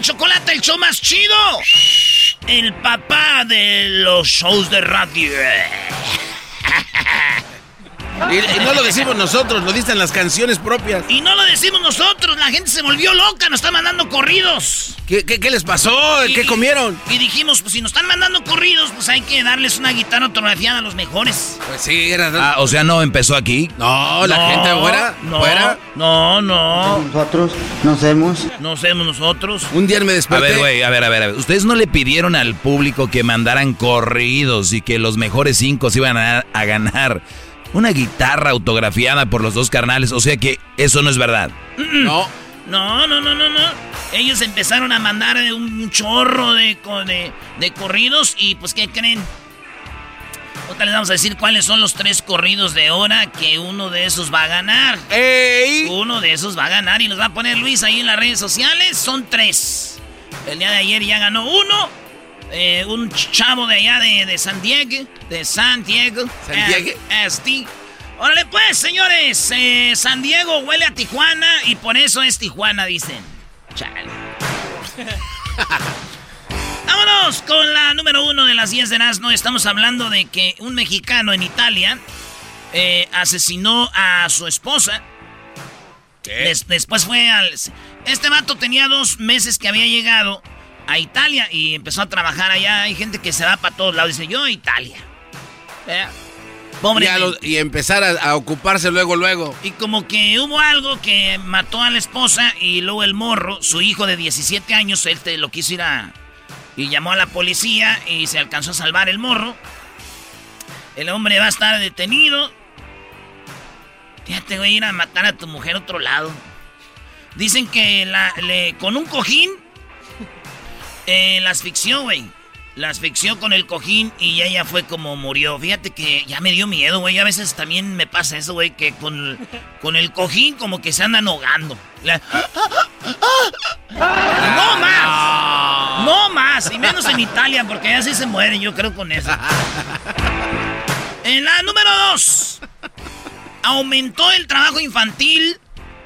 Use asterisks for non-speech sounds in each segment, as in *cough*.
la Chocolata, el show más chido. El papá de los shows de radio. *laughs* Y, y no lo decimos nosotros, lo dicen las canciones propias. Y no lo decimos nosotros, la gente se volvió loca, nos está mandando corridos. ¿Qué, qué, qué les pasó? ¿Qué Y- comieron? Y dijimos, pues si nos están mandando corridos, pues hay que darles una guitarra autografiada a los mejores. Pues sí, era... Ah, o sea, no empezó aquí. No, la gente afuera, no, afuera. No, no. Nosotros nos hemos. No somos nosotros. Un día me A desperté. ver, güey, a ver, a ver, a ver. Ustedes no le pidieron al público que mandaran corridos y que los mejores cinco se iban a, a ganar una guitarra autografiada por los dos carnales. O sea que eso no es verdad. No. No, no, no, no, no. Ellos empezaron a mandar un chorro de, de corridos y pues ¿qué creen? Ahorita les vamos a decir cuáles son los tres corridos de hora que uno de esos va a ganar. ¡Ey! Uno de esos va a ganar y los va a poner Luis ahí en las redes sociales. Son tres. El día de ayer ya ganó uno. Eh, un chavo de allá de, de San Diego. De San Diego. ¿San Diego? Eh, SD. Órale pues, señores. eh, San Diego huele a Tijuana y por eso es Tijuana, dicen. Chale. *laughs* Vámonos con la número uno de las 10 de Erasmo. Estamos hablando de que un mexicano en Italia eh, asesinó a su esposa. Des- después fue al... Este vato tenía dos meses que había llegado a Italia y empezó a trabajar allá. Hay gente que se va para todos lados. Dice, yo a Italia. Eh, Pobre Y, lo- y empezar a, a ocuparse luego, luego. y como que hubo algo que mató a la esposa y luego el morro, su hijo de 17 años, él te lo quiso ir a... Y llamó a la policía y se alcanzó a salvar el morro. El hombre va a estar detenido. Fíjate, voy a ir a matar a tu mujer a otro lado. Dicen que la, le- con un cojín eh, la asfixió, güey. La asfixió con el cojín y ella fue como murió. Fíjate que ya me dio miedo, güey. A veces también me pasa eso, güey, que con, con el cojín como que se andan ahogando. ¡No más! ¡No más! Y menos en Italia, porque allá sí se mueren, yo creo, con eso. En la número dos. Aumentó el trabajo infantil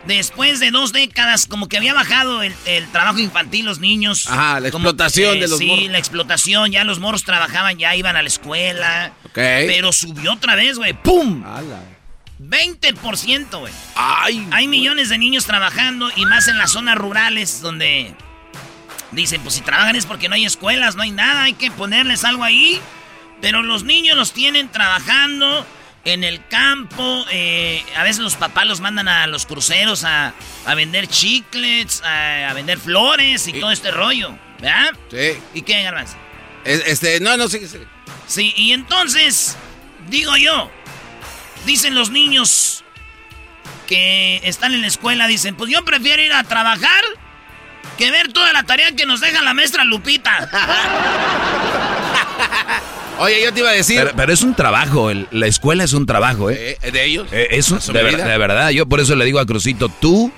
después de dos décadas. Como que había bajado el, el trabajo infantil, los niños. Ajá, la explotación que, de los Sí, la explotación. Ya los morros trabajaban, ya iban a la escuela. Ok. Pero subió otra vez, güey. ¡Pum! Ala. 20%, güey. Ay. Hay millones de niños trabajando y más en las zonas rurales donde dicen, pues si trabajan es porque no hay escuelas, no hay nada, hay que ponerles algo ahí. Pero los niños los tienen trabajando en el campo. eh, a veces los papás los mandan a los cruceros a, a vender chiclets, a, a vender flores y todo este rollo. ¿Verdad? Sí. ¿Y qué, Garbanzo? este, no, no, sí, sí. Sí, y entonces, digo yo, dicen los niños que están en la escuela, dicen, pues yo prefiero ir a trabajar que ver toda la tarea que nos deja la maestra Lupita. *laughs* Oye, yo te iba a decir. Pero, es un trabajo, la escuela es un trabajo, ¿eh? eh ¿De ellos? Eh, es de, de, verdad, yo por eso le digo a Crucito, tú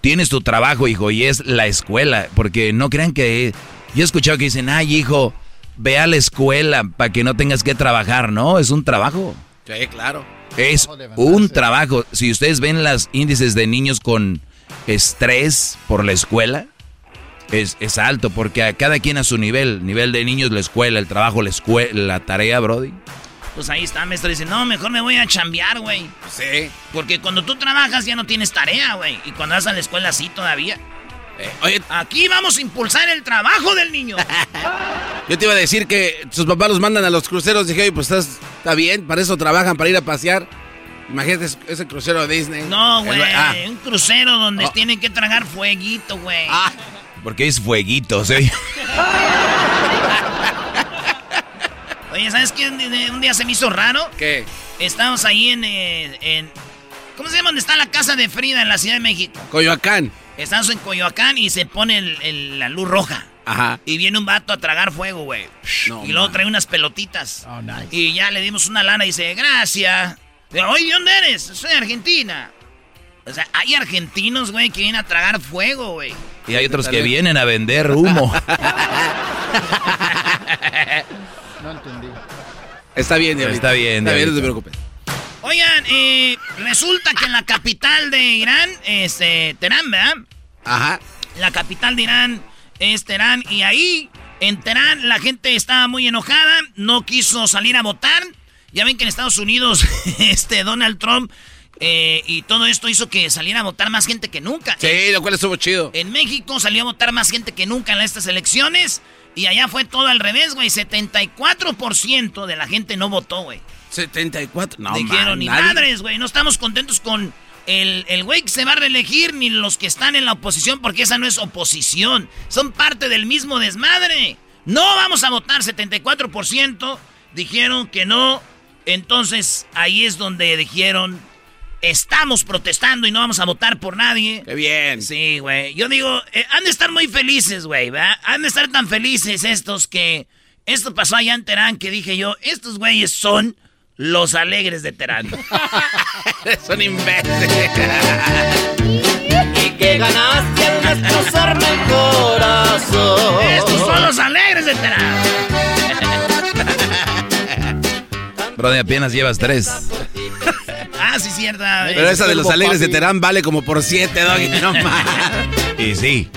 tienes tu trabajo, hijo, y es la escuela, porque no crean que... Yo he escuchado que dicen, ay, hijo, ve a la escuela para que no tengas que trabajar, ¿no? Es un trabajo. Sí, claro. Es un trabajo. Si ustedes ven los índices de niños con estrés por la escuela, es, es, alto, porque a cada quien a su nivel, nivel de niños, la escuela, el trabajo, la escuela, la tarea, Brody. Pues ahí está, maestro. Dice, no, mejor me voy a chambear, güey. Sí. Porque cuando tú trabajas ya no tienes tarea, güey. Y cuando vas a la escuela sí todavía. Eh, oye, aquí vamos a impulsar el trabajo del niño. *laughs* Yo te iba a decir que sus papás los mandan a los cruceros. Dije, oye, pues está bien, para eso trabajan, para ir a pasear. Imagínate ese crucero de Disney. No, güey. Ah. Un crucero donde oh. tienen que tragar fueguito, güey. Ah. Porque es fueguito, ¿sí? *laughs* Oye, ¿sabes qué? Un día se me hizo raro. ¿Qué? Estamos ahí en, eh, en, ¿Cómo se llama? ¿Dónde está la casa de Frida en la Ciudad de México? Coyoacán. Estamos en Coyoacán y se pone la luz roja. Ajá. Y viene un vato a tragar fuego, güey. y luego trae unas pelotitas. Oh, nice. Y ya le dimos una lana y dice, gracias. Oye, ¿de dónde eres? Soy argentina. O sea, hay argentinos, güey, que vienen a tragar fuego, güey. Y hay otros que vienen a vender humo. *laughs* no entendí. Está bien, Está bien, Está bien, no te preocupes. Oigan, eh, resulta que en la capital de Irán, este, Teherán, ¿verdad? Ajá. La capital de Irán es Teherán y ahí, en Teherán, la gente estaba muy enojada, no quiso salir a votar. Ya ven que en Estados Unidos, *laughs* este, Donald Trump eh, y todo esto hizo que saliera a votar más gente que nunca. Sí, lo cual estuvo chido. En México salió a votar más gente que nunca en estas elecciones. Y allá fue todo al revés, güey. 74% de la gente no votó, güey. 74, no, Dijeron, ni madres, güey. No estamos contentos con el, el güey que se va a reelegir ni los que están en la oposición, porque esa no es oposición. Son parte del mismo desmadre. No vamos a votar, 74% dijeron que no. Entonces ahí es donde dijeron Estamos protestando y no vamos a votar por nadie. Qué bien. Sí, güey. Yo digo, eh, han de estar muy felices, güey, ¿verdad? Han de estar tan felices estos que... Esto pasó allá en Terán que dije yo, estos güeyes son los alegres de Terán. *laughs* son imbéciles. y que ganaste al destrozarme el corazón. Estos son los alegres de Terán. Brody, apenas llevas tres. Sí, cierta. Pero esa de los alegres de Terán vale como por siete, Doggy, no más. *laughs* Y sí.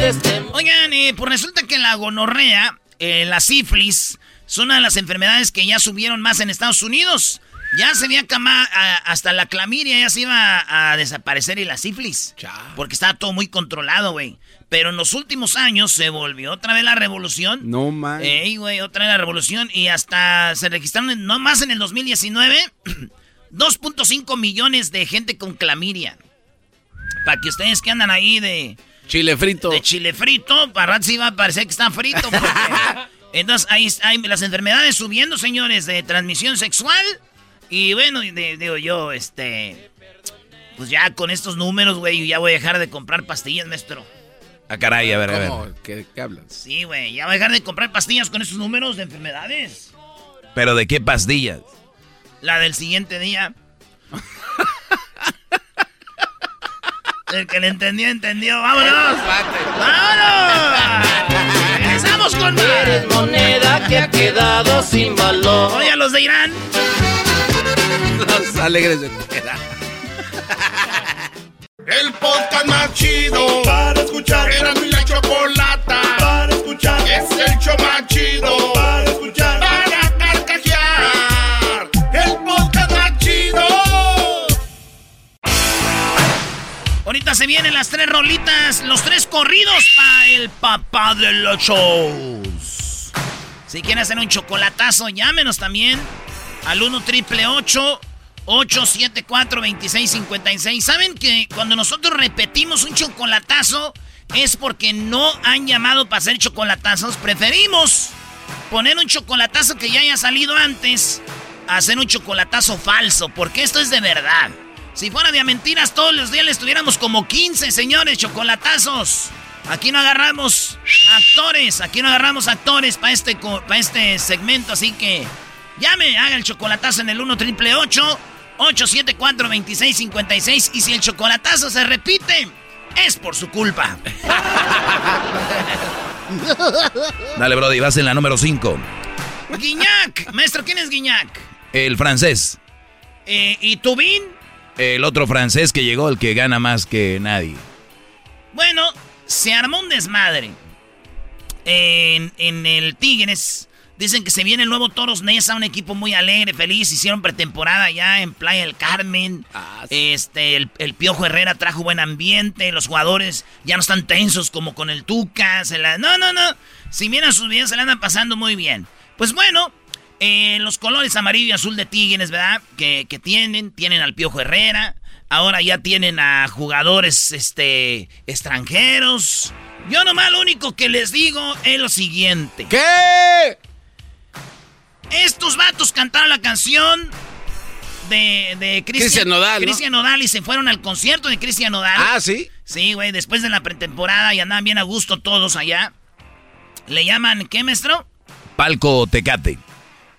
Este Oigan, eh, pues resulta que la gonorrea, eh, la sífilis, son una de las enfermedades que ya subieron más en Estados Unidos. Ya se había cama, hasta la clamidia ya se iba a, desaparecer y la sífilis. Porque estaba todo muy controlado, güey. Pero en los últimos años se volvió otra vez la revolución. No man. Ey, güey, otra vez la revolución. Y hasta se registraron, no más en el 2019, *clears throat* 2.5 millones de gente con clamidia. Para que ustedes que andan ahí de... Chile frito. De chile frito, para rato sí va a parecer que está frito. *laughs* entonces ahí hay las enfermedades subiendo, señores, de transmisión sexual. Y bueno, digo yo, este... Pues ya con estos números, güey, ya voy a dejar de comprar pastillas, maestro. Ah, caray, a ver, a ver. ¿Qué, ¿Qué, hablas? Sí, güey, ya voy a dejar de comprar pastillas con esos números de enfermedades. ¿Pero de qué pastillas? La del siguiente día. El que le entendió, entendió. ¡Vámonos! ¡Vámonos! ¡Empezamos con Eres moneda que ha quedado sin valor. Oye, a los de Irán. Los alegres de el podcast más chido para escuchar. Era mi la chocolata para escuchar. Es el show más chido para escuchar. Para Se vienen las tres rolitas, los tres corridos para el papá de los shows. Si quieren hacer un chocolatazo, llámenos también al 1 triple 8 874-2656. ¿Saben que cuando nosotros repetimos un chocolatazo, es porque no han llamado para hacer chocolatazos. Preferimos poner un chocolatazo que ya haya salido antes hacer un chocolatazo falso, porque esto es de verdad. Si fuera de mentiras, todos los días les tuviéramos como 15, señores, chocolatazos. Aquí no agarramos actores, aquí no agarramos actores para este, pa este segmento, así que llame, haga el chocolatazo en el 1 triple 874 2656 y si el chocolatazo se repite, es por su culpa. *laughs* Dale, Brody, vas en la número 5. Guiñac, maestro, ¿quién es Guiñac? El francés. Eh, ¿Y Tubín? El otro francés que llegó, el que gana más que nadie. Bueno, se armó un desmadre en, en el Tigres. Dicen que se viene el nuevo Toros Nesa, un equipo muy alegre, feliz. Hicieron pretemporada ya en Playa del Carmen. Ah, este, el, Piojo Herrera trajo buen ambiente. Los jugadores ya no están tensos como con el Tuca. no, no, no. Si miran sus videos, se la andan pasando muy bien. Pues bueno, eh, los colores amarillo y azul de Tigres, ¿verdad? Que, que, tienen. Tienen al Piojo Herrera. Ahora ya tienen a jugadores este, extranjeros. Yo nomás lo único que les digo es lo siguiente. ¿Qué? Estos vatos cantaron la canción de, de Cristian Nodal. Cristian Nodal y se fueron al concierto de Cristian Nodal. Ah, sí. Sí, güey, después de la pretemporada y andaban bien a gusto todos allá. Le llaman, ¿qué, maestro? Palco Tecate.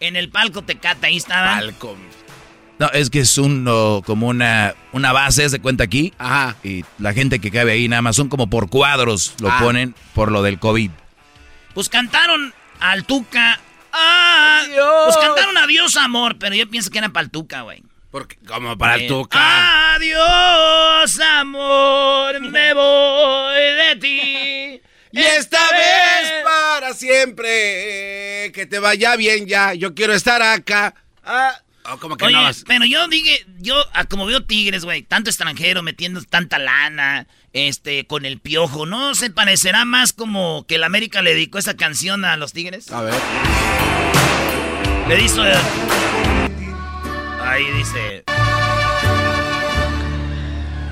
En el palco Tecate, ahí estaban. Palco. No, es que es un, como una, una base, se cuenta aquí. Ajá. Y la gente que cabe ahí nada más son como por cuadros, lo ah. ponen por lo del COVID. Pues cantaron al Tuca, Adiós. Pues cantaron adiós, amor, pero yo pienso que era para el Tuca, güey. Porque, como para el eh, Tuca. Adiós, amor, me voy de ti. Y esta vez para siempre. Que te vaya bien ya. Yo quiero estar acá. Ah. Oh, como que no pero yo dije, yo ah, como veo tigres, güey, tanto extranjero metiendo tanta lana, este, con el piojo, ¿no? ¿Se parecerá más como que el América le dedicó esa canción a los tigres? A ver. Le hizo... Ahí dice...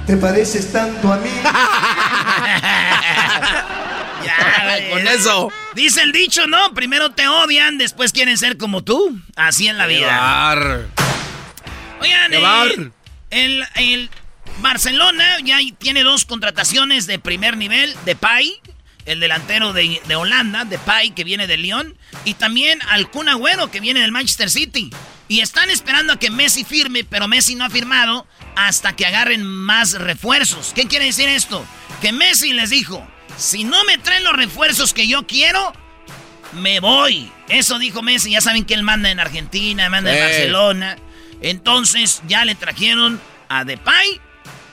¿Te pareces tanto a mí? *laughs* ya, con eso. Dice el dicho, ¿no? Primero te odian, después quieren ser como tú. Así en la vida. Oigan, el, el, el, Barcelona ya tiene dos contrataciones de primer nivel, de Pai, el delantero de, Holanda, de Pai, que viene de Lyon, y también al Kun Agüero, que viene del Manchester City. Y están esperando a que Messi firme, pero Messi no ha firmado hasta que agarren más refuerzos. ¿Qué quiere decir esto? Que Messi les dijo, si no me traen los refuerzos que yo quiero, me voy. Eso dijo Messi, ya saben que él manda en Argentina, manda en Barcelona. Entonces ya le trajeron a Depay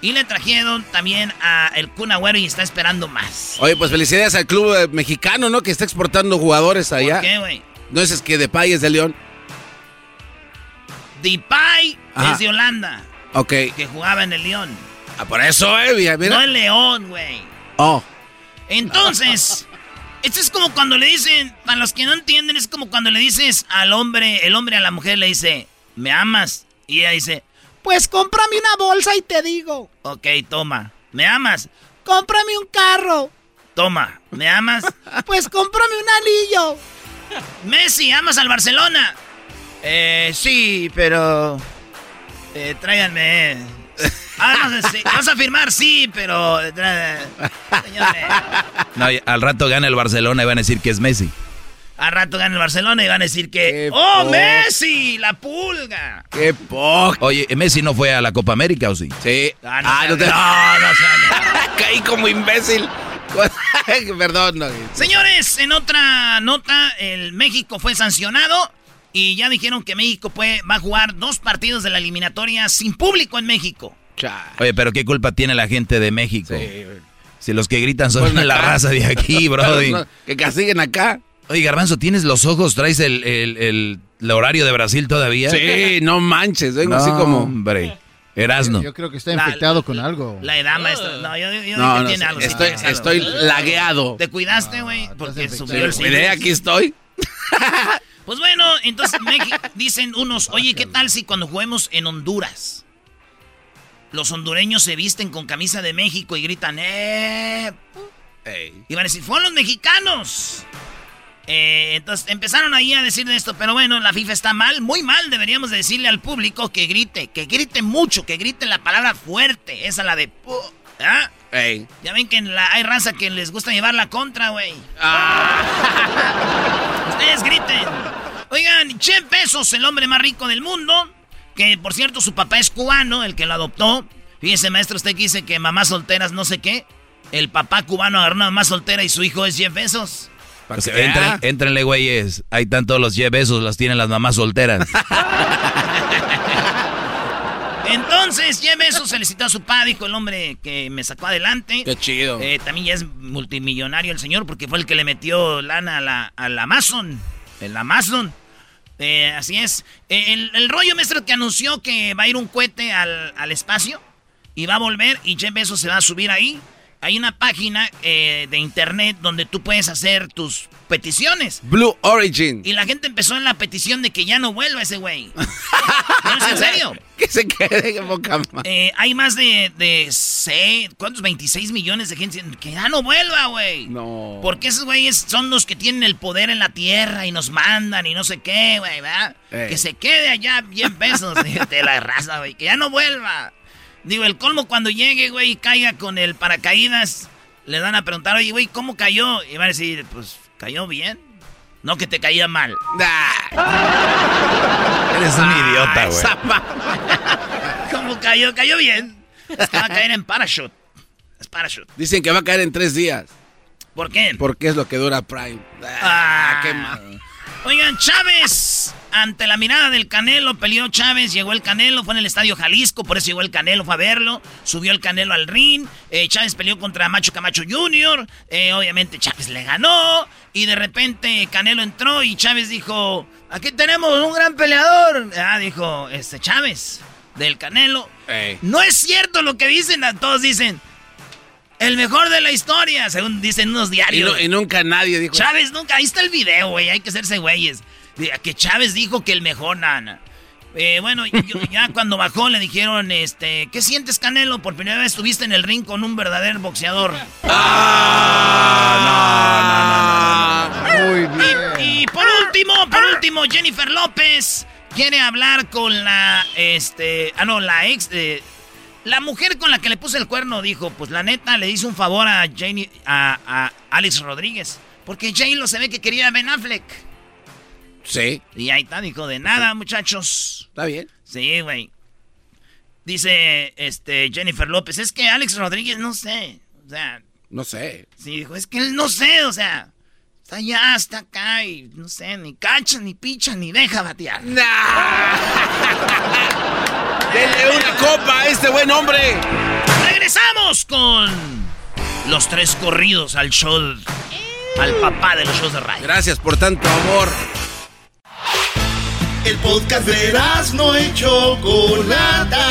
y le trajeron también a el Kun Agüero y está esperando más. Oye, pues felicidades al club eh, mexicano, ¿no? Que está exportando jugadores allá. ¿Por qué, güey? No es que Depay es de León. Depay es de Holanda. Ok. Que jugaba en el León. Ah, por eso, eh, mira. No el León, güey. Oh. Entonces, esto es como cuando le dicen, para los que no entienden, es como cuando le dices al hombre, el hombre a la mujer le dice, ¿me amas? Y ella dice, pues cómprame una bolsa y te digo. Ok, toma. ¿Me amas? Cómprame un carro. Toma. ¿Me amas? *laughs* pues cómprame un anillo. Messi, ¿amas al Barcelona? Eh, sí, pero... Eh, tráiganme... Ah, ¿Vas a firmar? Sí, pero... Eh, no, al rato gana el Barcelona y van a decir que es Messi. Al rato gana el Barcelona y van a decir que. ¡Oh, Messi! ¡La pulga! ¡Qué poco! Oye, ¿Messi no fue a la Copa América o sí? Sí. Ah, no, ah, no, te... no, no, *laughs* Caí como imbécil. *laughs* Perdón. Señores, en otra nota, el México fue sancionado y ya dijeron que México puede, va a jugar dos partidos de la eliminatoria sin público en México. Oye, pero ¿qué culpa tiene la gente de México? Si los que gritan son pues la raza de aquí, *laughs* brody. que castiguen acá. Oye, Garbanzo, ¿tienes los ojos? ¿Traes el, el, horario de Brasil todavía? Sí, no manches, vengo así como... hombre. Erasno. Yo creo que está infectado con algo. La edad, maestro. No, yo, yo no, que tiene algo. Estoy, estoy lagueado. ¿Te cuidaste, güey? porque subió el Cuidé, aquí estoy. pues bueno, entonces dicen unos, oye, ¿qué tal si cuando juguemos en Honduras? Los hondureños se visten con camisa de México y gritan, ¡eh! Iban a decir, fueron los mexicanos. Eh, entonces empezaron ahí a decir de esto, pero bueno, la FIFA está mal, muy mal. Deberíamos de decirle al público que grite, que grite mucho, que grite la palabra fuerte. Esa la de... ¿Ah? Ya ven que la, hay raza que les gusta llevar la contra, güey. *laughs* Ustedes griten. Oigan, Jeff Bezos, el hombre más rico del mundo, que por cierto su papá es cubano, el que lo adoptó. Fíjese, maestro, usted que dice que mamás solteras no sé qué. El papá cubano agarró una mamá soltera y su hijo es Jeff Bezos. O sea, entren- Éntrenle, güeyes. Hay tantos los besos, las tienen las mamás solteras. *laughs* Entonces, Jeff Bezos felicitó a su papá, dijo el hombre que me sacó adelante. Qué chido. Eh, también ya es multimillonario el señor porque fue el que le metió lana a la, al Amazon. El Amazon. Eh, así es. Eh, el, el rollo maestro que anunció que va a ir un cohete al, al espacio y va a volver y Jeff Bezos se va a subir ahí. Hay una página eh, de internet donde tú puedes hacer tus peticiones. Blue Origin. Y la gente empezó en la petición de que ya no vuelva ese güey. *laughs* ¿No es en serio? Que se quede en boca. Eh, hay más de, de seis- ¿cuántos? 26 millones de gente diciendo que ya no vuelva, güey. No. Porque esos güeyes son los que tienen el poder en la tierra y nos mandan y no sé qué, güey, ¿verdad? Que se quede allá bien pesos de la raza, güey. Que ya no vuelva. Digo, el colmo cuando llegue, güey, y caiga con el paracaídas, le van a preguntar, oye, güey, ¿cómo cayó? Y van a decir, pues, ¿cayó bien? No que te caía mal. *laughs* Eres un idiota, güey. *laughs* ¿Cómo cayó? Cayó bien. Es que va a caer en parachute. Es parachute. Dicen que va a caer en tres días. ¿Por qué? Porque es lo que dura Prime. Ah, qué mal. Oigan, Chávez, ante la mirada del Canelo, peleó Chávez, llegó el Canelo, fue en el Estadio Jalisco, por eso llegó el Canelo, fue a verlo, subió el Canelo al ring, eh, Chávez peleó contra Macho Camacho Jr., eh, obviamente Chávez le ganó, y de repente Canelo entró y Chávez dijo, aquí tenemos un gran peleador, ah, dijo, este Chávez, del Canelo. No es cierto lo que dicen, todos dicen, el mejor de la historia, según dicen unos Y, diarios. no- y nunca nadie dijo. Chávez nunca, ahí está el video, güey, hay que hacerse güeyes. Que Chávez dijo que el mejor, nana. Eh, bueno, yo- ya *laughs* cuando bajó le dijeron, este, ¿qué sientes, Canelo? Por primera vez estuviste en el ring con un verdadero boxeador. Muy bien. Y por último, por último, Jennifer López quiere hablar con la, este, ah, no, la ex, de- la mujer con la que le puse el cuerno dijo, pues la neta le hizo un favor a Janie, a, a Alex Rodríguez, porque J lo se ve que quería a Ben Affleck. Sí. Y ahí está, dijo, de nada, muchachos. Está bien. Sí, güey. Dice, este, Jennifer López, es que Alex Rodríguez, no sé, o sea, No sé. Sí, dijo, es que él no sé, o sea, está allá, está acá y no sé, ni cacha, ni picha, ni deja batear. *laughs* Denle una copa a este buen hombre. Regresamos con los tres corridos al show, al papá de los shows de radio. Gracias por tanto amor. El podcast de no y Chocolata.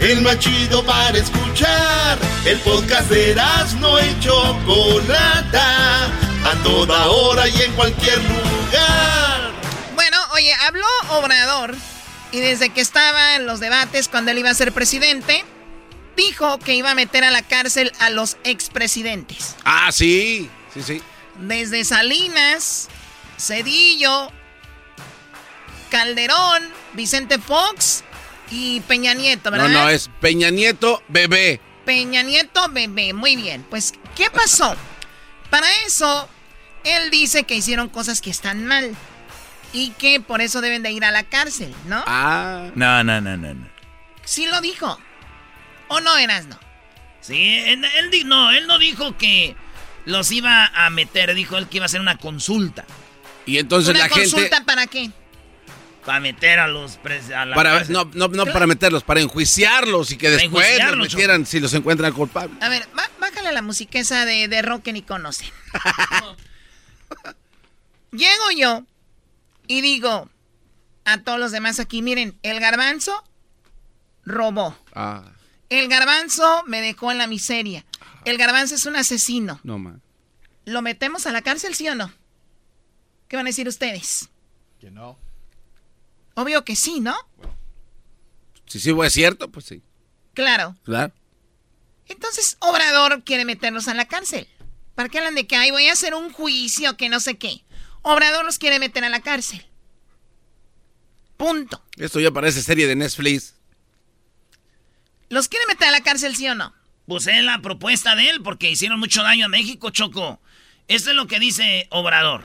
El más chido para escuchar. El podcast de no y Chocolata. A toda hora y en cualquier lugar. Bueno, oye, habló Obrador y desde que estaba en los debates cuando él iba a ser presidente, dijo que iba a meter a la cárcel a los expresidentes. Ah, sí. Sí, sí. Desde Salinas, Cedillo, Calderón, Vicente Fox y Peña Nieto, ¿verdad? No, no, es Peña Nieto, bebé. Peña Nieto, bebé. Muy bien. Pues, ¿qué pasó? Para eso, él dice que hicieron cosas que están mal y que por eso deben de ir a la cárcel, ¿no? Ah. No, no, no, no. no. Sí lo dijo. ¿O no eras no? Sí, él, él di- no, él no dijo que los iba a meter, dijo él que iba a hacer una consulta. Y entonces ¿Una la gente. consulta para qué? Para meter a los pres- a la Para, no, no, no para meterlos, para enjuiciarlos y que después los metieran si los encuentran culpables. A ver, bájale la musiqueza esa de, de rock que ni conocen. *laughs* Llego yo y digo a todos los demás aquí, miren, el garbanzo robó. Ah, El garbanzo me dejó en la miseria. El garbanzo es un asesino. no man. ¿Lo metemos a la cárcel, sí o no? ¿Qué van a decir ustedes? Que no. Obvio que sí, ¿no? Si sí es cierto, pues sí. Claro. Claro. Entonces, Obrador quiere meterlos a la cárcel. ¿Para qué hablan de que ahí voy a hacer un juicio que no sé qué? Obrador los quiere meter a la cárcel. Punto. Esto ya parece serie de Netflix. ¿Los quiere meter a la cárcel, sí o no? Pues es la propuesta de él, porque hicieron mucho daño a México, Choco. Esto es lo que dice Obrador.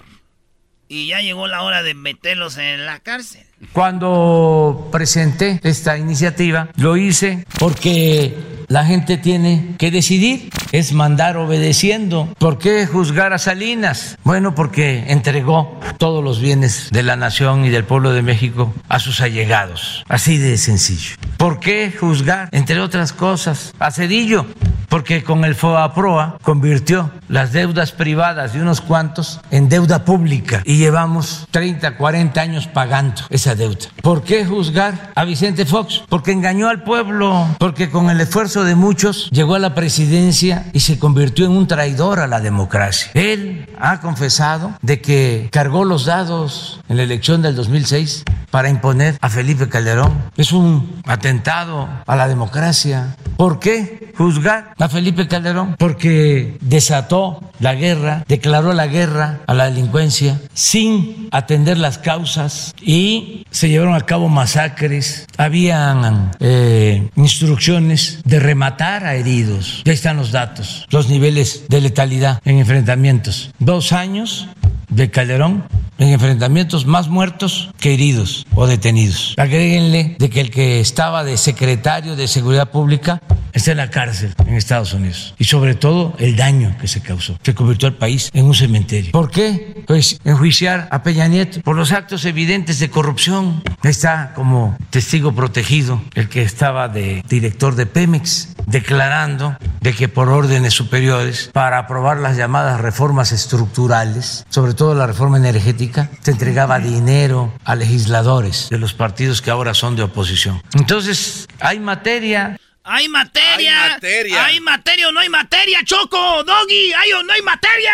Y ya llegó la hora de meterlos en la cárcel. Cuando presenté esta iniciativa, lo hice porque la gente tiene que decidir, es mandar obedeciendo. ¿Por qué juzgar a Salinas? Bueno, porque entregó todos los bienes de la nación y del pueblo de México a sus allegados. Así de sencillo. ¿Por qué juzgar, entre otras cosas, a Cedillo? Porque con el FOAPROA convirtió las deudas privadas de unos cuantos en deuda pública y llevamos 30, 40 años pagando esa deuda. ¿Por qué juzgar a Vicente Fox? Porque engañó al pueblo, porque con el esfuerzo de muchos llegó a la presidencia y se convirtió en un traidor a la democracia. Él ha confesado de que cargó los dados en la elección del 2006 para imponer a Felipe Calderón. Es un atentado a la democracia. ¿Por qué juzgar a Felipe Calderón? Porque desató la guerra, declaró la guerra a la delincuencia sin atender las causas y se llevaron a cabo masacres. Habían eh, instrucciones de rematar a heridos. Ya están los datos, los niveles de letalidad en enfrentamientos. Dos años de Calderón en enfrentamientos más muertos que heridos o detenidos. Agréguenle de que el que estaba de secretario de Seguridad Pública está en la cárcel en Estados Unidos. Y sobre todo el daño que se causó, que convirtió al país en un cementerio. ¿Por qué? Pues enjuiciar a Peña Nieto por los actos evidentes de corrupción. Está como testigo protegido el que estaba de director de Pemex, declarando de que por órdenes superiores, para aprobar las llamadas reformas estructurales, sobre todo la reforma energética, se entregaba dinero a legisladores de los partidos que ahora son de oposición. Entonces, hay materia ¡Hay materia! ¡Hay materia! ¡Hay materia o no hay materia, Choco! ¡Doggy! ¡Hay o no hay materia!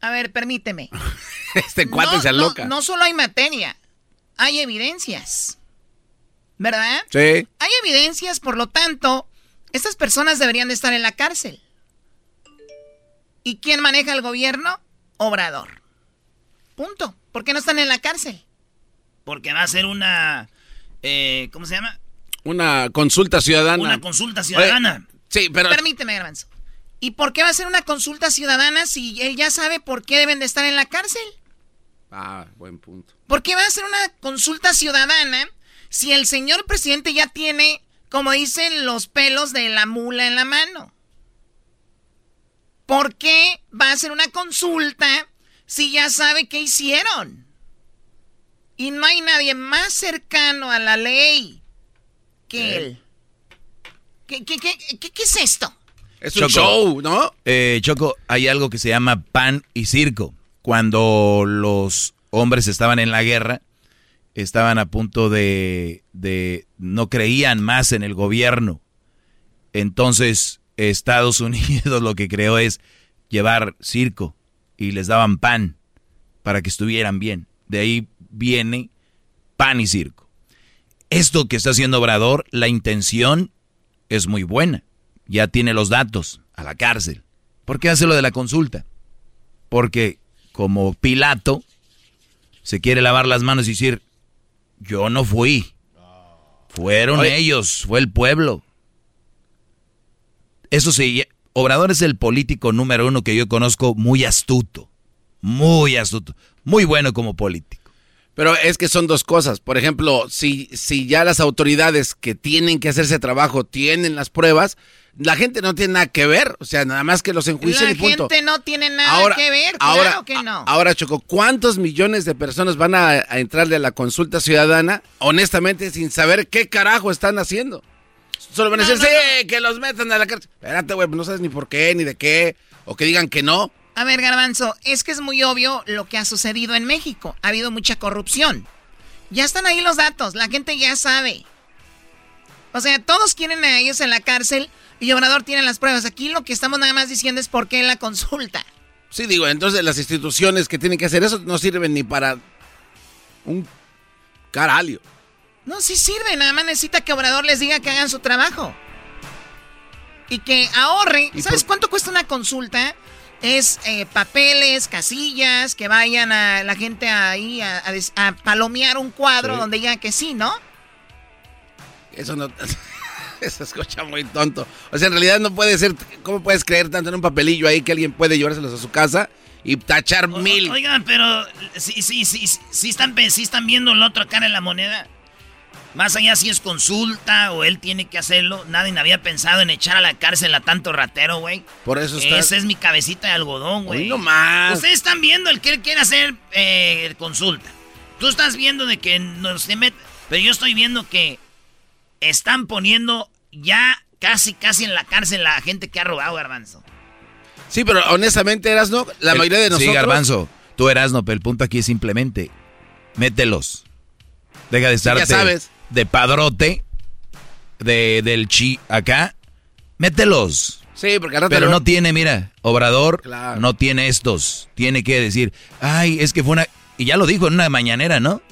A ver, permíteme. *laughs* este cuate se aloca. No, solo hay materia, hay evidencias. ¿Verdad? Sí. Hay evidencias, por lo tanto, estas personas deberían de estar en la cárcel. ¿Y quién maneja el gobierno? Obrador. Punto. ¿Por qué no están en la cárcel? Porque va a ser una... Eh, ¿Cómo se llama? Una consulta ciudadana. Una consulta ciudadana. sí, pero... Permíteme, Garbanzo. ¿Y por qué va a ser una consulta ciudadana si él ya sabe por qué deben de estar en la cárcel? Ah, buen punto. ¿Por qué va a ser una consulta ciudadana si el señor presidente ya tiene, como dicen, los pelos de la mula en la mano? ¿Por qué va a ser una consulta si ya sabe qué hicieron? Y no hay nadie más cercano a la ley que él. ¿Qué, qué, qué, qué es esto? Es un show, ¿no? Eh, Choco, hay algo que se llama pan y circo. Cuando los hombres estaban en la guerra, estaban a punto de, de no creían más en el gobierno. Entonces, Estados Unidos lo que creó es llevar circo y les daban pan para que estuvieran bien. De ahí viene pan y circo. Esto que está haciendo Obrador, la intención es muy buena. Ya tiene los datos a la cárcel. ¿Por qué hace lo de la consulta? Porque como Pilato se quiere lavar las manos y decir, yo no fui. Fueron ellos, fue el pueblo. Eso sí, Obrador es el político número uno que yo conozco muy astuto. Muy astuto. Muy bueno como político. Pero es que son dos cosas. Por ejemplo, si, si ya las autoridades que tienen que hacer ese trabajo tienen las pruebas, la gente no tiene nada que ver. O sea, nada más que los enjuicien y punto. La gente no tiene nada que ver, ahora, claro que no. Ahora, Choco, ¿cuántos millones de personas van a, a entrarle a la consulta ciudadana, honestamente, sin saber qué carajo están haciendo? Solo van a decir, sí, que los metan a la cárcel. Espérate, güey, no sabes ni por qué, ni de qué. O que digan que no. A ver, Garbanzo, es que es muy obvio lo que ha sucedido en México. Ha habido mucha corrupción. Ya están ahí los datos, la gente ya sabe. O sea, todos quieren a ellos en la cárcel y Obrador tiene las pruebas. Aquí lo que estamos nada más diciendo es por qué la consulta. Sí, digo, entonces las instituciones que tienen que hacer eso no sirven ni para un caralio. No, sí sirve, nada más necesita que Obrador les diga que hagan su trabajo. y que ahorre. ¿Sabes cuánto cuesta una consulta? Es eh, papeles, casillas, que vayan a la gente ahí a, palomear un cuadro donde digan que sí, ¿no? Eso no... *laughs* Eso escucha muy tonto. O sea, en realidad no puede ser... ¿Cómo puedes creer tanto en un papelillo ahí que alguien puede llevárselos a su casa y tachar mil? Oigan, pero sí, sí, sí, sí están, sí están viendo el otro cara en la moneda. Más allá si es consulta o él tiene que hacerlo, nadie había pensado en echar a la cárcel a tanto ratero, güey. Por eso está... Esa es mi cabecita de algodón, güey. no más. Ustedes están viendo el que él quiere hacer eh, consulta. Tú estás viendo de que no se mete... Pero yo estoy viendo que están poniendo ya casi, casi en la cárcel a la gente que ha robado, Garbanzo. Sí, pero honestamente, Erasno, la mayoría de nosotros... Sí, Garbanzo, tú Erasno, pero el punto aquí es simplemente, mételos. Deja de estar... sabes de padrote de, del chi acá, mételos. Sí, porque Pero no tiene, mira, Obrador no tiene estos. Tiene que decir, ay, es que fue una... Y ya lo dijo en una mañanera, ¿no?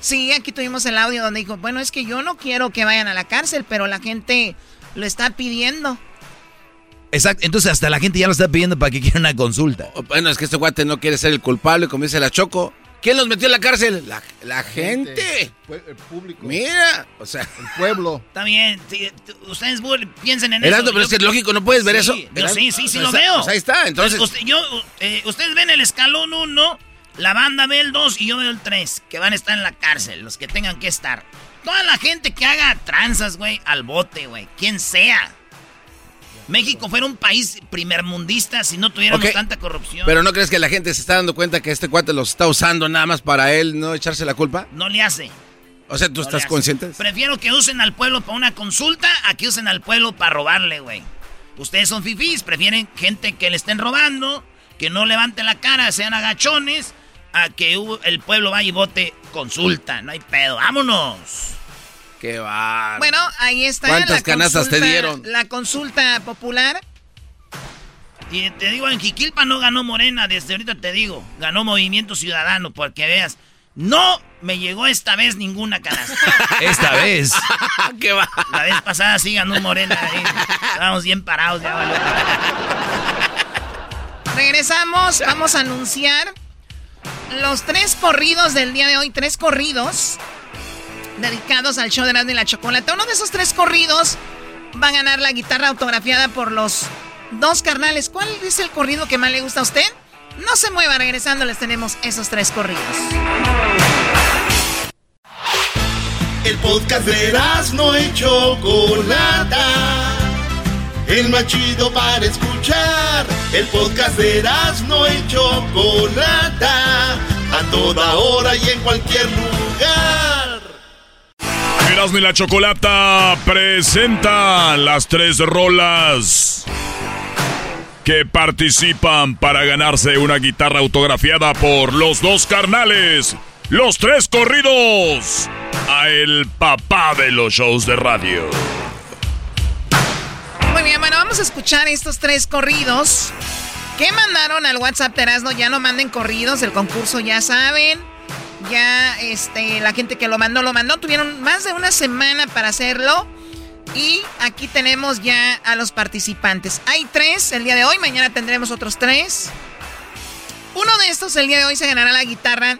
Sí, aquí tuvimos el audio donde dijo, bueno, es que yo no quiero que vayan a la cárcel, pero la gente lo está pidiendo. Exacto, entonces hasta la gente ya lo está pidiendo para que quiera una consulta. Bueno, es que este guate no quiere ser el culpable, como dice la Choco. ¿Quién los metió en la cárcel? La, gente. El público. Mira, o sea. El pueblo. *laughs* Está bien. ustedes piensen en eso. pero es que lógico, no puedes ver eso. Yo sí, sí, sí, lo veo. Pues ahí está, entonces. yo, eh, ustedes ven el escalón 1, la banda ve el 2 y yo veo el 3, que van a estar en la cárcel, los que tengan que estar. Toda la gente que haga tranzas, güey, al bote, güey, quien sea. México fuera un país primermundista si no tuviéramos tanta corrupción. Pero ¿no crees que la gente se está dando cuenta que este cuate los está usando nada más para él no echarse la culpa? No le hace. O sea, ¿tú estás consciente? Prefiero que usen al pueblo para una consulta a que usen al pueblo para robarle, güey. Ustedes son fifís, prefieren gente que le estén robando, que no levante la cara, sean agachones, a que el pueblo vaya y vote consulta. No hay pedo. ¡Vámonos! Qué va. Bueno, ahí está. ¿Cuántas canastas te dieron? La consulta popular. Y te digo, en Jiquilpa no ganó Morena, desde ahorita te digo. Ganó Movimiento Ciudadano, porque veas. No me llegó esta vez ninguna canasta. *laughs* esta vez. *laughs* ¿Qué va? La vez pasada sí ganó Morena. Estábamos bien parados ya, Regresamos, vamos a anunciar los tres corridos del día de hoy. Tres corridos dedicados al show de Erasmo y la Chocolate. Uno de esos tres corridos va a ganar la guitarra autografiada por los dos carnales. ¿Cuál es el corrido que más le gusta a usted? No se mueva, regresando les tenemos esos tres corridos. El podcast de Erasmo y Chocolata. El más chido para escuchar. El podcast de Erasmo y Chocolata. A toda hora y en cualquier lugar. Erasmo y la Chocolata presenta las tres rolas que participan para ganarse una guitarra autografiada por los dos carnales. Los tres corridos a el papá de los shows de radio. Muy bien, bueno, vamos a escuchar estos tres corridos que mandaron al WhatsApp de. Ya no manden corridos, el concurso ya saben. Ya este, la gente que lo mandó, lo mandó. Tuvieron más de una semana para hacerlo. Y aquí tenemos ya a los participantes. Hay tres el día de hoy, mañana tendremos otros tres. Uno de estos el día de hoy se ganará la guitarra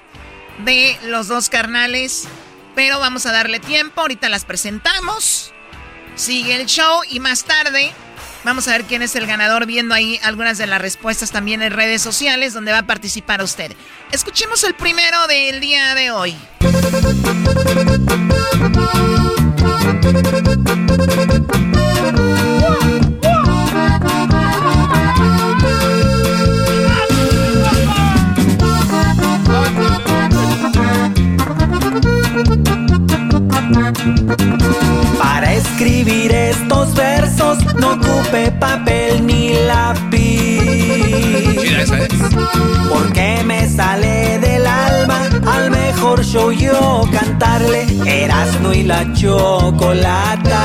de los dos carnales. Pero vamos a darle tiempo, ahorita las presentamos. Sigue el show y más tarde Vamos a ver quién es el ganador viendo ahí algunas de las respuestas también en redes sociales donde va a participar usted. Escuchemos el primero del día de hoy. Para escribir estos versos no ocupe papel ni lápiz. ¿eh? Porque me sale del alma al mejor show yo cantarle Erasmo y la chocolata.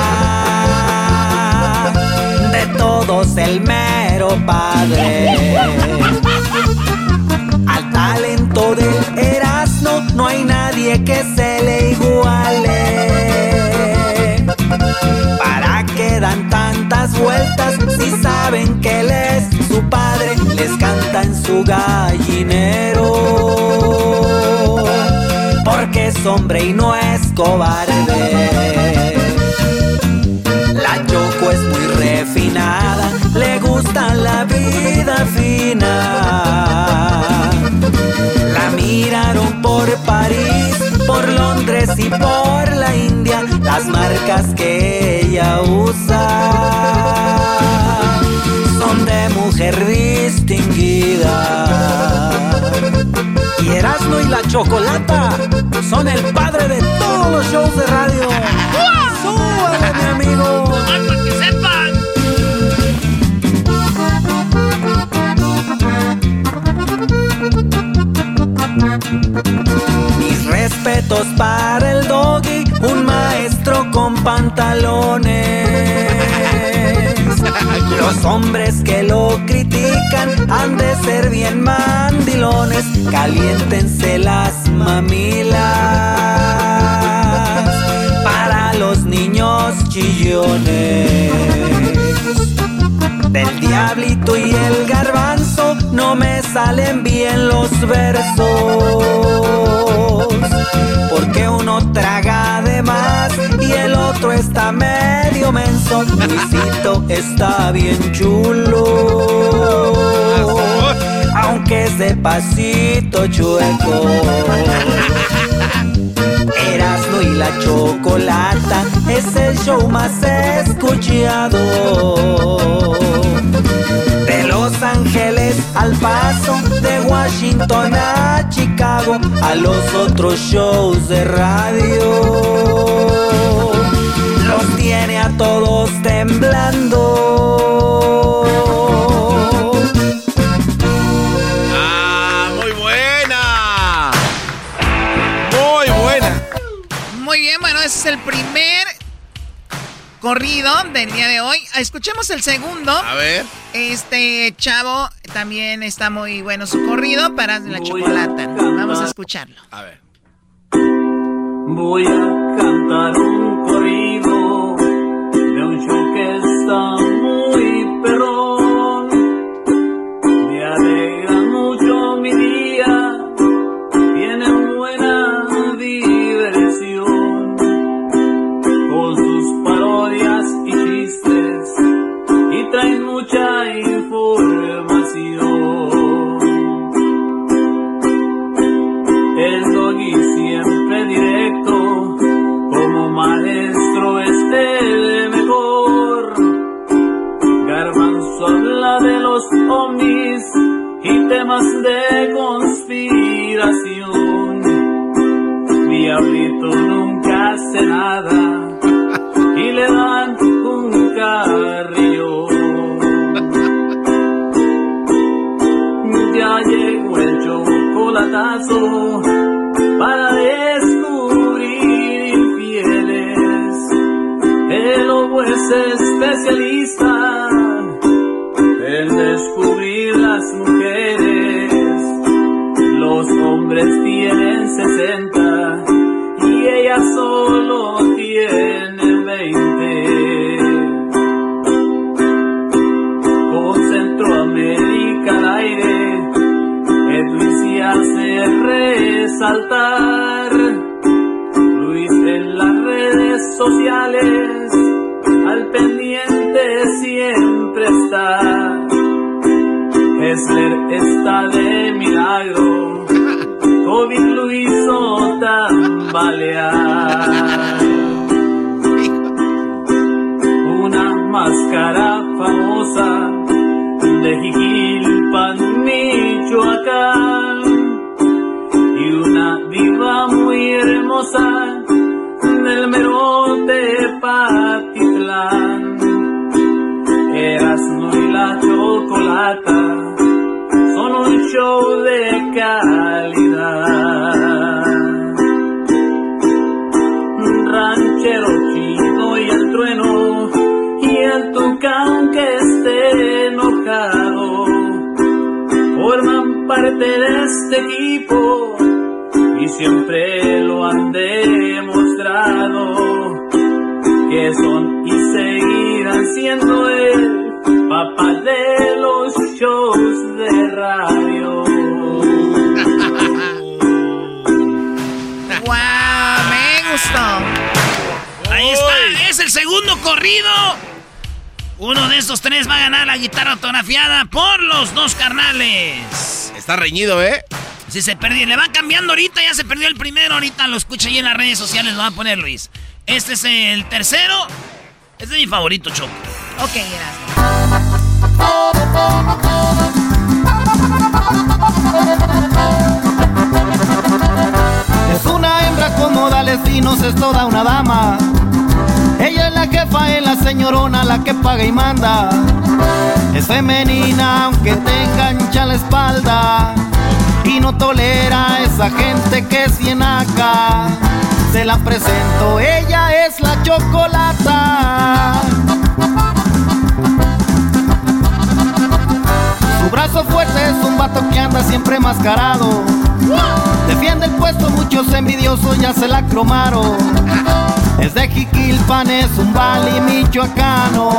De todos el mero padre. Al talento del Erasmo no hay nadie que se le iguale. ¿Para qué dan tantas vueltas si saben que él es su padre? Les canta en su gallinero. Porque es hombre y no es cobarde. La Choco es muy refinada, le gusta la vida fina Miraron por París, por Londres y por la India, las marcas que ella usa son de mujer distinguida. Y Erasmo y la Chocolata son el padre de todos los shows de radio. ¡Súbale, mi amigo! Mis respetos para el doggy, un maestro con pantalones. Los hombres que lo critican han de ser bien mandilones, caliéntense las mamilas. Para los niños chillones. Del diablito y el garbanzo no me salen bien los versos. Porque uno traga de más y el otro está medio menso. Luisito está bien chulo. Aunque es de pasito chueco. Erasmo y la chocolata es el show más escuchado. De Los Ángeles al Paso, de Washington a Chicago, a los otros shows de radio. Los tiene a todos temblando. Ese es el primer corrido del día de hoy. Escuchemos el segundo. A ver. Este chavo también está muy bueno su corrido para la chocolata. Vamos a escucharlo. A ver. Voy a cantar un corrido de un show que está temas de conspiración. Diablito nunca hace nada y le dan un carrillo. Ya llegó el chocolatazo para descubrir infieles. El lobo es especialista en descubrir las mujeres. Hombres tienen 60 y ella solo tiene 20. Con Centroamérica al aire, Edwin se hace resaltar. Luis en las redes sociales, al pendiente siempre está. Hessler está de milagro, COVID lo hizo tambalear. Una máscara famosa de Jiquilpan, Michoacán y una diva muy hermosa del merote Patitlán. Erasmo y la chocolata son un show de calidad. Ranchero chido y el trueno y el tucán que esté enojado forman parte de este equipo y siempre lo han demostrado que son y seguirán siendo el papá de los de radio. *laughs* ¡Wow! Me gustó. Ahí está, es el segundo corrido. Uno de estos tres va a ganar la guitarra autografiada por los dos carnales. Está reñido, ¿eh? Si se perdió, le van cambiando ahorita, ya se perdió el primero, ahorita lo escucha ahí en las redes sociales, lo va a poner Luis. Este es el tercero. Este es mi favorito, Choco. Ok, gracias. Es una hembra como Dalesinos, es toda una dama. Ella es la jefa, es la señorona, la que paga y manda. Es femenina, aunque tenga ancha la espalda. Y no tolera a esa gente que es acá. Se la presento, ella es la chocolata. Su brazo fuerte es un vato que anda siempre mascarado. Defiende el puesto, muchos envidiosos ya se la cromaron. Es de Jiquilpan, es un bali michoacano.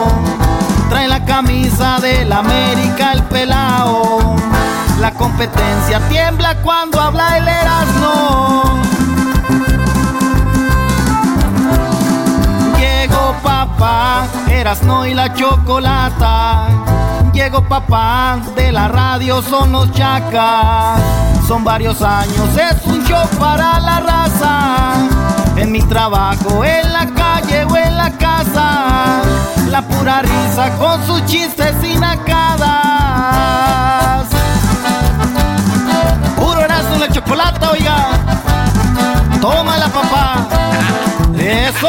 Trae la camisa del América, el pelao. La competencia tiembla cuando habla el Erasmo. Papá, Erasno y la chocolata. Llegó papá, de la radio son los chacas. Son varios años, es un show para la raza. En mi trabajo, en la calle o en la casa. La pura risa con sus chistes y nacadas. Puro Erasmo y la chocolata, oiga. Tómala, papá. Eso.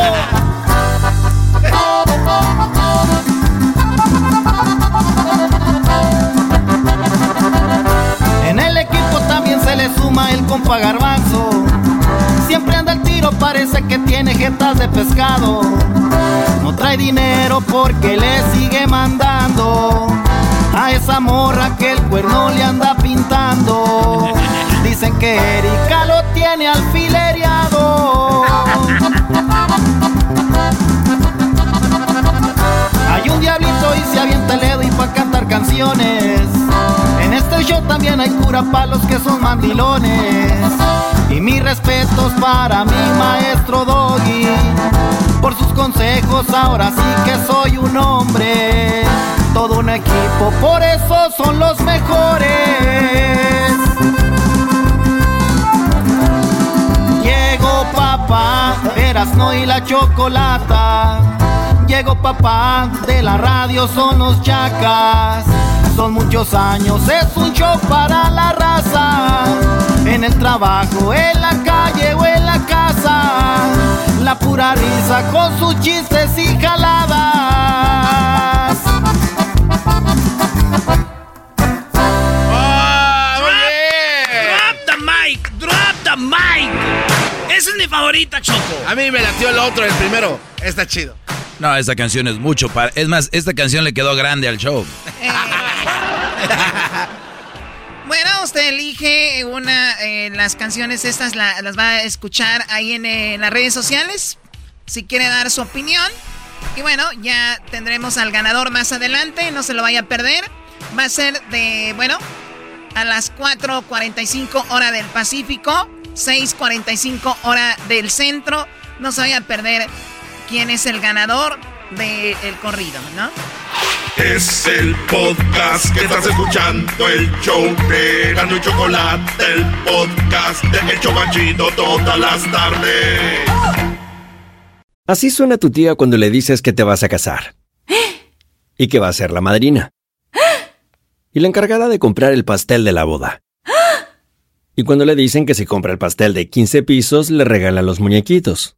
El compa garbanzo. Siempre anda el tiro, parece que tiene jetas de pescado. No trae dinero porque le sigue mandando a esa morra que el cuerno le anda pintando. *laughs* Dicen que Erika lo tiene alfilereado. *laughs* Hay un diablito y se avienta el dedo y pa' cantar canciones. En este show también hay cura palos que son mandilones. Y mis respetos para mi maestro Doggy. Por sus consejos ahora sí que soy un hombre. Todo un equipo, por eso son los mejores. Llegó papá, Erasno y la chocolata. Llegó papá, de la radio son los chacas. Son muchos años, es un show para la raza. En el trabajo, en la calle o en la casa. La pura risa con sus chistes y jaladas. Drop the mic, drop the mic. Esa es mi favorita, Choco. A mí me latió el otro, el primero. Está chido. No, esta canción es mucho. Es más, esta canción le quedó grande al show. *laughs* Bueno, usted elige una, eh, las canciones estas la- las va a escuchar ahí en, eh, las redes sociales, si quiere dar su opinión. Y bueno, ya tendremos al ganador más adelante, no se lo vaya a perder. Va a ser de, bueno, a las 4.45 hora del Pacífico, 6.45 hora del centro. No se vaya a perder quién es el ganador del corrido, ¿no? Es el podcast que estás escuchando, el show de Erasmo y Chocolate, el podcast de El Chobachito todas las tardes. Así suena tu tía cuando le dices que te vas a casar. Y que va a ser la madrina. Y la encargada de comprar el pastel de la boda. Y cuando le dicen que si compra el pastel de 15 pisos, le regalan los muñequitos.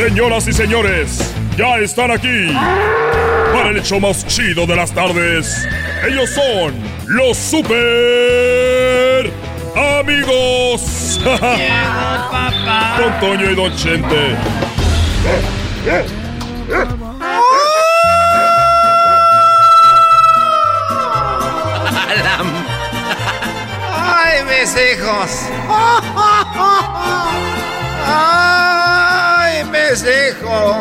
Señoras y señores, ya están aquí para el hecho más chido de las tardes. Ellos son los super amigos. Don Toño y Don Chente. ¡Ay, mis hijos! ¡Ay, mis hijos!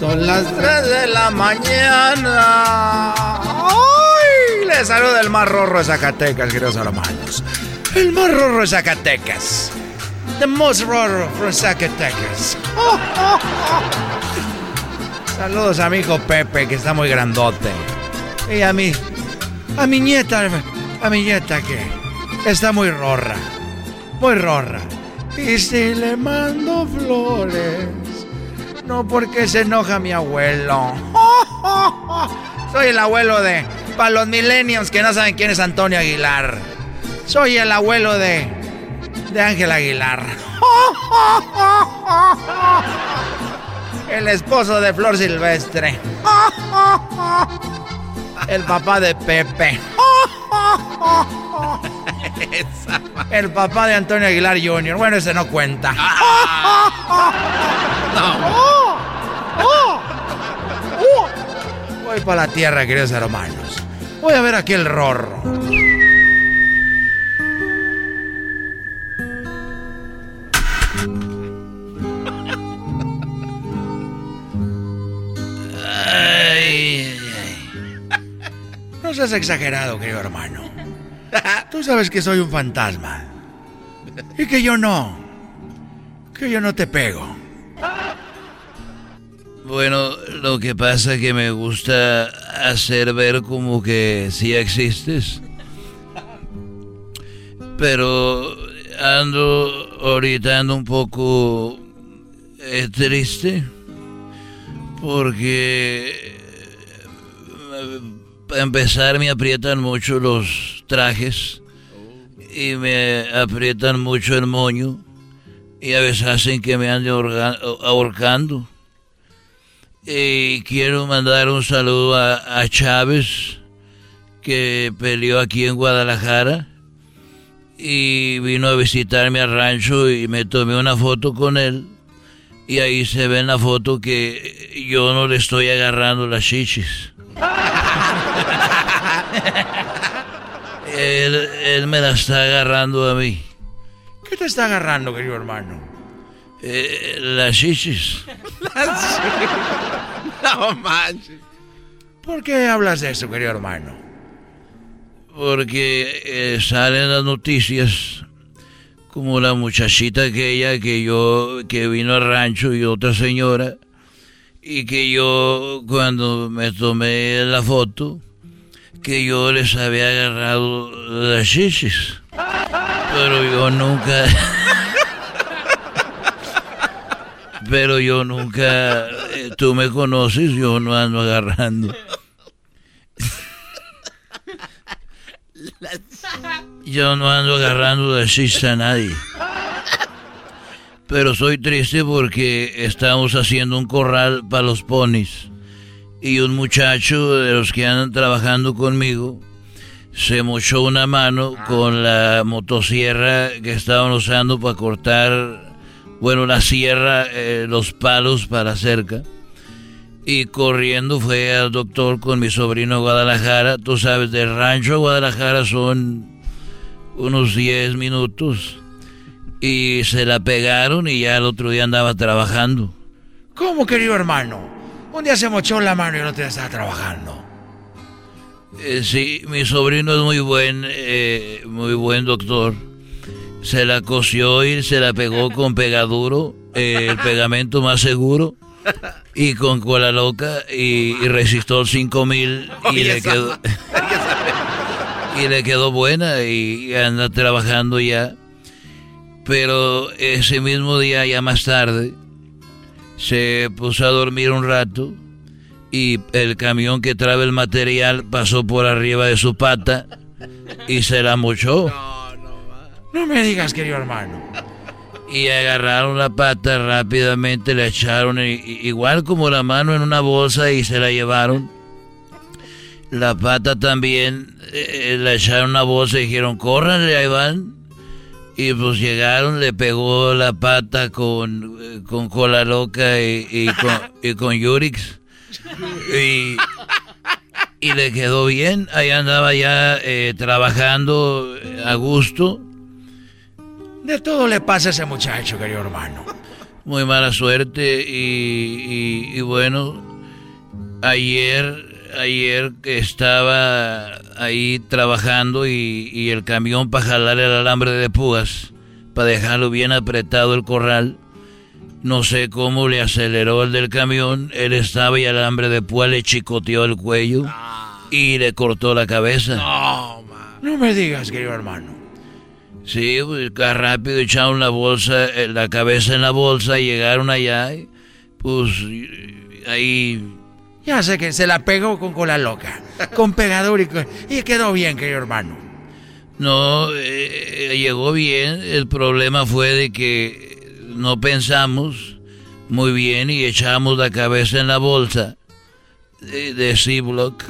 Son las 3 de la mañana. ¡Ay! Les saluda el más rorro de Zacatecas, queridos hermanos. El más rorro de Zacatecas. The most rorro from Zacatecas. *laughs* Saludos a mi hijo Pepe, que está muy grandote. Y a mi, a mi nieta, a mi nieta que está muy rorra. Muy rorra. Y si le mando flores, no porque se enoja mi abuelo. *laughs* Soy el abuelo de. Para los millennials que no saben quién es Antonio Aguilar. Soy el abuelo de. de Ángel Aguilar. *laughs* El esposo de Flor Silvestre. *laughs* El papá de Pepe. El papá de Antonio Aguilar Jr. Bueno, ese no cuenta. Voy para la tierra, queridos hermanos. Voy a ver aquí el rorro. Ay, No seas exagerado, querido hermano. *laughs* Tú sabes que soy un fantasma. Y que yo no. Que yo no te pego. Bueno, lo que pasa es que me gusta hacer ver como que sí existes. Pero ando ahorita ando un poco eh, triste porque eh, para empezar me aprietan mucho los trajes y me aprietan mucho el moño y a veces hacen que me ande ahorcando. Y quiero mandar un saludo a, a Chávez, que peleó aquí en Guadalajara y vino a visitarme al rancho y me tomé una foto con él. Y ahí se ve en la foto que yo no le estoy agarrando las chichis. Él, él me la está agarrando a mí. ¿Qué te está agarrando, querido hermano? Eh, *laughs* las chichis. No manches. ¿Por qué hablas de eso, querido hermano? Porque eh, salen las noticias como la muchachita aquella que yo que vino al rancho y otra señora y que yo cuando me tomé la foto que yo les había agarrado las chichis pero yo nunca *laughs* pero yo nunca eh, tú me conoces yo no ando agarrando *laughs* Yo no ando agarrando de chiste a nadie. Pero soy triste porque estamos haciendo un corral para los ponis. Y un muchacho de los que andan trabajando conmigo se mochó una mano con la motosierra que estaban usando para cortar, bueno, la sierra, eh, los palos para cerca. Y corriendo fue al doctor con mi sobrino Guadalajara. Tú sabes, del rancho Guadalajara son unos 10 minutos. Y se la pegaron y ya el otro día andaba trabajando. ¿Cómo, querido hermano? Un día se mochó la mano y el otro día estaba trabajando. Eh, sí, mi sobrino es muy buen, eh, muy buen doctor. Se la cosió y se la pegó con pegaduro, eh, el pegamento más seguro, y con cola loca y, y resistol 5000 y le quedó *laughs* y le quedó buena y anda trabajando ya. Pero ese mismo día, ya más tarde, se puso a dormir un rato y el camión que trae el material pasó por arriba de su pata y se la mochó. No me digas, querido hermano. Y agarraron la pata rápidamente, le echaron igual como la mano en una bolsa y se la llevaron. La pata también eh, la echaron en una bolsa y dijeron, córranle, ahí van. Y pues llegaron, le pegó la pata con, eh, con cola loca y, y con, y con Yurix. Y, y le quedó bien. Ahí andaba ya eh, trabajando a gusto. De todo le pasa a ese muchacho, querido hermano. Muy mala suerte y, y bueno, ayer, ayer que estaba ahí trabajando y, y el camión para jalar el alambre de púas, para dejarlo bien apretado el corral, no sé cómo le aceleró el del camión, él estaba y el alambre de púas le chicoteó el cuello y le cortó la cabeza. No, no me digas, querido hermano. Sí, pues rápido echaron la bolsa, eh, la cabeza en la bolsa, y llegaron allá, y, pues ahí... Ya sé que se la pegó con cola loca, con pegador y, con- y quedó bien, querido hermano. No, eh, llegó bien, el problema fue de que no pensamos muy bien y echamos la cabeza en la bolsa de, de Ziploc.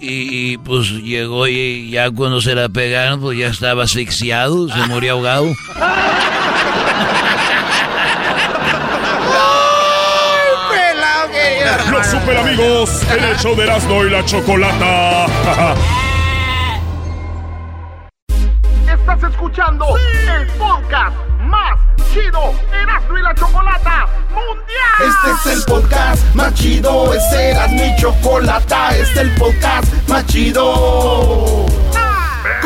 Y, y, pues llegó y ya cuando se la pegaron, pues ya estaba asfixiado, se murió ahogado. *laughs* Los super amigos en el show de Erasmo y la Chocolata. *laughs* Estás escuchando el podcast más chido Erasmo y la Chocolata Mundial. Este es el podcast más chido, este era mi chocolata, este es el podcast más chido.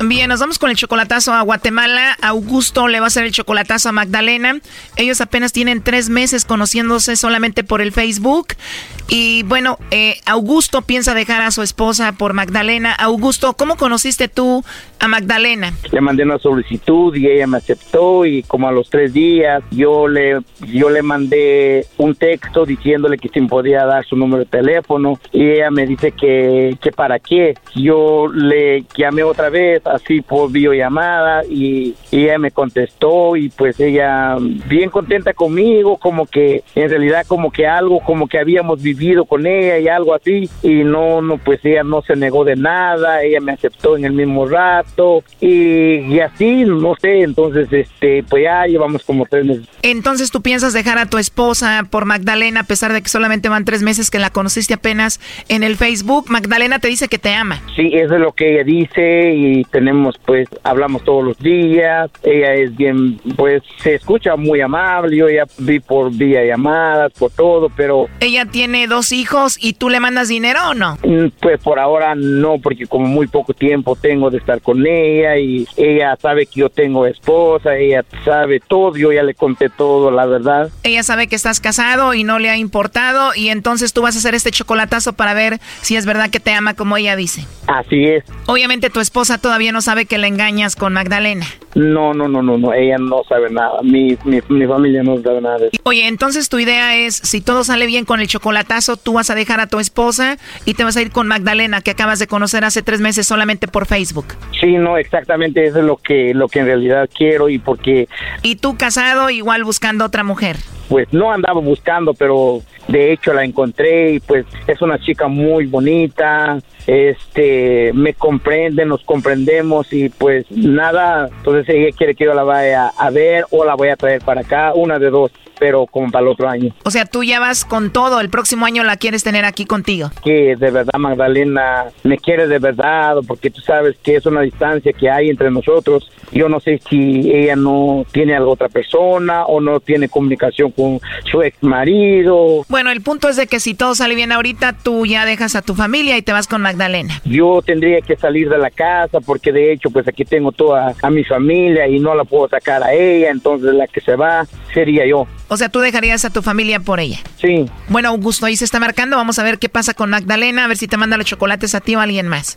Bien, nos vamos con el chocolatazo a Guatemala. Augusto le va a hacer el chocolatazo a Magdalena. Ellos apenas tienen tres meses conociéndose solamente por el Facebook. Y bueno, eh, Augusto piensa dejar a su esposa por Magdalena. Augusto, ¿cómo conociste tú a Magdalena? Le mandé una solicitud y ella me aceptó y como a los tres días yo le yo le mandé un texto diciéndole que si me podía dar su número de teléfono y ella me dice que, que para qué. Yo le llamé otra vez así por videollamada y, y ella me contestó y pues ella bien contenta conmigo como que en realidad como que algo como que habíamos vivido con ella y algo así y no no pues ella no se negó de nada ella me aceptó en el mismo rato y, y así no sé entonces este pues ya llevamos como tres meses Entonces tú piensas dejar a tu esposa por Magdalena a pesar de que solamente van tres meses que la conociste apenas en el Facebook. Magdalena te dice que te ama. Sí, eso es lo que ella dice y tenemos pues hablamos todos los días, ella es bien pues se escucha muy amable, yo ya vi por vía llamadas, por todo, pero ella tiene dos hijos y tú le mandas dinero o no? Mm, pues por ahora no, porque como muy poco tiempo tengo de estar con ella y ella sabe que yo tengo esposa, ella sabe todo, yo ya le conté todo, la verdad. Ella sabe que estás casado y no le ha importado y entonces tú vas a hacer este chocolatazo para ver si es verdad que te ama como ella dice. Así es. Obviamente tu esposa todavía no sabe que la engañas con Magdalena. No, no, no, no, no, ella no sabe nada, mi, mi, mi familia no sabe nada. Oye, entonces tu idea es, si todo sale bien con el chocolatazo, tú vas a dejar a tu esposa y te vas a ir con Magdalena, que acabas de conocer hace tres meses solamente por Facebook. Sí, no, exactamente, eso es lo que, lo que en realidad quiero y porque... ¿Y tú casado igual buscando otra mujer? Pues no andaba buscando, pero de hecho la encontré y pues es una chica muy bonita, este, me comprende, nos comprendemos y pues nada, entonces ella quiere que yo la vaya a ver o la voy a traer para acá, una de dos pero como para el otro año. O sea, tú ya vas con todo, el próximo año la quieres tener aquí contigo. Que de verdad Magdalena me quiere de verdad, porque tú sabes que es una distancia que hay entre nosotros. Yo no sé si ella no tiene a otra persona o no tiene comunicación con su ex marido. Bueno, el punto es de que si todo sale bien ahorita, tú ya dejas a tu familia y te vas con Magdalena. Yo tendría que salir de la casa porque de hecho pues aquí tengo toda a mi familia y no la puedo sacar a ella, entonces la que se va sería yo. O sea, tú dejarías a tu familia por ella. Sí. Bueno, Augusto, ahí se está marcando. Vamos a ver qué pasa con Magdalena, a ver si te manda los chocolates a ti o a alguien más.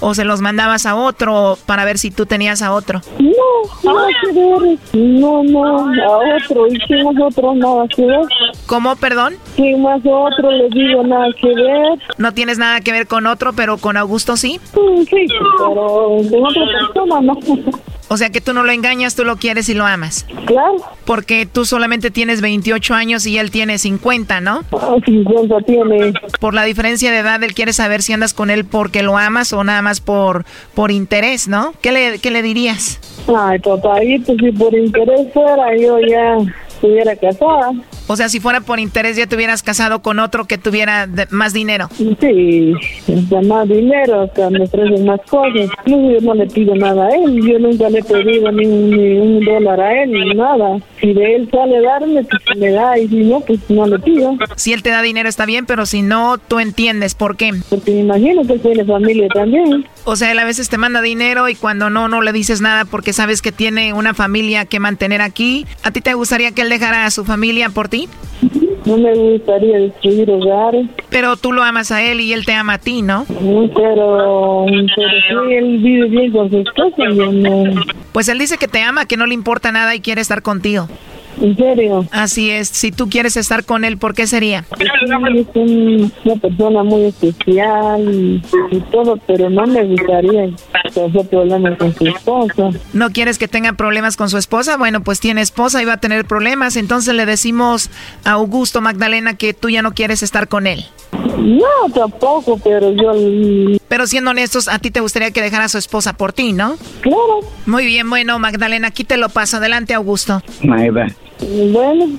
o se los mandabas a otro para ver si tú tenías a otro. No, nada que ver. No, no, a otro. ¿Y quién es otro? Nada que ver. ¿Cómo, perdón? ¿Quién más otro? Le digo nada que ver. No tienes nada que ver con otro, pero con Augusto sí. Sí, sí pero con otra persona no. O sea que tú no lo engañas, tú lo quieres y lo amas. Claro. Porque tú solamente tienes 28 años y él tiene 50, ¿no? Ah, 50 tiene. Por la diferencia de edad, él quiere saber si andas con él porque lo amas o nada más por, por interés, ¿no? ¿Qué le, qué le dirías? Ay, papayito, si por interés fuera, yo ya estuviera casada. O sea, si fuera por interés ya te hubieras casado con otro que tuviera más dinero. Sí, más dinero, que me ofrecen más cosas. No, yo no le pido nada a él, yo nunca le he pedido ni, ni un dólar a él, ni nada. Si de él sale darme, pues me da, y si no, pues no le pido. Si él te da dinero está bien, pero si no, tú entiendes por qué. Porque me imagino que tiene familia también. O sea, él a veces te manda dinero y cuando no, no le dices nada porque sabes que tiene una familia que mantener aquí. ¿A ti te gustaría que él dejara a su familia por ti? No me gustaría destruir hogares. Pero tú lo amas a él y él te ama a ti, ¿no? Pero, pero sí, él vive bien con su esposa. No. Pues él dice que te ama, que no le importa nada y quiere estar contigo. ¿En serio? Así es. Si tú quieres estar con él, ¿por qué sería? Sí, es una persona muy especial y, y, todo, pero no me gustaría tener problemas con su esposa. ¿No quieres que tenga problemas con su esposa? Bueno, pues tiene esposa y va a tener problemas. Entonces le decimos a Augusto Magdalena que tú ya no quieres estar con él. No, tampoco, pero yo... Pero siendo honestos, a ti te gustaría que dejara a su esposa por ti, ¿no? Claro. Muy bien, bueno, Magdalena, aquí te lo paso. Adelante, Augusto. Ahí va. Bueno.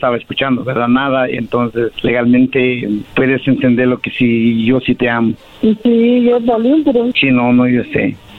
estaba escuchando, ¿verdad? Nada, entonces legalmente puedes entender lo que sí, yo sí te amo. Sí, yo también, pero... Sí, no, no, yo sé.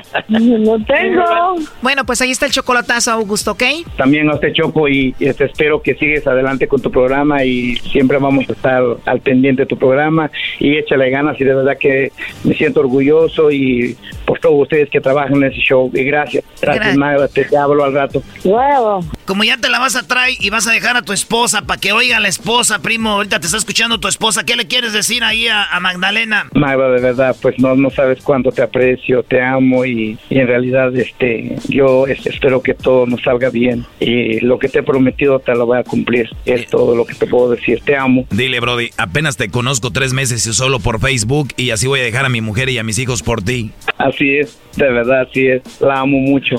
*laughs* No tengo. Bueno, pues ahí está el chocolatazo, Augusto, ¿ok? También a usted, Choco, y este, espero que sigues adelante con tu programa y siempre vamos a estar al pendiente de tu programa y échale ganas y de verdad que me siento orgulloso y por todos ustedes que trabajan en ese show y gracias. Gracias, Gracias. Magda, te, te hablo al rato. Como ya te la vas a traer y vas a dejar a tu esposa para que oiga a la esposa, primo, ahorita te está escuchando tu esposa, ¿qué le quieres decir ahí a, a Magdalena? Magda, de verdad, pues no, no sabes cuánto te aprecio, te amo y, y en realidad este, yo este, espero que todo nos salga bien y lo que te he prometido te lo voy a cumplir. Es todo lo que te puedo decir. Te amo. Dile, Brody, apenas te conozco tres meses y solo por Facebook y así voy a dejar a mi mujer y a mis hijos por ti. Así es, de verdad, así es. La amo mucho.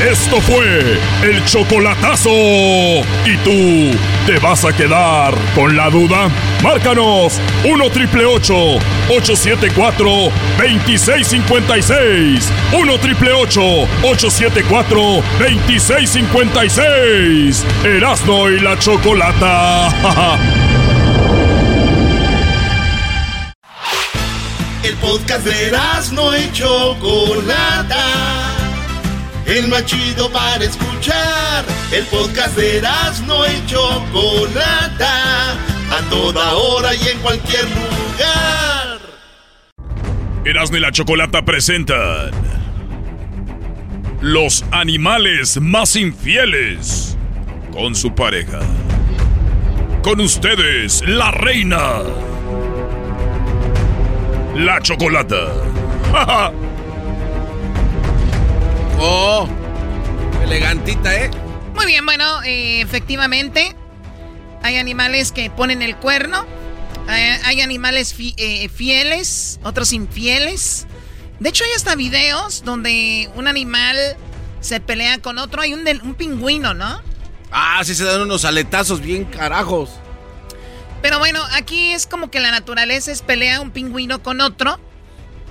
Esto fue el chocolatazo. ¿Y tú te vas a quedar con la duda? Márcanos 1 triple 874 2656. 1 triple 874 2656. Erasno y la chocolata. *laughs* El podcast de no y Chocolata. El más chido para escuchar. El podcast de no y Chocolata. A toda hora y en cualquier lugar. Erasno y la chocolata presentan los animales más infieles con su pareja. Con ustedes, la reina. La chocolata. Oh, elegantita, ¿eh? Muy bien, bueno, eh, efectivamente, hay animales que ponen el cuerno, hay, hay animales fi- eh, fieles, otros infieles. De hecho, hay hasta videos donde un animal se pelea con otro. Hay un, del- un pingüino, ¿no? Ah, sí se dan unos aletazos bien carajos. Pero bueno, aquí es como que la naturaleza es pelea un pingüino con otro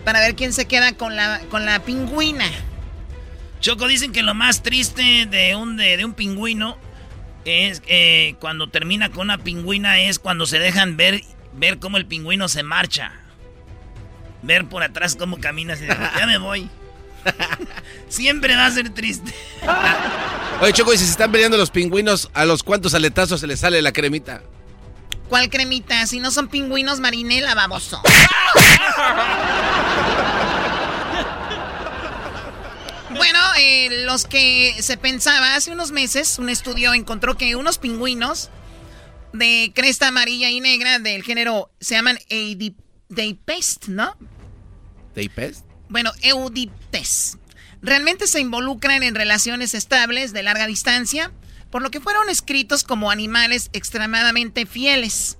para ver quién se queda con la, con la pingüina. Choco, dicen que lo más triste de un, de, de un pingüino es eh, cuando termina con una pingüina es cuando se dejan ver, ver cómo el pingüino se marcha. Ver por atrás cómo camina. de, ya me voy. *laughs* Siempre va a ser triste. Oye, Choco, y si se están peleando los pingüinos, ¿a los cuantos aletazos se les sale la cremita? ¿Cuál cremita? Si no son pingüinos, marinela, baboso. Bueno, eh, los que se pensaba hace unos meses, un estudio encontró que unos pingüinos de cresta amarilla y negra del género se llaman Eudipest, ¿no? ¿Deipest? Bueno, Eudiptes. Realmente se involucran en relaciones estables de larga distancia, por lo que fueron escritos como animales extremadamente fieles.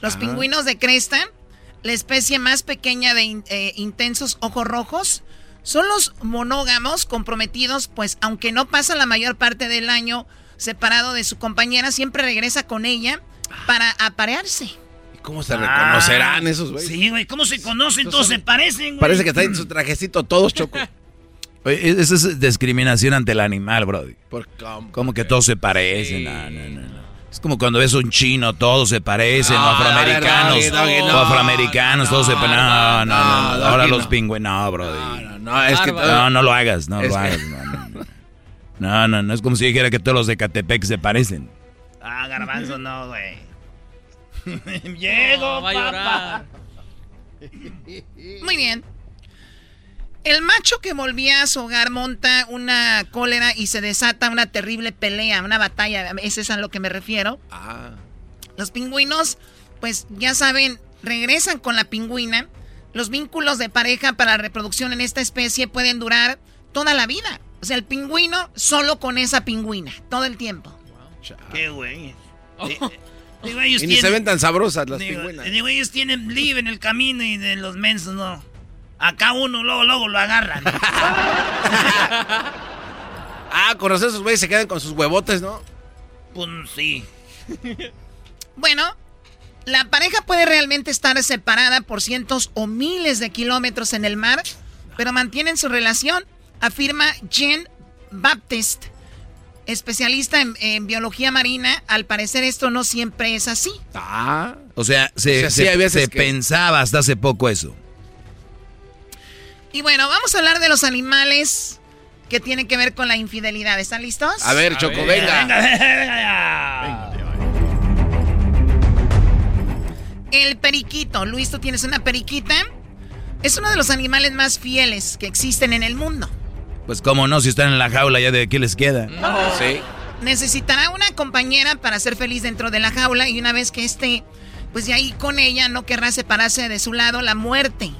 Los Ah. pingüinos de cresta, la especie más pequeña de in- eh, intensos ojos rojos, son los monógamos comprometidos, pues aunque no pasan la mayor parte del año separado de su compañera, siempre regresa con ella para aparearse. ¿Y cómo se reconocerán esos güeyes? Sí, güey, ¿cómo se conocen? Todos se parecen, güey. Parece que están en su trajecito todos, Choco. *laughs* E-, eso es discriminación ante el animal, Brody. ¿Por cómo? Como que todos se parecen. No, no, no, no. Es como cuando ves un chino, todos se parecen, No, o afroamericanos, Doggy, Doggy, o afroamericanos, todos se parecen. No, no, no, no, no. Ahora los no. pingüinos, no, Brody. No, no, es que... No, no lo hagas, no Es lo que- hagas. No, no, no. No, no, no, es como si dijera que todos los de Catepec se parecen. Ah, garbanzo, no, güey. *laughs* Llego, va a llorar. Muy bien. El macho que volvía a su hogar monta una cólera y se desata una terrible pelea, una batalla. Ese es a lo que me refiero. Ah. Los pingüinos, pues ya saben, regresan con la pingüina. Los vínculos de pareja para la reproducción en esta especie pueden durar toda la vida. O sea, el pingüino solo con esa pingüina, todo el tiempo. Qué güey. Eh, eh, ellos Y ni se ven tan sabrosas las digo, pingüinas. digo, ellos tienen live en el camino y de los mensos no. Acá uno luego, luego lo agarran. *laughs* Ah, con razón esos güeyes se quedan con sus huevotes, ¿no? pues sí. Bueno, la pareja puede realmente estar separada por cientos o miles de kilómetros en el mar, pero mantienen su relación, afirma Jen Baptist, especialista en, en biología marina. Al parecer esto no siempre es así. Ah. O sea, se, O sea, sí, se- hay veces se que- pensaba hasta hace poco eso. Y bueno, vamos a hablar de los animales que tienen que ver con la infidelidad. ¿Están listos? A ver, Choco, venga. Venga, venga, ya. El periquito. Luis, ¿tú tienes una periquita? Es uno de los animales más fieles que existen en el mundo. Pues cómo no, si están en la jaula ya de qué les queda. Sí. Necesitará una compañera para ser feliz dentro de la jaula y una vez que esté, pues de ahí con ella, no querrá separarse de su lado. La muerte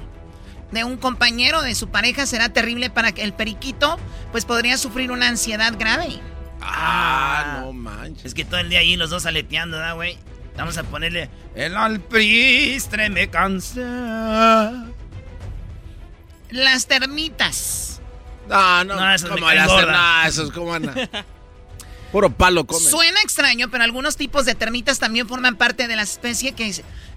de un compañero de su pareja será terrible para que el periquito, pues podría sufrir una ansiedad grave. Ah, no manches. Es que todo el día ahí los dos aleteando, ¿da, güey? Vamos a ponerle. El alpristre me cansa. Las termitas. No, no, No, esas me como las gordas. no, esos como Puro palo comen. Suena extraño, pero algunos tipos de termitas también forman parte de la especie que,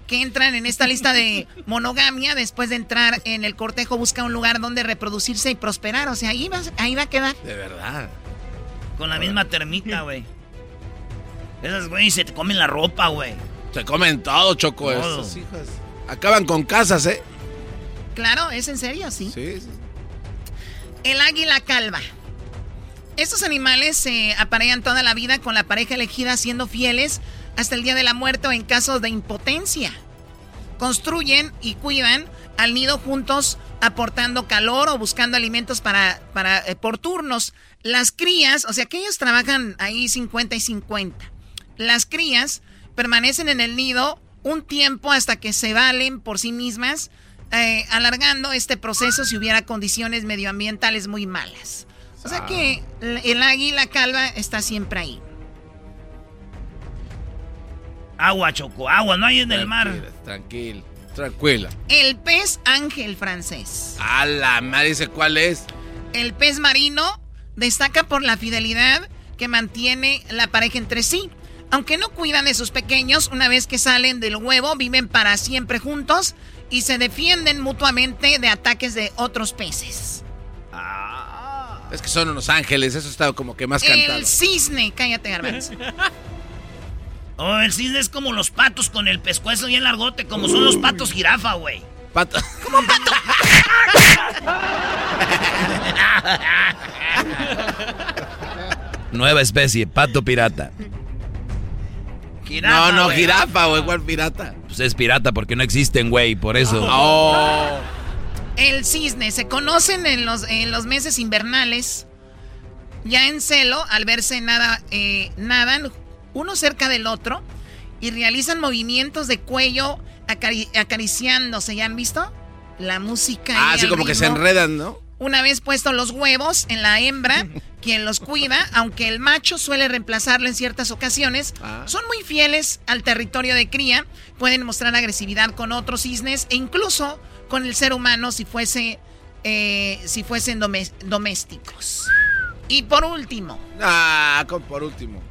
que entran en esta lista de *laughs* monogamia. Después de entrar en el cortejo, busca un lugar donde reproducirse y prosperar. O sea, ahí va, ahí va a quedar. De verdad. Con la misma termita, güey. Esas, güey, se te comen la ropa, güey. Se comen todo, Choco. Todo. Esos hijos. Acaban con casas, ¿eh? Claro, ¿es en serio? Sí. Sí, sí. El águila calva. Estos animales se aparean toda la vida con la pareja elegida siendo fieles hasta el día de la muerte o en casos de impotencia. Construyen y cuidan al nido juntos aportando calor o buscando alimentos para, para eh, por turnos. Las crías, o sea que ellos trabajan ahí 50 y 50. Las crías permanecen en el nido un tiempo hasta que se valen por sí mismas, eh, alargando este proceso si hubiera condiciones medioambientales muy malas. O sea que el águila calva está siempre ahí. Agua, Choco, agua, no hay en el mar. Tranquila, tranquila. El pez ángel francés. A la madre dice cuál es. El pez marino destaca por la fidelidad que mantiene la pareja entre sí. Aunque no cuidan de sus pequeños, una vez que salen del huevo, viven para siempre juntos y se defienden mutuamente de ataques de otros peces. Es que son unos ángeles, eso está como que más cantado. El cisne, cállate, garbanzo. *laughs* Oh, el cisne es como los patos con el pescuezo y el largote, como son los patos jirafa, güey. Pato. *laughs* ¿Cómo pato? *laughs* Nueva especie, pato pirata. Jirafa, no, no, jirafa, güey, ¿cuál pirata? Pues es pirata porque no existen, güey, por eso. Oh. El cisne se conocen en los, en los meses invernales. Ya en celo, al verse nada, eh, nadan uno cerca del otro y realizan movimientos de cuello acari- acariciándose. ¿Ya han visto? La música. Ah, así como que se enredan, ¿no? Una vez puestos los huevos en la hembra, *laughs* quien los cuida, aunque el macho suele reemplazarlo en ciertas ocasiones, Ah. son muy fieles al territorio de cría, pueden mostrar agresividad con otros cisnes e incluso con el ser humano si fuese eh, si fuesen domésticos. Y por último. Ah, por último.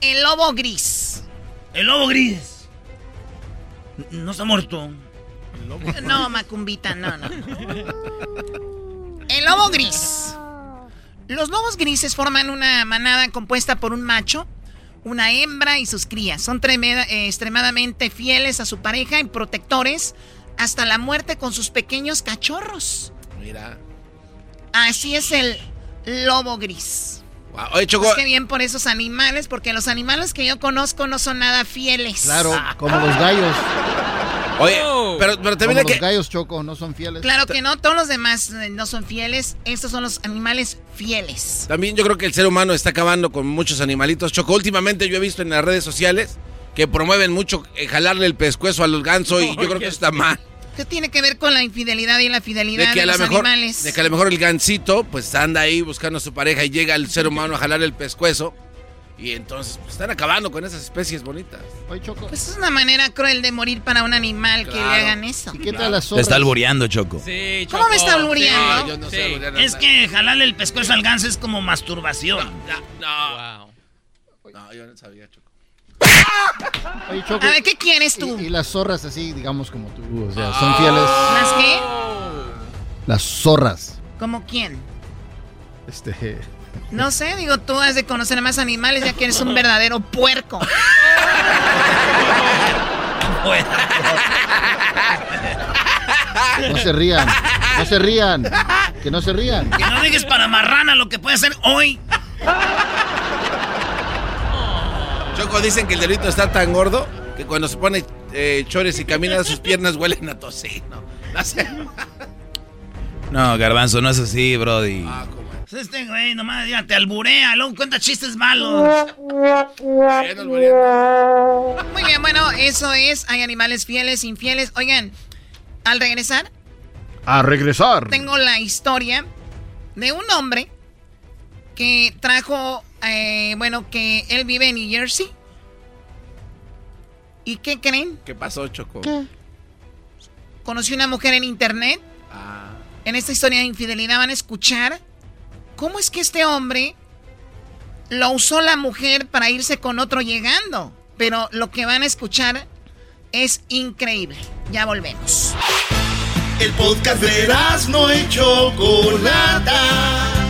El lobo gris. El lobo gris. No está muerto. No, Macumbita, no, no. *laughs* El lobo gris. Los lobos grises forman una manada compuesta por un macho, una hembra y sus crías. Son eh, extremadamente fieles a su pareja y protectores hasta la muerte con sus pequeños cachorros. Mira. Así es el lobo gris. Oye, Choco. Pues qué bien por esos animales, porque los animales que yo conozco no son nada fieles. Claro, como los gallos. *laughs* Oye, pero, pero también que... los gallos choco no son fieles. Claro que no, todos los demás eh, no son fieles. Estos son los animales fieles. También yo creo que el ser humano está acabando con muchos animalitos. Choco, últimamente yo he visto en las redes sociales que promueven mucho eh, jalarle el pescuezo a los gansos y yo creo que eso está mal. ¿Qué tiene que ver con la infidelidad y la fidelidad de, los animales? De que a lo mejor el gansito pues anda ahí buscando a su pareja y llega el ser humano a jalarle el pescuezo y entonces pues, están acabando con esas especies bonitas. Choco. Pues es una manera cruel de morir para un animal que le hagan eso. qué tal las Te está albureando, Choco. Sí, Choco. ¿Cómo me está albureando? yo no sé Es que jalarle el pescuezo al ganso es como masturbación. No. No, yo no sabía, Choco. *laughs* Choco, a ver, ¿qué quieres tú? Y, las zorras así, digamos como tú, o sea, son fieles. ¿Las qué? Las zorras. ¿Como quién? Este... No sé, digo, tú has de conocer más animales ya que eres un verdadero *laughs* puerco. No se rían, no se rían, que no se rían. Que no digas para marrana lo que puede hacer hoy. Choco, dicen que el delito está tan gordo que cuando se pone eh, chores y camina sus piernas huelen a tocino. No, Garbanzo, no es así, Brody. Ah, pues este güey nomás ya te alburea, luego cuenta chistes malos. Muy bien, bueno, eso es. Hay animales fieles, infieles. Oigan, al regresar. A regresar. Tengo la historia de un hombre que trajo, eh, bueno, que él vive en New Jersey. ¿Y qué creen? ¿Qué pasó, Choco? Conoció una mujer en internet. Ah. En esta historia de infidelidad van a escuchar ¿cómo es que este hombre lo usó la mujer para irse con otro llegando? Pero lo que van a escuchar es increíble. Ya volvemos. El podcast de no hecho Chocolata.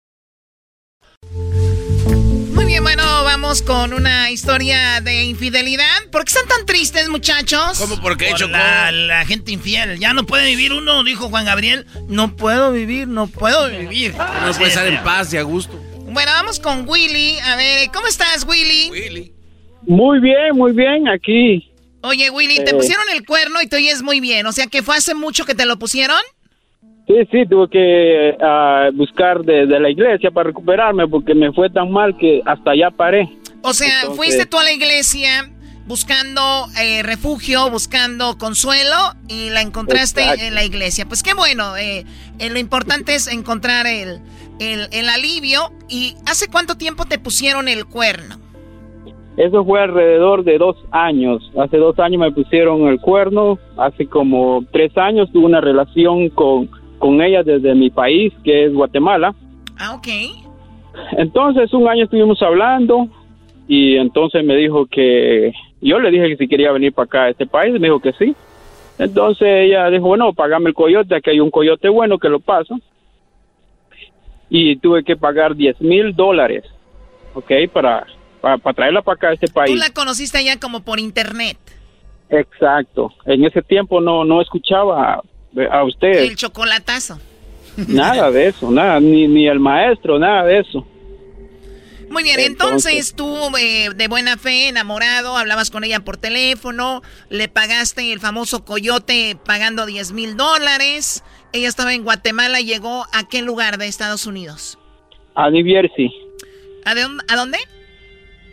Vamos con una historia de infidelidad. ¿Por qué están tan tristes, muchachos? ¿Cómo por qué, Por la, la, gente infiel. Ya no puede vivir uno, dijo Juan Gabriel. No puedo vivir, no puedo vivir. No puede estar en paz y a gusto. Bueno, vamos con Willy. A ver, ¿cómo estás, Willy? Willy. Muy bien, muy bien, aquí. Oye, Willy, te eh. pusieron el cuerno y te oyes muy bien. O sea, que fue hace mucho que te lo pusieron. Sí, sí, tuve que ah, buscar de, la iglesia para recuperarme porque me fue tan mal que hasta allá paré. O sea, fuiste tú a la iglesia buscando eh, refugio, buscando consuelo y la encontraste en la iglesia. Pues qué bueno, eh, eh, lo importante es encontrar el, el, el alivio. ¿Y hace cuánto tiempo te pusieron el cuerno? Eso fue alrededor de dos años. Hace dos años me pusieron el cuerno. Hace como tres años tuve una relación con con ella desde mi país, que es Guatemala. Ah, ok. Entonces, un año estuvimos hablando y entonces me dijo que yo le dije que si quería venir para acá a este país, me dijo que sí. Entonces ella dijo, bueno, pagame el coyote, aquí hay un coyote bueno que lo paso. Y tuve que pagar 10 mil dólares, ¿ok? Para, para, para traerla para acá a este Tú país. la conociste allá como por internet. Exacto. En ese tiempo no, no escuchaba a, ustedes. El chocolatazo. Nada de eso, nada, ni, ni el maestro, nada de eso. Muy bien, entonces, Entonces- tú eh, de buena fe, enamorado, hablabas con ella por teléfono, le pagaste el famoso coyote pagando 10 mil dólares. Ella estaba en Guatemala, llegó a qué lugar de Estados Unidos? A New Jersey. ¿A, de a dónde?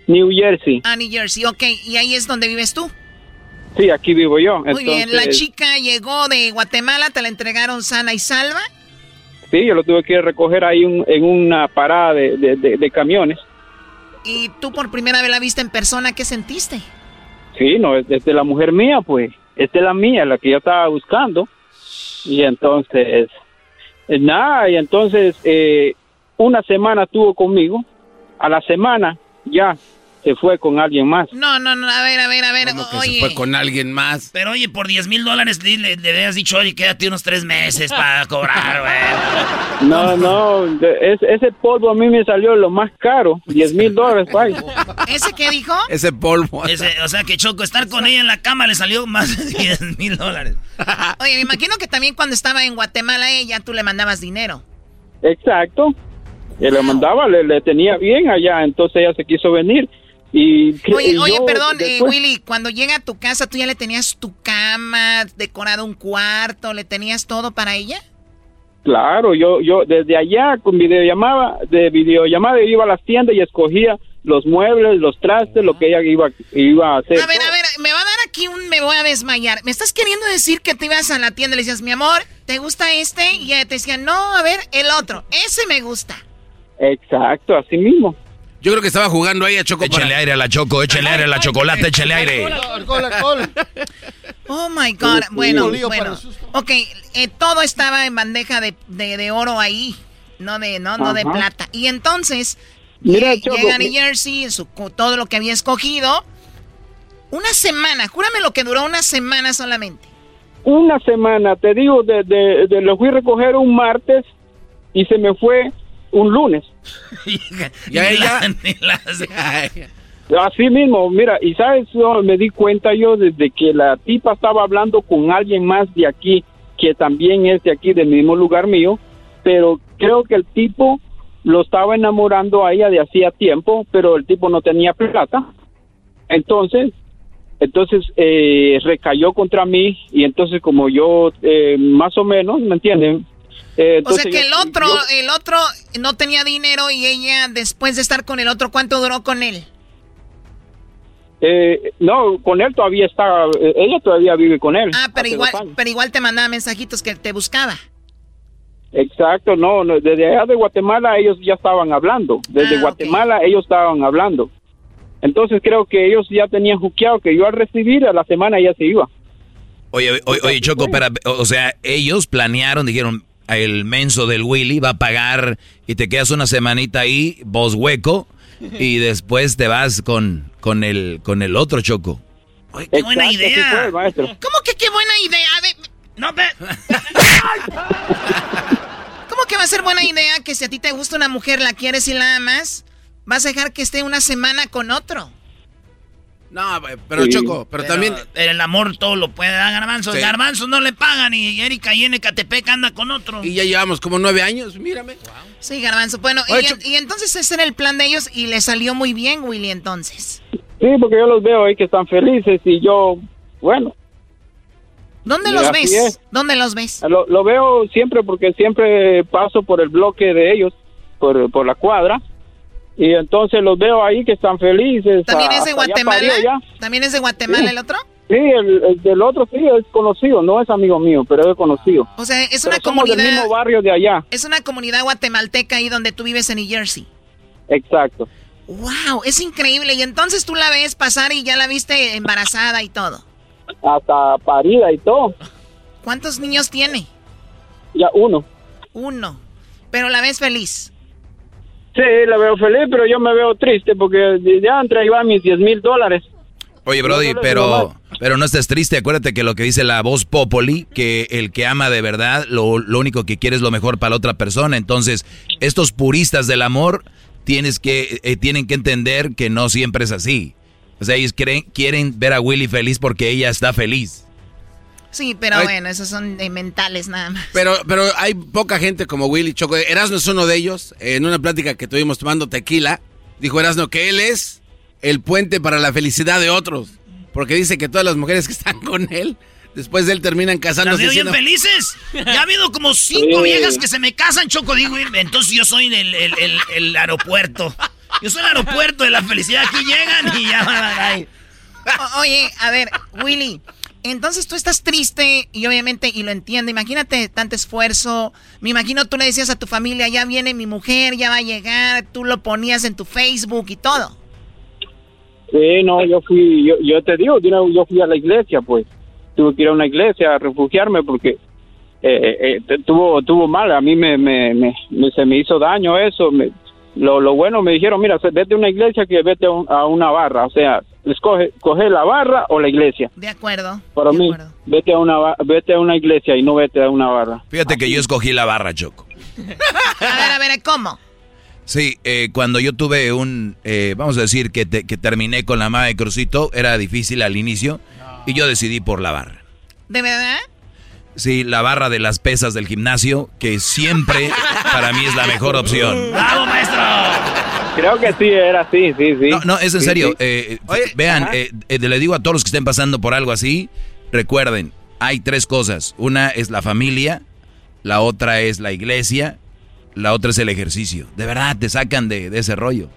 New Jersey. A New Jersey, ok. Y ahí es donde vives tú. Sí, aquí vivo yo. Muy bien, la chica llegó de Guatemala, te la entregaron sana y salva. Sí, yo lo tuve que recoger ahí un- en una parada de, de- de- de camiones. Y tú por primera vez la viste en persona, ¿qué sentiste? Sí, no, es, es de la mujer mía, pues. Es de la mía, la que yo estaba buscando. Y entonces, eh, nada, y entonces eh, una semana estuvo conmigo. A la semana ya se fue con alguien más. No, no, no, a ver, a ver, a ver, Que oye. se fue con alguien más. Pero oye, por 10 mil dólares le, le, le habías dicho, oye, quédate unos tres meses para *laughs* cobrar, güey. No, no, de- es- ese polvo a mí me salió lo más caro, 10 mil dólares, pay. *laughs* ¿Ese qué dijo? Ese polvo. Ese- o sea que Choco, estar con ella en la cama le salió más de 10 mil dólares. *laughs* Oye, me imagino que también cuando estaba en Guatemala ella, tú le mandabas dinero. Exacto. Y le mandaba, le, le tenía bien allá, entonces ella se quiso venir. Y, Oye, oye, perdón, eh, después- Willy, cuando llega a tu casa, ¿tú ya le tenías tu cama, decorado un cuarto, le tenías todo para ella? Claro, yo, yo desde allá con videollamada, de videollamada iba a las tiendas y escogía los muebles, los trastes, lo que ella iba, iba a hacer. A ver, a ver, me va a dar aquí un me voy a desmayar. ¿Me estás queriendo decir que te ibas a la tienda y le decías, mi amor, ¿te gusta este? Y ella te decía, no, a ver, el otro, ese me gusta. Exacto, así mismo. Yo creo que estaba jugando ahí a Choco Échale aire a la Choco, échale aire a la chocolate, échale aire. Alcohol, alcohol. Oh my God. Bueno, para bueno. susto. Ok, eh, todo estaba en bandeja de, de- de oro ahí, no de, no, no de plata. Y entonces, Mira, Choco, llega a New Jersey, su, todo lo que había escogido. Una semana, júrame lo que duró una semana solamente. Una semana, te digo, de, de, de- lo fui a recoger un martes y se me fue un lunes. Y a ella. Así mismo, mira, y sabes, Yo me di cuenta yo desde que la tipa estaba hablando con alguien más de aquí, que también es de aquí, del mismo lugar mío, pero creo que el tipo lo estaba enamorando a ella de hacía tiempo, pero el tipo no tenía plata. Entonces, entonces eh, recayó contra mí y entonces como yo eh, más o menos, ¿me entienden? Eh, O sea que el otro, yo- el otro no tenía dinero y ella, después de estar con el otro, ¿cuánto duró con él? eh, no, con él todavía está, eh, ella todavía vive con él. Ah, pero igual, pero igual te mandaba mensajitos que te buscaba. Exacto, no, no, desde allá de Guatemala ellos ya estaban hablando, desde Ah, Guatemala ellos estaban hablando. Entonces creo que ellos ya tenían juqueado que yo al recibir a la semana ya se iba. Oye, oye, oye, Choco, o sea, ellos planearon, dijeron, el menso del Willy va a pagar y te quedas una semanita ahí, vos hueco, *laughs* y después te vas con, con, el, con el otro Choco. Qué buena Exacto, idea. fue. ¿Cómo que qué buena idea? Ver, No, ve. *laughs* ¿Cómo que va a ser buena idea que si a ti te gusta una mujer, la quieres y la amas, vas a dejar que esté una semana con otro? No, pero Sí. Choco, pero, también. El amor todo lo puede dar Garbanzo. Sí. Garbanzo no le pagan y Erika y en Ecatepec anda con otro. Y ya llevamos como nueve años, mírame. Sí, Garbanzo. Bueno, y, Oye, y entonces ese era el plan de ellos y le salió muy bien, Willy, entonces. Sí, porque yo los veo ahí que están felices y yo, bueno, ¿Dónde los ves? es. ¿Dónde los ves? lo, lo veo siempre porque siempre paso por el bloque de ellos, por, por la cuadra, y entonces los veo ahí que están felices. ¿También es de Guatemala? ya. ¿También es de Guatemala Sí. el otro? Sí, el, el del otro sí es conocido, no es amigo mío, pero es conocido. O sea, es Pero una somos del comunidad... mismo barrio de allá, Es una comunidad guatemalteca ahí donde tú vives en New Jersey. exacto. ¡Wow! Es increíble. Y entonces tú la ves pasar y ya la viste embarazada y todo. Hasta parida y todo, ¿Cuántos niños tiene? ya uno. Uno. Pero la ves feliz. Sí, la veo feliz, pero yo me veo triste porque ya entre ahí van mis 10 mil dólares. Oye, Brody, pero, pero no estés triste. Acuérdate que lo que dice la voz Popoli, que el que ama de verdad, lo, lo único que quiere es lo mejor para la otra persona. Entonces, estos puristas del amor tienes que, eh, tienen que entender que no siempre es así. O sea, ellos quieren, quieren ver a Willy feliz porque ella está feliz. Sí, pero bueno, esos son de mentales nada más. Pero, pero hay poca gente como Willy Choco. Erasno es uno de ellos. En una plática que tuvimos tomando tequila, dijo Erasno que él es el puente para la felicidad de otros. Porque dice que todas las mujeres que están con él, después de él terminan casándose. ¿Las veo bien felices? Ya ha habido como cinco viejas que se me casan, Choco. Digo, entonces yo soy el, el- el- el aeropuerto. Yo soy el aeropuerto de la felicidad. Aquí llegan y ya van ahí. O- oye, a ver, Willy, entonces tú estás triste y obviamente, y lo entiendo, imagínate tanto esfuerzo, me imagino tú le decías a tu familia, ya viene mi mujer, ya va a llegar, tú lo ponías en tu Facebook y todo. Sí, no, yo fui, yo, yo te digo, yo, fui a la iglesia, pues. Tuve que ir a una iglesia a refugiarme porque eh, eh, te- tuvo tuvo mal. A mí me, me, me- me- se me hizo daño eso. me- lo, lo bueno me dijeron, mira, vete a una iglesia que vete a, un- a una barra. O sea, escoge coge la barra o la iglesia. De acuerdo. Para mí, vete a una vete a una iglesia y no vete a una barra. Fíjate que yo escogí la barra, Choco. *laughs* A ver, a ver, ¿cómo? Sí, eh, cuando yo tuve un, eh, vamos a decir que, te- que terminé con la mamá de Crucito, era difícil al inicio y yo decidí por la barra. ¿De verdad? Sí, la barra de las pesas del gimnasio, que siempre *laughs* para mí es la mejor opción. ¡Bravo, maestro! Creo que sí, era así, sí, sí. No, no, es en Sí, serio. sí. eh, vean, ajá. eh, eh, le digo a todos los que estén pasando por algo así, recuerden, hay tres cosas. Una es la familia, la otra es la iglesia, la otra es el ejercicio. De verdad, te sacan de, de ese rollo.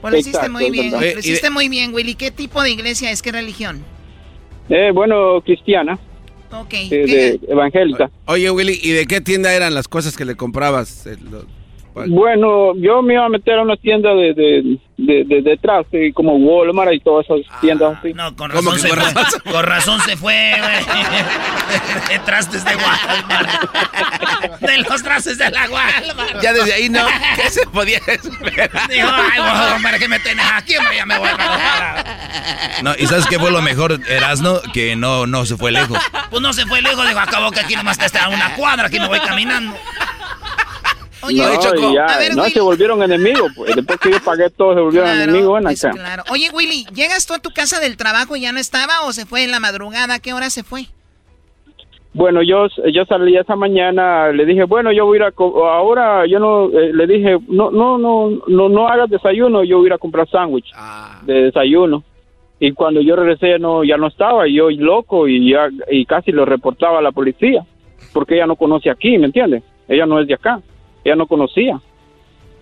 Pues lo hiciste Exacto, muy bien, lo hiciste muy bien, Willy. ¿Qué tipo de iglesia es? ¿Qué religión? Eh, bueno, cristiana, Ok. eh, ¿qué- de- evangélica. Oye, Willy, ¿y de qué tienda eran las cosas que le comprabas? Eh, Bueno, yo me iba a meter a una tienda de, de, de, de, de traste, como Walmart y todas esas tiendas así. No, con razón se fue. Con razón se fue, güey. *laughs* De trastes de Walmart. *laughs* De los trastes de la Walmart. Ya desde ahí no, ¿qué se podía esperar? Dijo, ay, ¿para qué me tenés aquí? hombre? Ya me voy para No, ¿Y sabes qué fue lo mejor, Erasno? Que no, no se fue lejos. Pues no se fue lejos, digo, acabó que aquí nomás está a una cuadra, aquí me voy caminando. No, y ya, no, se volvieron enemigos. Pues. Después que yo pagué todo, se volvieron Claro, enemigos. Ven pues acá. claro. Oye, Willy, ¿llegas tú a tu casa del trabajo y ya no estaba o se fue en la madrugada? ¿A qué hora se fue? Bueno, yo, yo salí esa mañana, le dije, bueno, yo voy a ir a, ahora, yo no, eh, le dije, no, no, no, no, no hagas desayuno, yo voy a ir a comprar sándwich de desayuno. Y cuando yo regresé no, ya no estaba, y yo loco y ya, y casi lo reportaba a la policía, porque ella no conoce aquí, ¿me entiendes? Ella no es de acá, ella no conocía.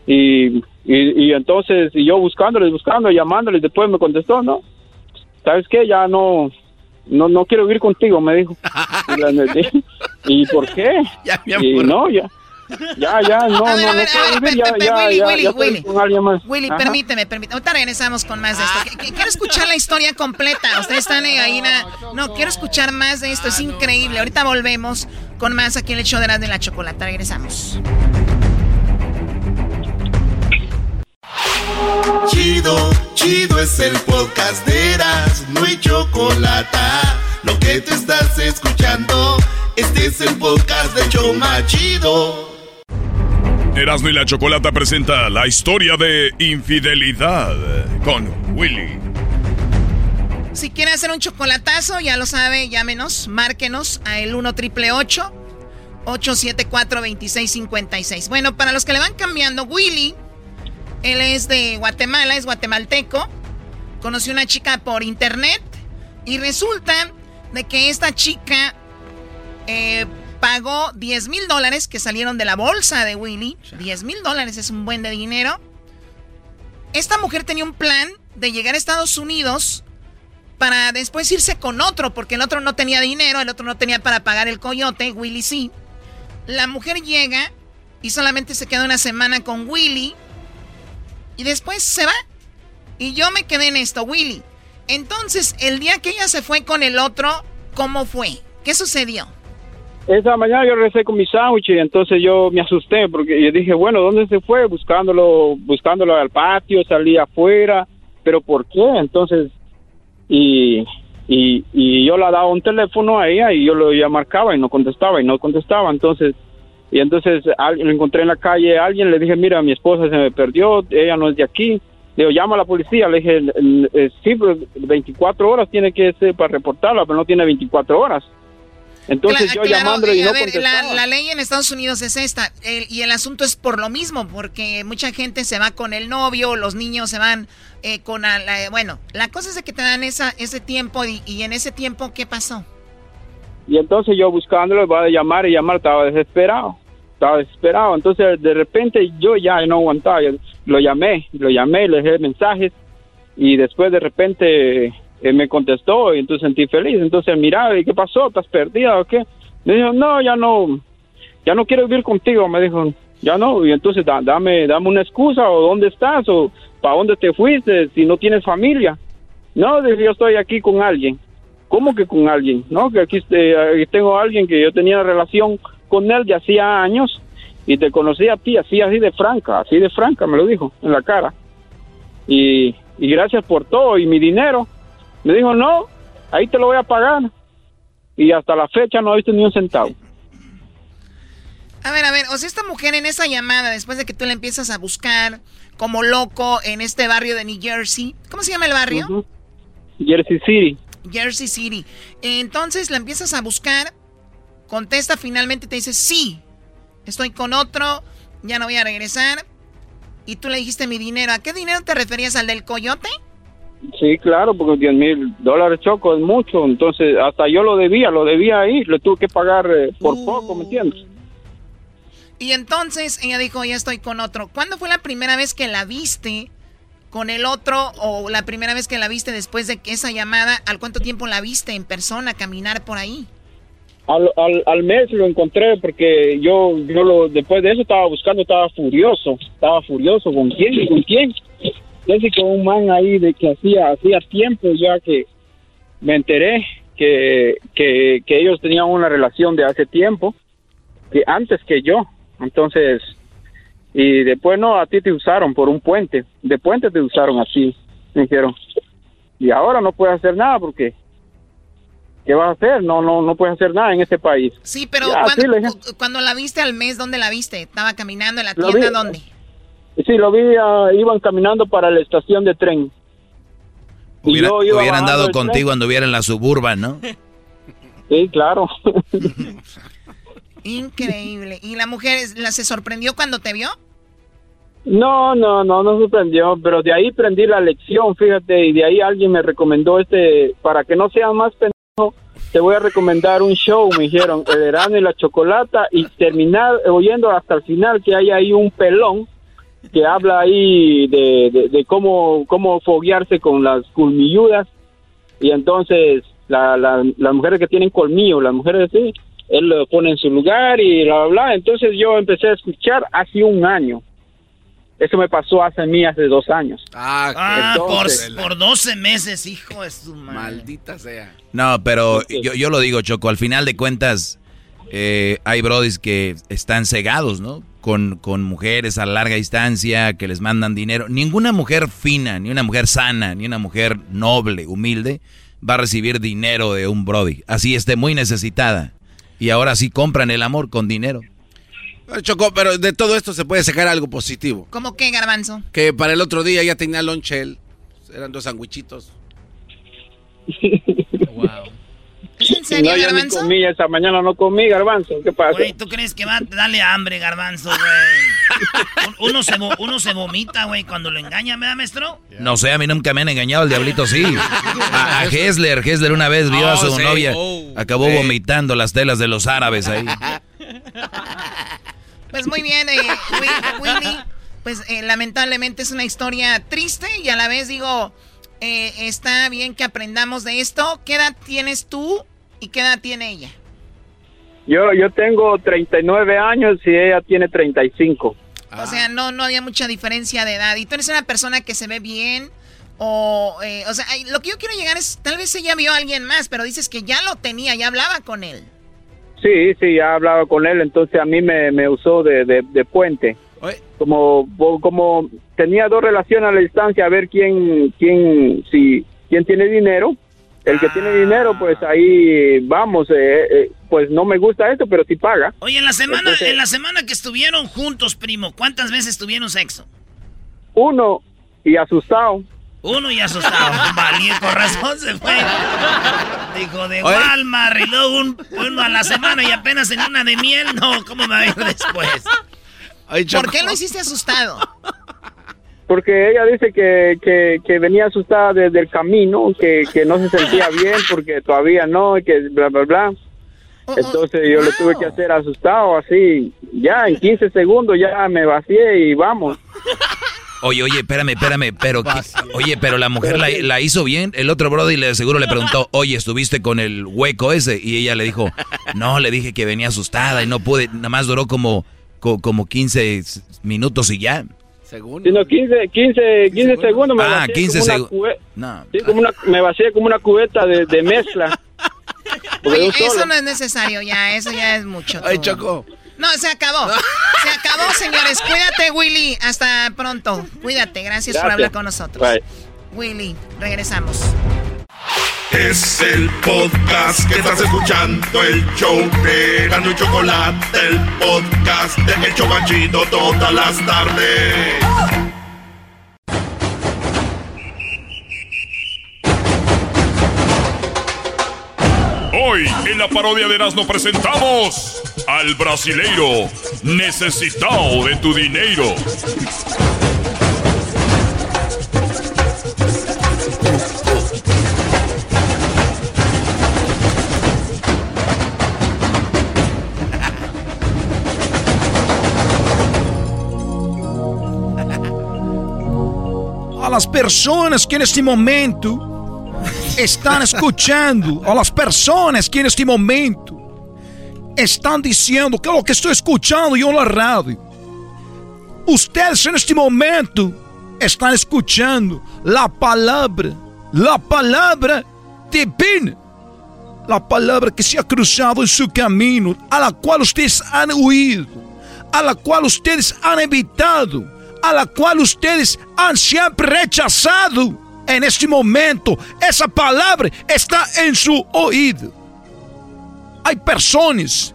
Y, y, y entonces, y yo buscándoles, buscando, llamándoles, después me contestó, no, ¿sabes qué? Ya no, no, no quiero vivir contigo, me dijo. Y, la- me dije, *laughs* ¿Y por qué? *laughs* y no, ya, ya, ya, no, A ver, no, a no ver, quiero a ver, vivir, ya, ya, Willy, ya, Willy, ya Willy. con alguien más. Willy, Ajá. permíteme, permíteme. Ahorita regresamos con más de esto. Qu- qu- Quiero escuchar la historia completa. Ustedes están ahí. na- No, quiero escuchar más de esto. Es increíble. Ahorita volvemos con más aquí en el show de Erasmo y la Chocolata. Regresamos. Chido, chido es el podcast de Eras, no hay chocolate. Lo que te estás escuchando, este es el podcast de Choma Chido. Erasmo y la Chocolata presenta la historia de infidelidad con Willy. Si quiere hacer un chocolatazo, ya lo sabe, llámenos, márquenos a el 1 triple 874 2656. Bueno, para los que le van cambiando, Willy, él es de Guatemala, es guatemalteco. Conoció una chica por internet y resulta de que esta chica eh, pagó 10 mil dólares que salieron de la bolsa de Willy. 10 mil dólares es un buen de dinero. Esta mujer tenía un plan de llegar a Estados Unidos para después irse con otro, porque el otro no tenía dinero, el otro no tenía para pagar el coyote, Willy sí. La mujer llega y solamente se queda una semana con Willy y después se va. Y yo me quedé en esto, Willy. Entonces, el día que ella se fue con el otro, ¿cómo fue? ¿Qué sucedió? esa mañana yo regresé con mi sándwich y entonces yo me asusté porque yo dije, bueno, ¿dónde se fue? Buscándolo, buscándolo al patio, salí afuera, pero ¿por qué? Entonces, y, y, y yo le daba un teléfono a ella y yo lo ya marcaba y no contestaba y no contestaba, entonces, y entonces lo encontré en la calle, a alguien le dije, mira, mi esposa se me perdió, ella no es de aquí, le digo, llama a la policía, le dije, sí, pues 24 horas tiene que ser para reportarla, pero no tiene 24 horas. Entonces Cla- yo claro, llamándole y eh, no a ver, contestaba. la, la ley en Estados Unidos es esta, el- y el asunto es por lo mismo, porque mucha gente se va con el novio, los niños se van eh, con... a la- bueno, la cosa es de que te dan esa, ese tiempo, y, y en ese tiempo, ¿qué pasó? Y entonces yo buscándolo, va a llamar y llamar, estaba desesperado, estaba desesperado. Entonces de repente yo ya no aguantaba, yo lo llamé, lo llamé, le dejé mensajes y después de repente eh, me contestó y entonces sentí feliz. Entonces miraba, ¿y qué pasó? ¿Estás perdida o qué? Me dijo, no, ya no, ya no quiero vivir contigo, me dijo, ya no. Y entonces da- dame, dame una excusa o dónde estás o para dónde te fuiste si no tienes familia. No, dije, yo estoy aquí con alguien. ¿Cómo que con alguien? No, que aquí, aquí tengo a alguien que yo tenía relación con él de hacía años y te conocí a ti así, así de franca, así de franca, me lo dijo en la cara. Y, y gracias por todo y mi dinero. Me dijo, no, ahí te lo voy a pagar. Y hasta la fecha no he visto ni un centavo. A ver, a ver, o sea, esta mujer en esa llamada, después de que tú la empiezas a buscar como loco en este barrio de New Jersey, ¿cómo se llama el barrio? Jersey City. Jersey City. Entonces la empiezas a buscar, contesta finalmente, te dice, sí, estoy con otro, ya no voy a regresar. Y tú le dijiste mi dinero. ¿A qué dinero te referías? ¿Al del coyote? Sí, claro, porque 10 mil dólares choco es mucho. Entonces, hasta yo lo debía, lo debía ahí. Le tuve que pagar eh, por poco, ¿me entiendes? Y entonces ella dijo, ya estoy con otro. ¿Cuándo fue la primera vez que la viste con el otro o la primera vez que la viste después de esa llamada? ¿Al cuánto tiempo la viste en persona caminar por ahí? Al, al, al mes lo encontré porque yo, yo lo, después de eso estaba buscando, estaba furioso, estaba furioso. ¿Con quién? ¿Y ¿Con quién? Con un man ahí de que hacía, hacía tiempo ya que me enteré que, que, que ellos tenían una relación de hace tiempo, que antes que yo. Entonces, y después no, a ti te usaron por un puente, de puente te usaron así, me dijeron. Y ahora no puedes hacer nada porque ¿qué vas a hacer? No, no, no puedes hacer nada en este país. Sí, pero Ya, cuando, sí, cuando la viste al mes, ¿dónde la viste? ¿Estaba caminando en la tienda? vi- ¿Dónde? Sí, lo vi, ah, iban caminando para la estación de tren. Y Hubiera- hubieran bajando dado del contigo tren. anduviera en la suburban, ¿no? Sí, claro. *laughs* Increíble. ¿Y la mujer la se sorprendió cuando te vio? No, no, no, no sorprendió, pero de ahí aprendí la lección, fíjate, y de ahí alguien me recomendó este, para que no sea más pendejo, te voy a recomendar un show, me dijeron, el verano y la chocolata, y terminar oyendo hasta el final que hay ahí un pelón que habla ahí de, de, de cómo, cómo foguearse con las culmilludas, y entonces la, la, las mujeres que tienen colmillo, las mujeres así, él lo pone en su lugar y bla, bla, bla, entonces yo empecé a escuchar hace un año. Eso me pasó hace mí hace dos años. Ah, Entonces- por, por 12 meses, hijo de su madre. Maldita sea. No, pero yo, yo lo digo, Choco, al final de cuentas eh, hay brodis que están cegados, ¿no? Con, con mujeres a larga distancia que les mandan dinero. Ninguna mujer fina, ni una mujer sana, ni una mujer noble, humilde, va a recibir dinero de un brody. Así esté muy necesitada. Y ahora sí compran el amor con dinero. Chocó, pero de todo esto se puede sacar algo positivo. ¿Cómo qué, garbanzo? Que para el otro día ya tenía lonche él. Eran dos sandwichitos. *laughs* ¿Es en serio, no, garbanzo? comí, esa mañana no comí, garbanzo. ¿Qué pasa? Güey, ¿tú crees que va a darle hambre, garbanzo, güey? Un- *laughs* Uno se, uno se vomita, güey, cuando lo engaña, ¿verdad, maestro? No sé, a mí nunca me han engañado, el diablito sí. A, a *laughs* Hessler, Hessler una vez vio a su Oh, sí. novia, Oh. acabó Sí. vomitando las telas de los árabes ahí. *laughs* Pues muy bien, eh. Pues eh, lamentablemente es una historia triste y a la vez digo, eh, está bien que aprendamos de esto. ¿Qué edad tienes tú y qué edad tiene ella? Yo, yo tengo 39 años y ella tiene 35. O sea, no, no había mucha diferencia de edad. Y tú eres una persona que se ve bien. O, eh, o sea, lo que yo quiero llegar es, tal vez ella vio a alguien más, pero dices que ya lo tenía, ya hablaba con él. Sí, sí, ya he hablado con él, entonces a mí me, me usó de, de, de puente. Como, como tenía dos relaciones a la distancia, a ver quién, quién, si, quién tiene dinero. El que tiene dinero, pues ahí vamos, eh, eh, pues no me gusta esto, pero sí paga. Oye, en la semana, en la semana que estuvieron juntos, primo, ¿cuántas veces tuvieron sexo? Uno y asustado. Uno y asustado. *laughs* Valía, con razón se fue. Dijo de Walmart y luego un, uno a la semana y apenas en una de miel. No, ¿cómo me va a ir después? ¿Por qué lo hiciste asustado? Porque ella dice que, que, que venía asustada desde el camino, que, que no se sentía bien porque todavía no, y que bla, bla, bla. Entonces yo le tuve que hacer asustado así, ya en 15 segundos ya me vacié y vamos. Oye, oye, espérame, espérame, pero oye, pero la mujer la, la, hizo bien. El otro brother le seguro le preguntó, oye, ¿estuviste con el hueco ese? Y ella le dijo, no, le dije que venía asustada y no pude, nada más duró como, como 15 minutos y ya. ¿Segundos? no, 15, 15, 15 segundos me Ah, 15 segundos. No. Sí, como una, me vacié como una cubeta de, de mezcla. *laughs* Oye, eso no es necesario ya, eso ya es mucho. Ay, Choco. No, se acabó. Se acabó, señores. Cuídate, Willy. Hasta pronto. Cuídate. Gracias, por hablar con nosotros. Willy, regresamos. Es el podcast que estás escuchando, el show de Gano y Chocolate, el podcast de El Chocachito todas las tardes. Hoy en la parodia de Erasmo presentamos al brasileiro necesitado de tu dinero. A las personas que en este momento están escuchando, a las personas que en este momento están diciendo que lo que estoy escuchando yo en la radio. Ustedes en este momento están escuchando la palabra, la palabra divina, la palabra que se ha cruzado en su camino, a la cual ustedes han huido, a la cual ustedes han evitado, a la cual ustedes han siempre rechazado. En este momento, esa palabra está en su oído. Hay personas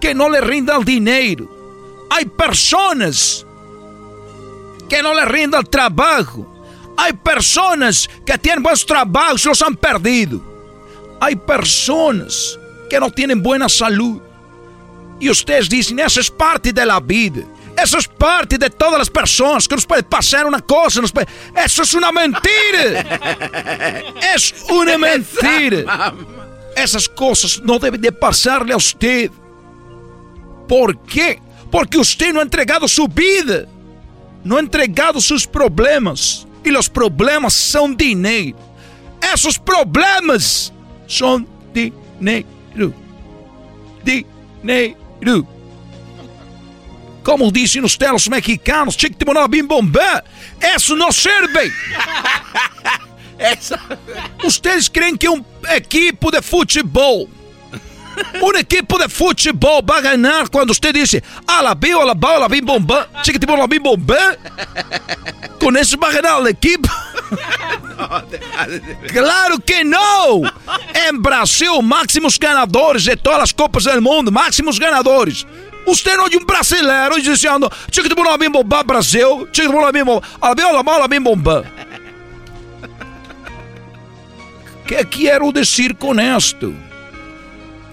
que no le rindan dinero. Hay personas que no le rindan trabajo. Hay personas que tienen buenos trabajos y los han perdido. Hay personas que no tienen buena salud. Y ustedes dicen, eso es parte de la vida. Eso es parte de todas las personas que nos puede pasar una cosa. Nos puede... Eso es una mentira. *laughs* es una mentira. Esas cosas no deben de pasarle a usted. ¿Por qué? Porque usted no ha entregado su vida. No ha entregado sus problemas. Y los problemas son dinero. Esos problemas son dinero. Dinero. Como dicen ustedes los mexicanos, chiquitimona bim bombé. Eso no sirve. Ustedes *laughs* creen que un equipo de futebol, un equipo de futebol va a ganar cuando usted dice, a la bio, a la bola, la bim bombé, chiquitimona bim bombé? Con eso va a ganar el equipo. *laughs* Claro que no. En Brasil, máximos ganadores de todas las copas del mundo, máximos ganadores. Usted não é um brasileiro dizendo tinha que tomar uma bomba Brasil, tinha que tomar uma bomba, a minha mala minha bomba. *laughs* que quero dizer com esto?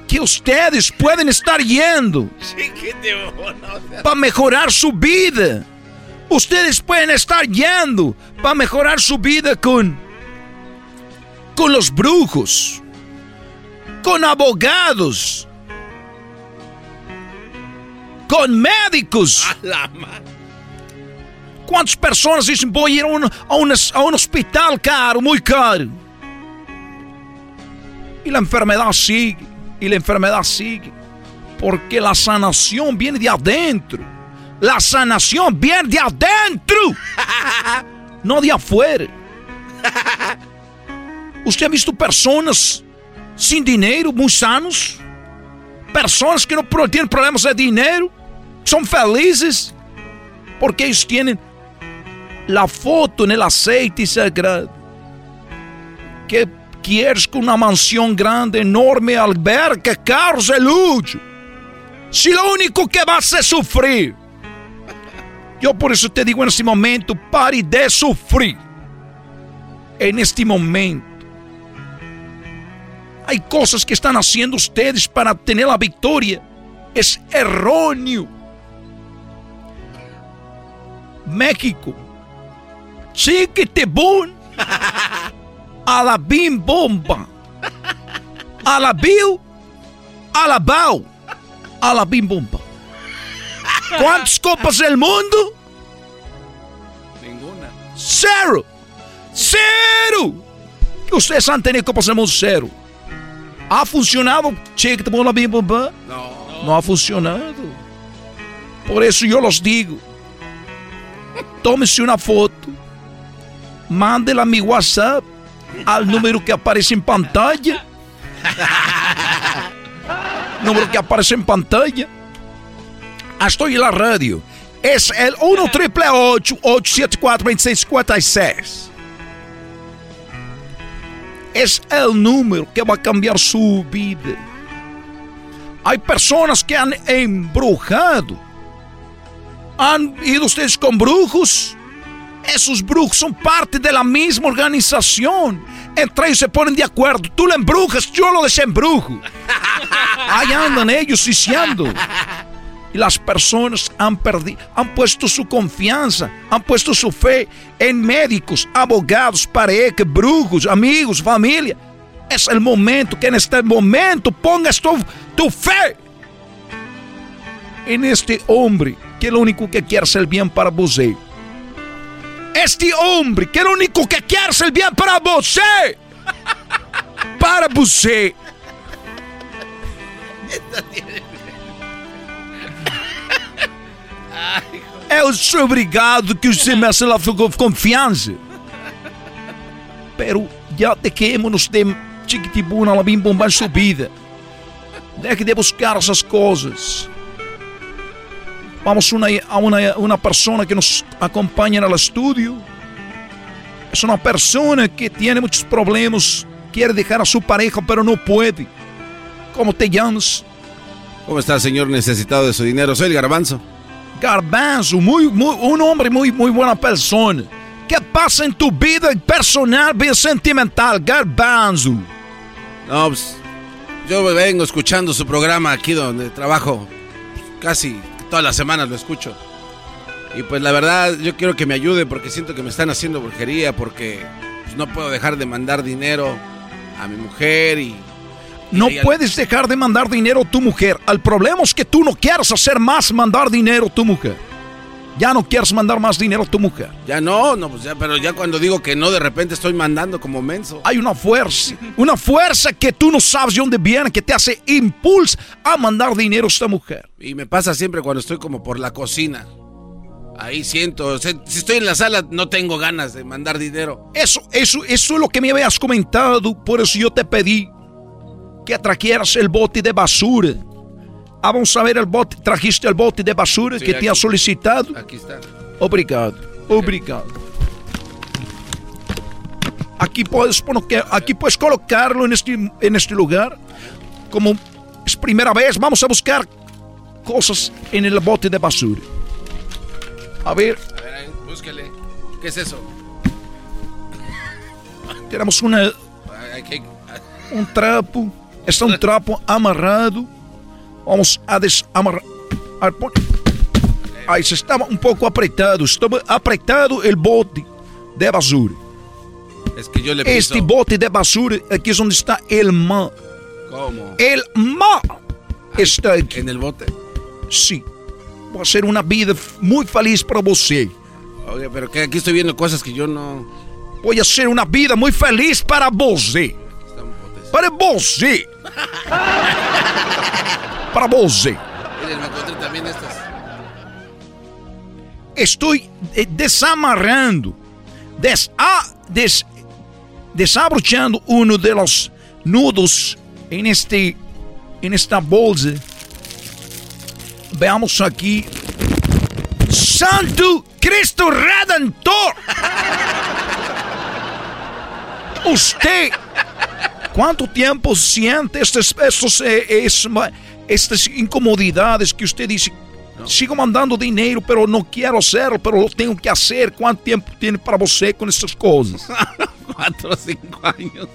Que ustedes podem estar yendo para melhorar sua vida. Ustedes podem estar yendo para melhorar sua vida com com os brujos, com abogados, com médicos. Quantas pessoas dizem, vou ir a um, a, a um hospital caro, muito caro? E a enfermedade sigue, e a enfermedade sigue. Porque a sanação vem de adentro. A sanação vem de adentro, *laughs* não de afuera. Você ha visto pessoas sem dinheiro, muito sanos? personas que no tienen problemas de dinero, son felices, porque ellos tienen la foto en el aceite sagrado. Que quieres con una mansión grande, enorme, alberca, carros de lujo. Si lo único que vas a sufrir. Yo por eso te digo en este momento, pare de sufrir. En este momento. Hay cosas que están haciendo ustedes para obtener la victoria. Es erróneo. México. Chiquitibum. A la *laughs* bim bomba. A la bill. A la bau. A la bim bomba. ¿Cuántas copas del mundo? Ninguna. Cero. Cero. Ustedes han tenido copas del mundo cero. ¿Ha funcionado Chiquitibum la bim bomba? No. No ha funcionado. Por eso yo los digo. Tómese una foto. Mándela a mi WhatsApp. Al número que aparece en pantalla. número que aparece en pantalla. Ah, Estoy en la radio. Es el 1 triple 874 2656 Es el número que va a cambiar su vida. Hay personas que han embrujado. ¿Han ido ustedes con brujos? Esos brujos son parte de la misma organización. Entre ellos se ponen de acuerdo. Tú lo embrujas, yo lo desembrujo. *laughs* Ahí andan ellos ciciando. Y las personas han perdido, han puesto su confianza, han puesto su fe en médicos, abogados, pareja, brujos, amigos, familia. Es el momento que en este momento pongas tu, tu fe en este hombre que lo único que quiere es el bien para você. Este hombre que lo único que quiere es el bien para você. Para você. Eu sou obrigado que você me la confiança. Pero ya dejémonos de chiquitibuna la bim bomba en su vida. Deje de buscar esas cosas. Vamos una- a una, una persona que nos acompaña en el estudio. Es una persona que tiene muchos problemas. Quiere dejar a su pareja, pero no puede. ¿Cómo te llamas? ¿Cómo está, señor necesitado de su dinero? Soy el garbanzo. Garbanzo, muy, muy, un hombre muy, muy buena persona. ¿Qué pasa en tu vida personal, vida sentimental, Garbanzo? No, pues, yo vengo escuchando su programa aquí donde trabajo. Casi todas las semanas lo escucho. Y pues la verdad, yo quiero que me ayude porque siento que me están haciendo brujería, porque pues, no puedo dejar de mandar dinero a mi mujer y... No puedes dejar de mandar dinero a tu mujer. El problema es que tú no quieres hacer más mandar dinero a tu mujer. Ya no quieres mandar más dinero a tu mujer. Ya no, no, pues ya, pero ya cuando digo que no, de repente estoy mandando como menso. Hay una fuerza, una fuerza que tú no sabes de dónde viene, que te hace impulso a mandar dinero a esta mujer. Y me pasa siempre cuando estoy como por la cocina. Ahí siento, si estoy en la sala no tengo ganas de mandar dinero. Eso, eso, eso es lo que me habías comentado, por eso yo te pedí que trajeras el bote de basura. Ah, vamos a ver el bote, trajiste el bote de basura Sí, que te ha aquí. solicitado. Aquí está. Obrigado, obrigado. Aquí puedes, aquí puedes colocarlo en este, en este lugar. Como es primera vez, vamos a buscar cosas en el bote de basura. A ver, A ver, búsquele. ¿Qué es eso? tenemos una, un trapo. Está un trapo amarrado. Vamos a desamarrar. a pon- Ahí se estaba un poco apretado. Estaba apretado el bote de basura. Es que yo le piso. Este bote de basura, aquí es donde está el mar. ¿Cómo? El mar está aquí. ¿En el bote? Sí. Va a ser una vida muy feliz para você. Oye, pero que aquí estoy viendo cosas que yo no... Voy a ser una vida muy feliz para você. Para você. *laughs* Para estas. Estoy eh, desamarrando, des, des- desabrochando uno de los nudos en este en esta bolsa. Veamos aquí. Santo Cristo Redentor. Usted, ¿cuánto tiempo siente estos, estos, eh, es- estas incomodidades que usted dice? Sigo mandando dinero, pero no quiero hacerlo, pero lo tengo que hacer. ¿Cuánto tiempo tiene para você con estas cosas? *laughs* Cuatro o cinco años.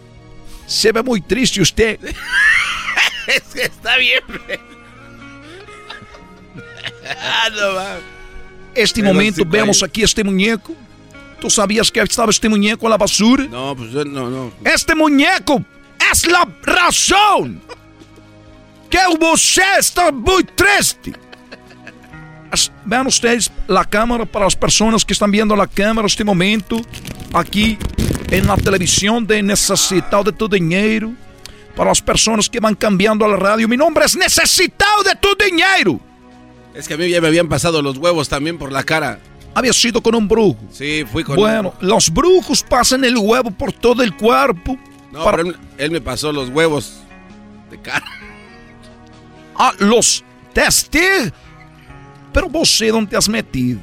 Se ve muy triste usted. *laughs* es que está bien. ah, no. Este Pero momento vemos aquí este muñeco. ¿Tú sabías que estaba este muñeco en la basura? No, pues no, no. Este muñeco es la razón que usted está muy triste. Vean ustedes la cámara para las personas que están viendo la cámara este momento aquí en la televisión de Necesitado de tu Dinero. Para las personas que van cambiando a la radio, mi nombre es Necesitado de tu Dinero. Es que a mí ya me habían pasado los huevos también por la cara. Había sido con un brujo. Sí, fui con Bueno, los brujos pasan el huevo por todo el cuerpo. No, para- pero él, él me pasó los huevos de cara. Ah, los testigos. Pero você dónde te has metido?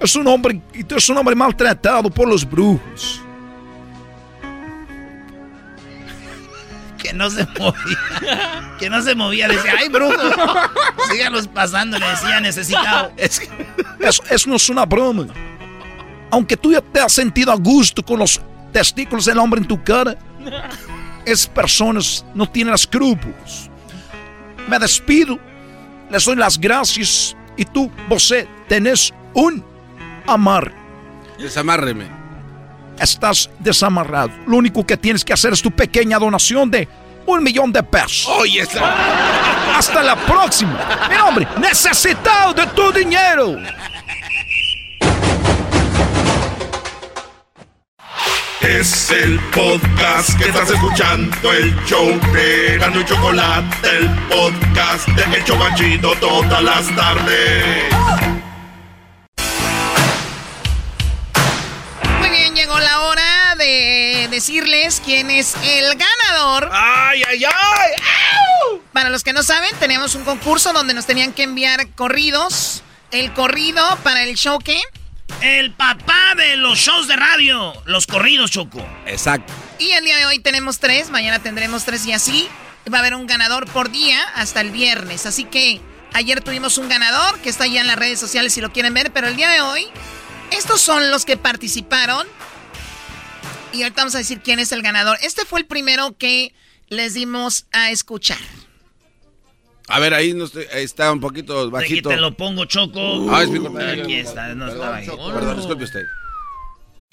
Es un hombre, y tú es un hombre maltratado por los brujos. Que no se movía. Que no se movía. Decía, ay, brujo. Síganos pasando. Le decía necesitado. Es Eso, eso no es una broma. Aunque tú ya te has sentido a gusto con los testículos del hombre en tu cara, esas personas no tienen escrúpulos. Me despido, les doy las gracias y tú, você, tenés un amar. Desamárreme. Estás desamarrado. Lo único que tienes que hacer es tu pequeña donación de un millón de pesos. Oye, Hasta la próxima. Mi hombre, necesitado de tu dinero. Es el podcast que estás escuchando, el show de Gano y Chocolate, el podcast de El Chobachito todas las tardes. Muy bien, llegó la hora de decirles quién es el ganador. ¡Ay, ay, ay! Para los que no saben, tenemos un concurso donde nos tenían que enviar corridos. El corrido para el show que. El papá de los shows de radio. Los corridos, Choco. Exacto. Y el día de hoy tenemos tres, mañana tendremos tres y así. Va a haber un ganador por día hasta el viernes. Así que ayer tuvimos un ganador que está ya en las redes sociales si lo quieren ver, pero el día de hoy, estos son los que participaron. Y ahorita vamos a decir quién es el ganador. Este fue el primero que les dimos a escuchar. A ver, ahí, no estoy- está un poquito Aquí bajito. te lo pongo, Choco. Ah, es mi. Aquí está, no estaba ahí. Perdón, disculpe usted.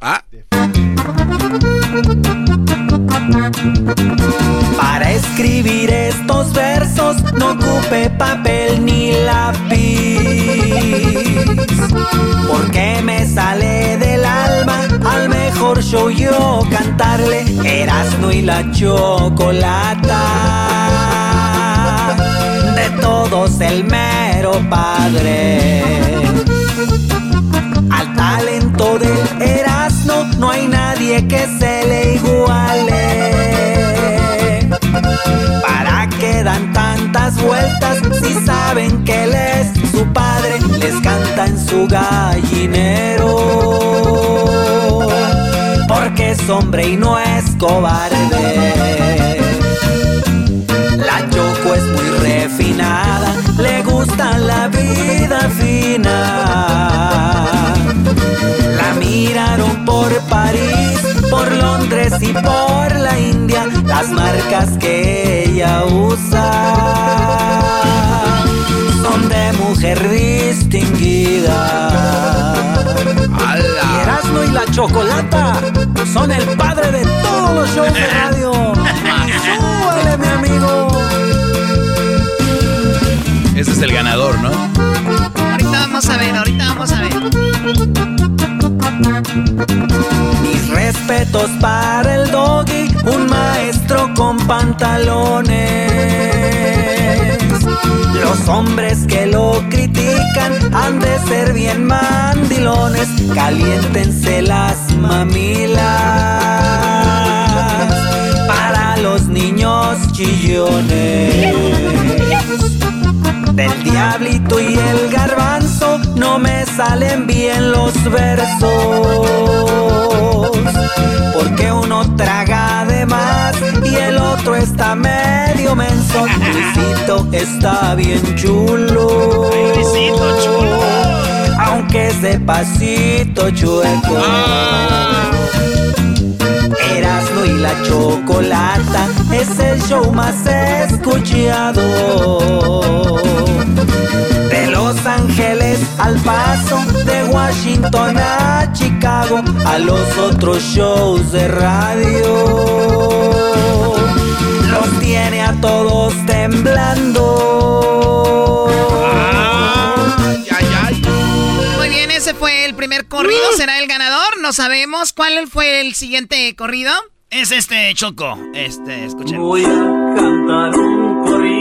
Ah. Para escribir estos versos no ocupe papel ni lápiz. Porque me sale del alma al mejor show yo cantarle Erasmo y la chocolata. De todos el mero padre. Al talento del no hay nadie que se le iguale. ¿Para qué dan tantas vueltas si saben que él es su padre? Les canta en su gallinero. Porque es hombre y no es cobarde. La Choco es muy refinada, le gusta la vida fina giraron por París, por Londres y por la India, las marcas que ella usa son de mujer distinguida. Y Erasmo y la Chocolata son el padre de todos los shows de radio. *laughs* ¡Súbale, mi amigo! Ese es el ganador, ¿no? Vamos a ver, ahorita vamos a ver. Mis respetos para el doggy, un maestro con pantalones. Los hombres que lo critican han de ser bien mandilones, caliéntense las mamilas para los niños chillones. Del diablito y el garbanzo no me salen bien los versos. Porque uno traga de más y el otro está medio menso. *laughs* Luisito está bien chulo. Luisito chulo. Aunque es de pasito chueco. Erasmo y la chocolata es el show más escuchado. De Los Ángeles al Paso, de Washington a Chicago, a los otros shows de radio. Los tiene a todos temblando. Bien, ese fue el primer corrido. ¿Será el ganador? No sabemos. ¿Cuál fue el siguiente corrido? Es este Choco. Este, escuchen. Voy a cantar un corrido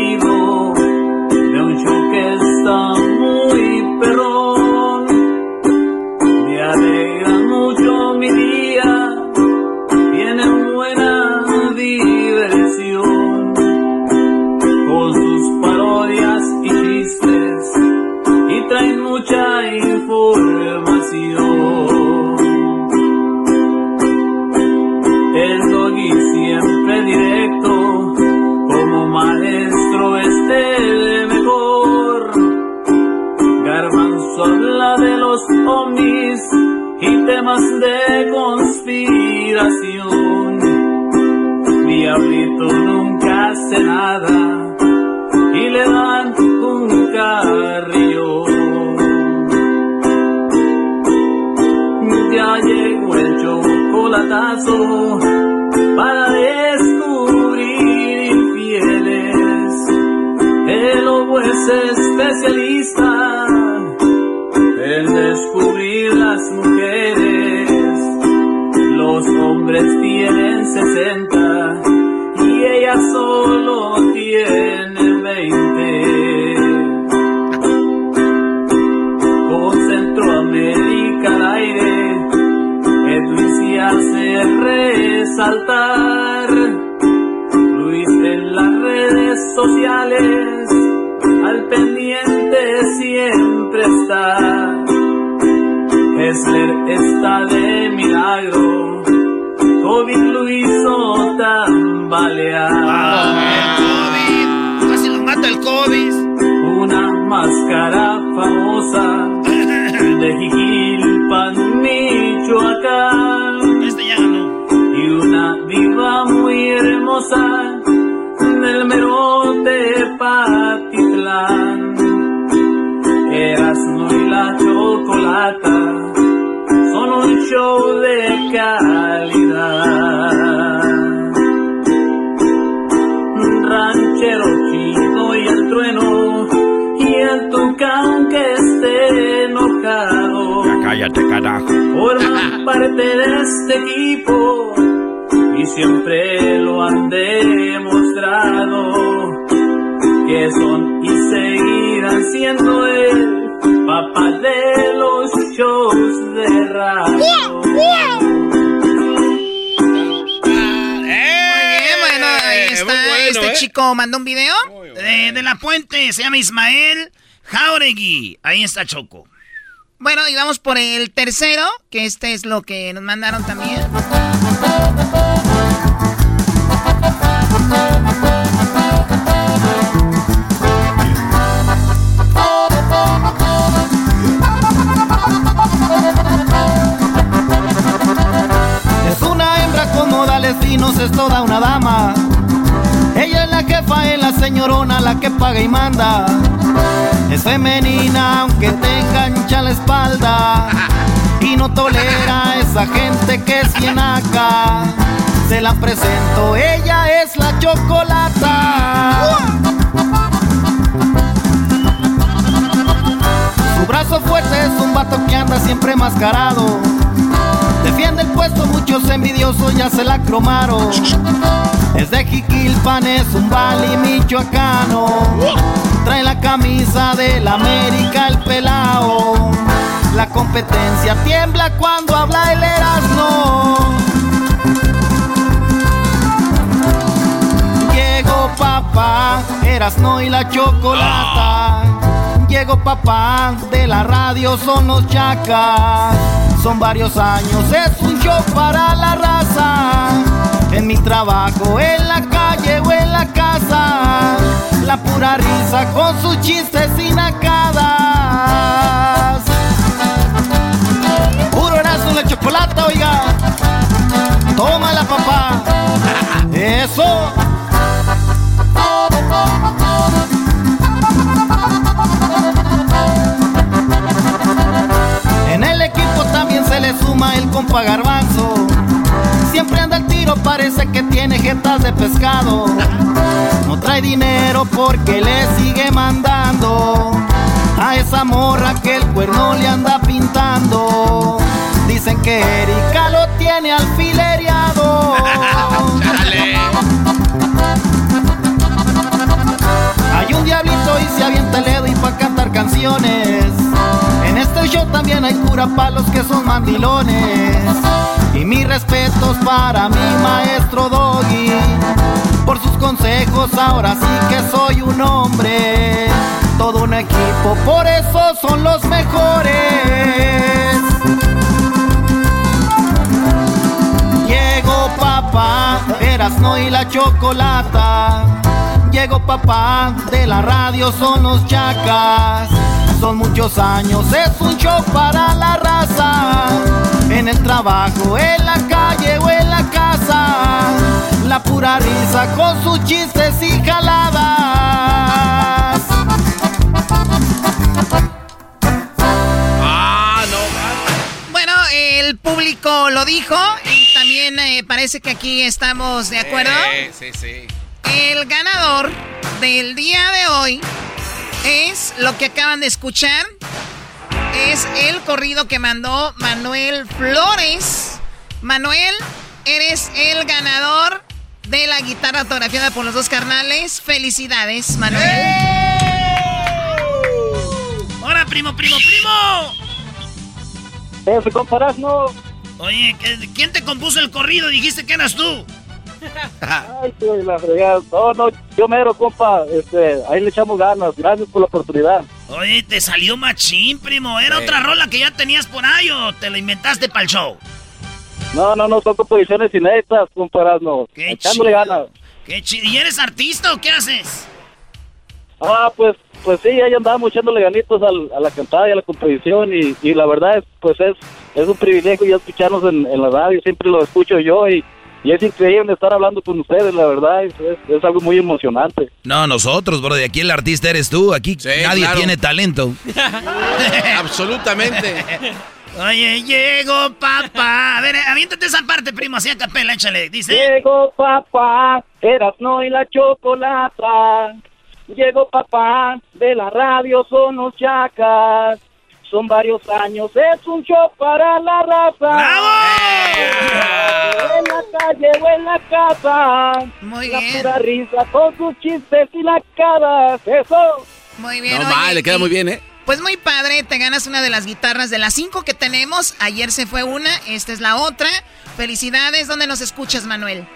Ismael Jauregui. Ahí está Choco. Bueno, y vamos por el tercero, que este es lo que nos mandaron también. Es una hembra con modales finos, es toda una dama. Ella es la jefa, es la señorona la que paga y manda. Es femenina aunque te engancha la espalda. Y no tolera a esa gente que es bien acá. Se la presento, ella es la chocolata. Su brazo fuerte es un vato que anda siempre mascarado. Defiende el puesto, muchos envidiosos ya se la cromaron. Es de Jiquilpan, es un bali michoacano. Trae la camisa del América el pelao. La competencia tiembla cuando habla el Erasmo. Llegó papá, Erasno y la chocolata. Llegó papá, de la radio son los chacas. Son varios años, es un show para la raza. En mi trabajo, en la calle o en la casa. La pura risa con sus chistes y nacadas. Puro Erasmo la chocolata, oiga. Tómala, papá. Eso. En el equipo también se le suma el compa garbanzo. Siempre anda el parece que tiene jetas de pescado. No trae dinero porque le sigue mandando a esa morra que el cuerno le anda pintando. Dicen que Erika lo tiene alfilereado. *laughs* Hay un diablito y se avienta el dedo y pa' cantar canciones. En este show también hay cura pa' los que son mandilones. Y mis respetos para mi maestro Doggy. Por sus consejos ahora sí que soy un hombre. Todo un equipo, por eso son los mejores. Llegó papá, Erasno y la chocolata. Llegó papá, de la radio son los chacas. Son muchos años, es un show para la raza. En el trabajo, en la calle o en la casa. La pura risa con sus chistes y jaladas. Ah, no. Bueno, el público lo dijo y también eh, parece que aquí estamos de acuerdo. Sí, sí, sí. El ganador del día de hoy es lo que acaban de escuchar. Es el corrido que mandó Manuel Flores. Manuel, eres el ganador de la guitarra autografiada por los dos carnales. Felicidades, Manuel. ¡Hola, primo, primo, primo! Eso, comparás, no. Oye, ¿qué- ¿quién te compuso el corrido? Dijiste que eras tú. *laughs* Ay, sí, la fregada. No, no, yo mero, compa. Este, ahí le echamos ganas. Gracias por la oportunidad. Oye, te salió machín, primo. ¿Era otra rola que ya tenías por ahí o te la inventaste para el show? No, no, no, son composiciones inéditas, comparás, no. Qué Echándole chido. ganas. ¿Qué chi- ¿Y eres artista o qué haces? Ah, pues, pues sí, ahí andamos echándole ganitos al- a la cantada y a la composición y, y la verdad es, pues es, es un privilegio ya escucharnos en, en la radio, siempre lo escucho yo y, y es increíble estar hablando con ustedes, la verdad, es, es, es algo muy emocionante. No, nosotros, bro. De aquí el artista eres tú. Aquí nadie claro. tiene talento. *laughs* Absolutamente. Oye, llegó papá. A ver, aviéntate esa parte, primo, así a capela, échale. Dice. Llegó papá, eras no y la chocolata. Llegó papá, de la radio son los chacas. Son varios años, es un show para la raza. En la calle o en la casa. Muy la bien. pura risa con sus chistes y la caras. Eso. Muy bien. No oye, mal, le queda muy bien, ¿eh? Pues muy padre, te ganas una de las guitarras de las cinco que tenemos. Ayer se fue una, esta es la otra. Felicidades, ¿dónde nos escuchas, Manuel?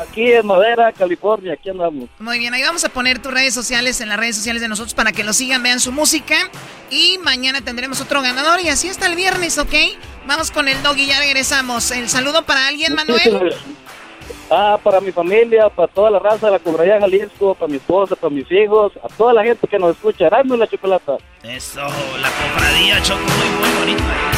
Aquí en Madera, California, aquí andamos. Muy bien, ahí vamos a poner tus redes sociales en las redes sociales de nosotros para que lo sigan, vean su música. Y mañana tendremos otro ganador y así hasta el viernes, ¿ok? Vamos con el dog y ya regresamos. ¿El saludo para alguien, Manuel? Ah, para mi familia, para toda la raza de la Cobradía de Jalisco, para mi esposa, para mis hijos, a toda la gente que nos escucha. Y la chocolata. Eso, la cofradía, Choco, muy, muy bonita.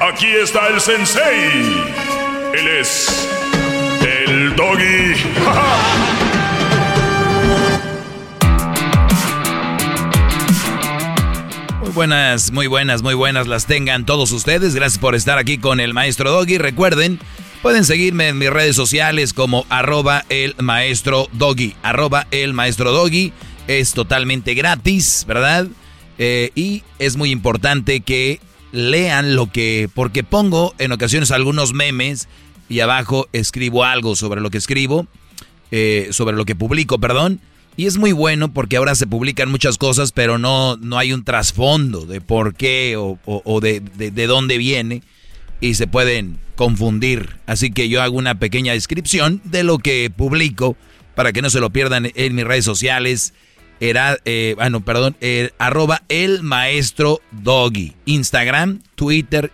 Aquí está el sensei. Él es el doggy. *laughs* Muy buenas, muy buenas, muy buenas las tengan todos ustedes. Gracias por estar aquí con el maestro Doggy. Recuerden, pueden seguirme en mis redes sociales como arroba el maestro Doggy. Arroba el maestro Doggy. Es totalmente gratis, ¿verdad? Eh, y es muy importante que lean lo que... Porque pongo en ocasiones algunos memes y abajo escribo algo sobre lo que escribo. eh, sobre lo que publico, perdón. Y es muy bueno porque ahora se publican muchas cosas, pero no, no hay un trasfondo de por qué o, de- de dónde viene y se pueden confundir. Así que yo hago una pequeña descripción de lo que publico para que no se lo pierdan en mis redes sociales. Era, eh, ah, perdón, eh, arroba el maestro doggy. Instagram, Twitter,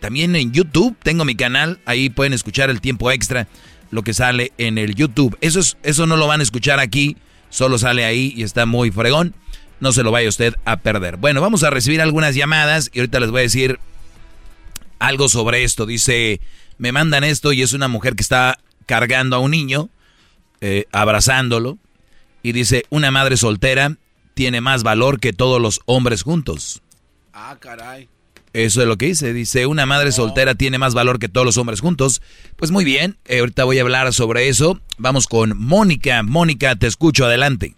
también en YouTube tengo mi canal, ahí pueden escuchar el tiempo extra, lo que sale en el YouTube. Eso, es, eso no lo van a escuchar aquí, solo sale ahí y está muy fregón. No se lo vaya usted a perder. Bueno, vamos a recibir algunas llamadas y ahorita les voy a decir algo sobre esto. Dice, me mandan esto y es una mujer que está cargando a un niño, eh, abrazándolo, y dice, una madre soltera tiene más valor que todos los hombres juntos. Ah, caray. Eso es lo que dice. Dice, una madre soltera tiene más valor que todos los hombres juntos. Pues muy bien, eh, ahorita voy a hablar sobre eso. Vamos con Mónica. Mónica, te escucho, adelante.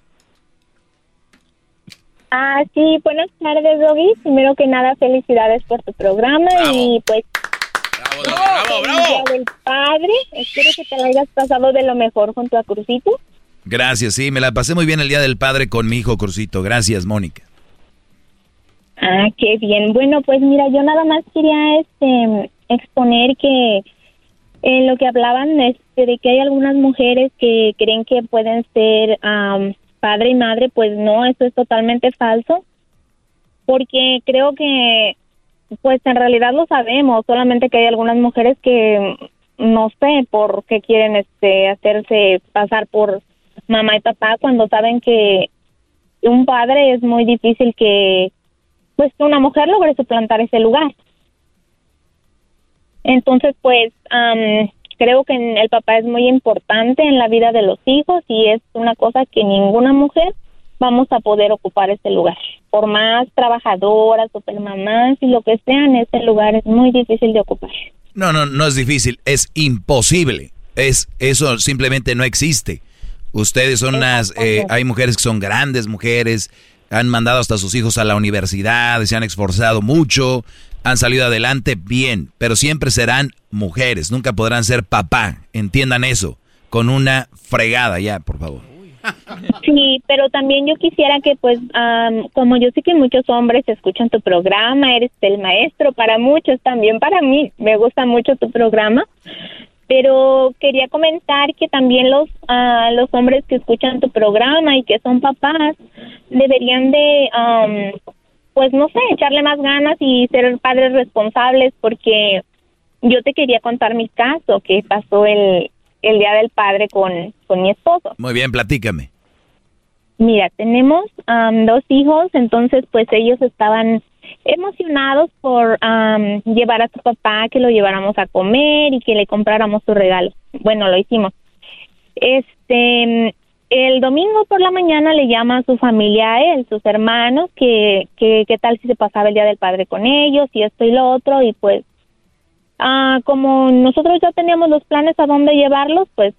Ah, sí, buenas tardes, Doggy. Primero que nada, felicidades por tu programa y pues... ¡Bravo, bravo, Día del Padre. Espero que te la hayas pasado de lo mejor junto a Crucito. Gracias, sí, me la pasé muy bien el Día del Padre con mi hijo Crucito. Gracias, Mónica. Ah, qué bien. Bueno, pues mira, yo nada más quería este exponer que en lo que hablaban este, de que hay algunas mujeres que creen que pueden ser am, padre y madre, pues no, eso es totalmente falso. Porque creo que, pues en realidad lo sabemos, solamente que hay algunas mujeres que no sé por qué quieren este hacerse pasar por mamá y papá cuando saben que un padre es muy difícil que pues que una mujer logre suplantar ese lugar. Entonces, pues am, creo que el papá es muy importante en la vida de los hijos y es una cosa que ninguna mujer vamos a poder ocupar ese lugar. Por más trabajadoras, supermamás y lo que sean, ese lugar es muy difícil de ocupar. No, no, no es difícil, es imposible. Es, eso simplemente no existe. Ustedes son unas, eh, hay mujeres que son grandes mujeres, han mandado hasta sus hijos a la universidad, se han esforzado mucho, han salido adelante bien, pero siempre serán mujeres, nunca podrán ser papá, entiendan eso, con una fregada ya, por favor. Sí, pero también yo quisiera que, pues, am, como yo sé que muchos hombres escuchan tu programa, eres el maestro para muchos, también para mí, me gusta mucho tu programa, pero quería comentar que también los ah, los hombres que escuchan tu programa y que son papás deberían de, am, pues, no sé, echarle más ganas y ser padres responsables, porque yo te quería contar mi caso que pasó el, el Día del Padre con, con mi esposo. Muy bien, platícame. Mira, tenemos am, dos hijos, entonces pues ellos estaban emocionados por llevar a su papá, que lo lleváramos a comer y que le compráramos su regalo. Bueno, lo hicimos. Este, el domingo por la mañana le llama a su familia a él, sus hermanos, que, que qué tal si se pasaba el Día del Padre con ellos y esto y lo otro y pues ah, como nosotros ya teníamos los planes a dónde llevarlos, pues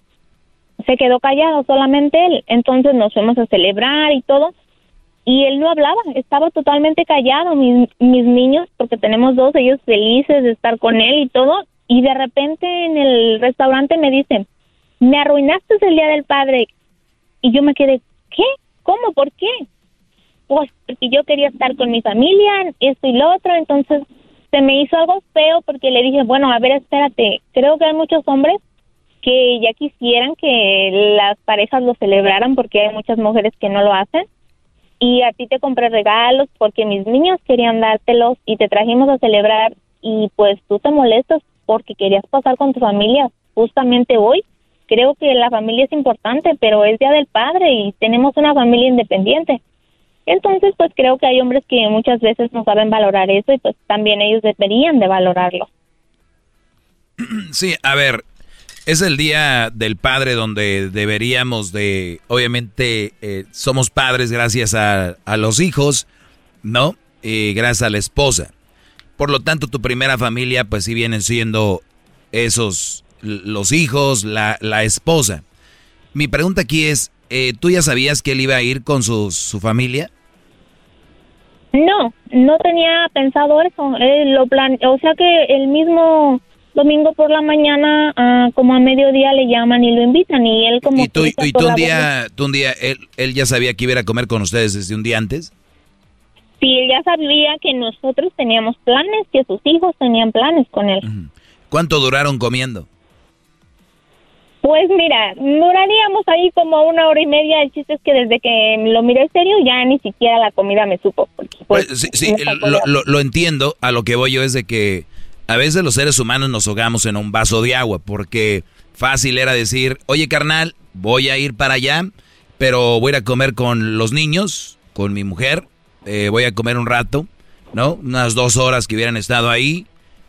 se quedó callado solamente él. Entonces nos fuimos a celebrar y todo. Y él no hablaba, estaba totalmente callado. Mis, mis niños, porque tenemos dos, ellos felices de estar con él y todo. Y de repente en el restaurante me dicen, me arruinaste el Día del Padre. Y yo me quedé, ¿qué? ¿Cómo? ¿Por qué? Pues porque yo quería estar con mi familia, esto y lo otro. Entonces se me hizo algo feo porque le dije, bueno, a ver, espérate, creo que hay muchos hombres que ya quisieran que las parejas lo celebraran porque hay muchas mujeres que no lo hacen. Y a ti te compré regalos porque mis niños querían dártelos y te trajimos a celebrar y pues tú te molestas porque querías pasar con tu familia justamente hoy. Creo que la familia es importante, pero es Día del Padre y tenemos una familia independiente. Entonces, pues creo que hay hombres que muchas veces no saben valorar eso y pues también ellos deberían de valorarlo. Sí, a ver, es el día del padre donde deberíamos de, obviamente, eh, somos padres gracias a, a los hijos, ¿no? Y gracias a la esposa. Por lo tanto, tu primera familia, pues sí vienen siendo esos, los hijos, la, la esposa. Mi pregunta aquí es, eh, ¿tú ya sabías que él iba a ir con su, su familia? No, no tenía pensado eso. Él lo plan o sea que el mismo domingo por la mañana, ah, como a mediodía le llaman y lo invitan y él como... ¿Y tú, y tú un día, tú un día él, él ya sabía que iba a comer con ustedes desde un día antes? Sí, él ya sabía que nosotros teníamos planes, que sus hijos tenían planes con él. ¿Cuánto duraron comiendo? Pues mira, duraríamos ahí como una hora y media. El chiste es que desde que lo miré serio ya ni siquiera la comida me supo. porque, pues, Pues, sí, lo, lo- lo entiendo. A lo que voy yo es de que a veces los seres humanos nos ahogamos en un vaso de agua porque fácil era decir, oye carnal, voy a ir para allá, pero voy a ir a comer con los niños, con mi mujer, eh, voy a comer un rato, ¿no? Unas dos horas que hubieran estado ahí,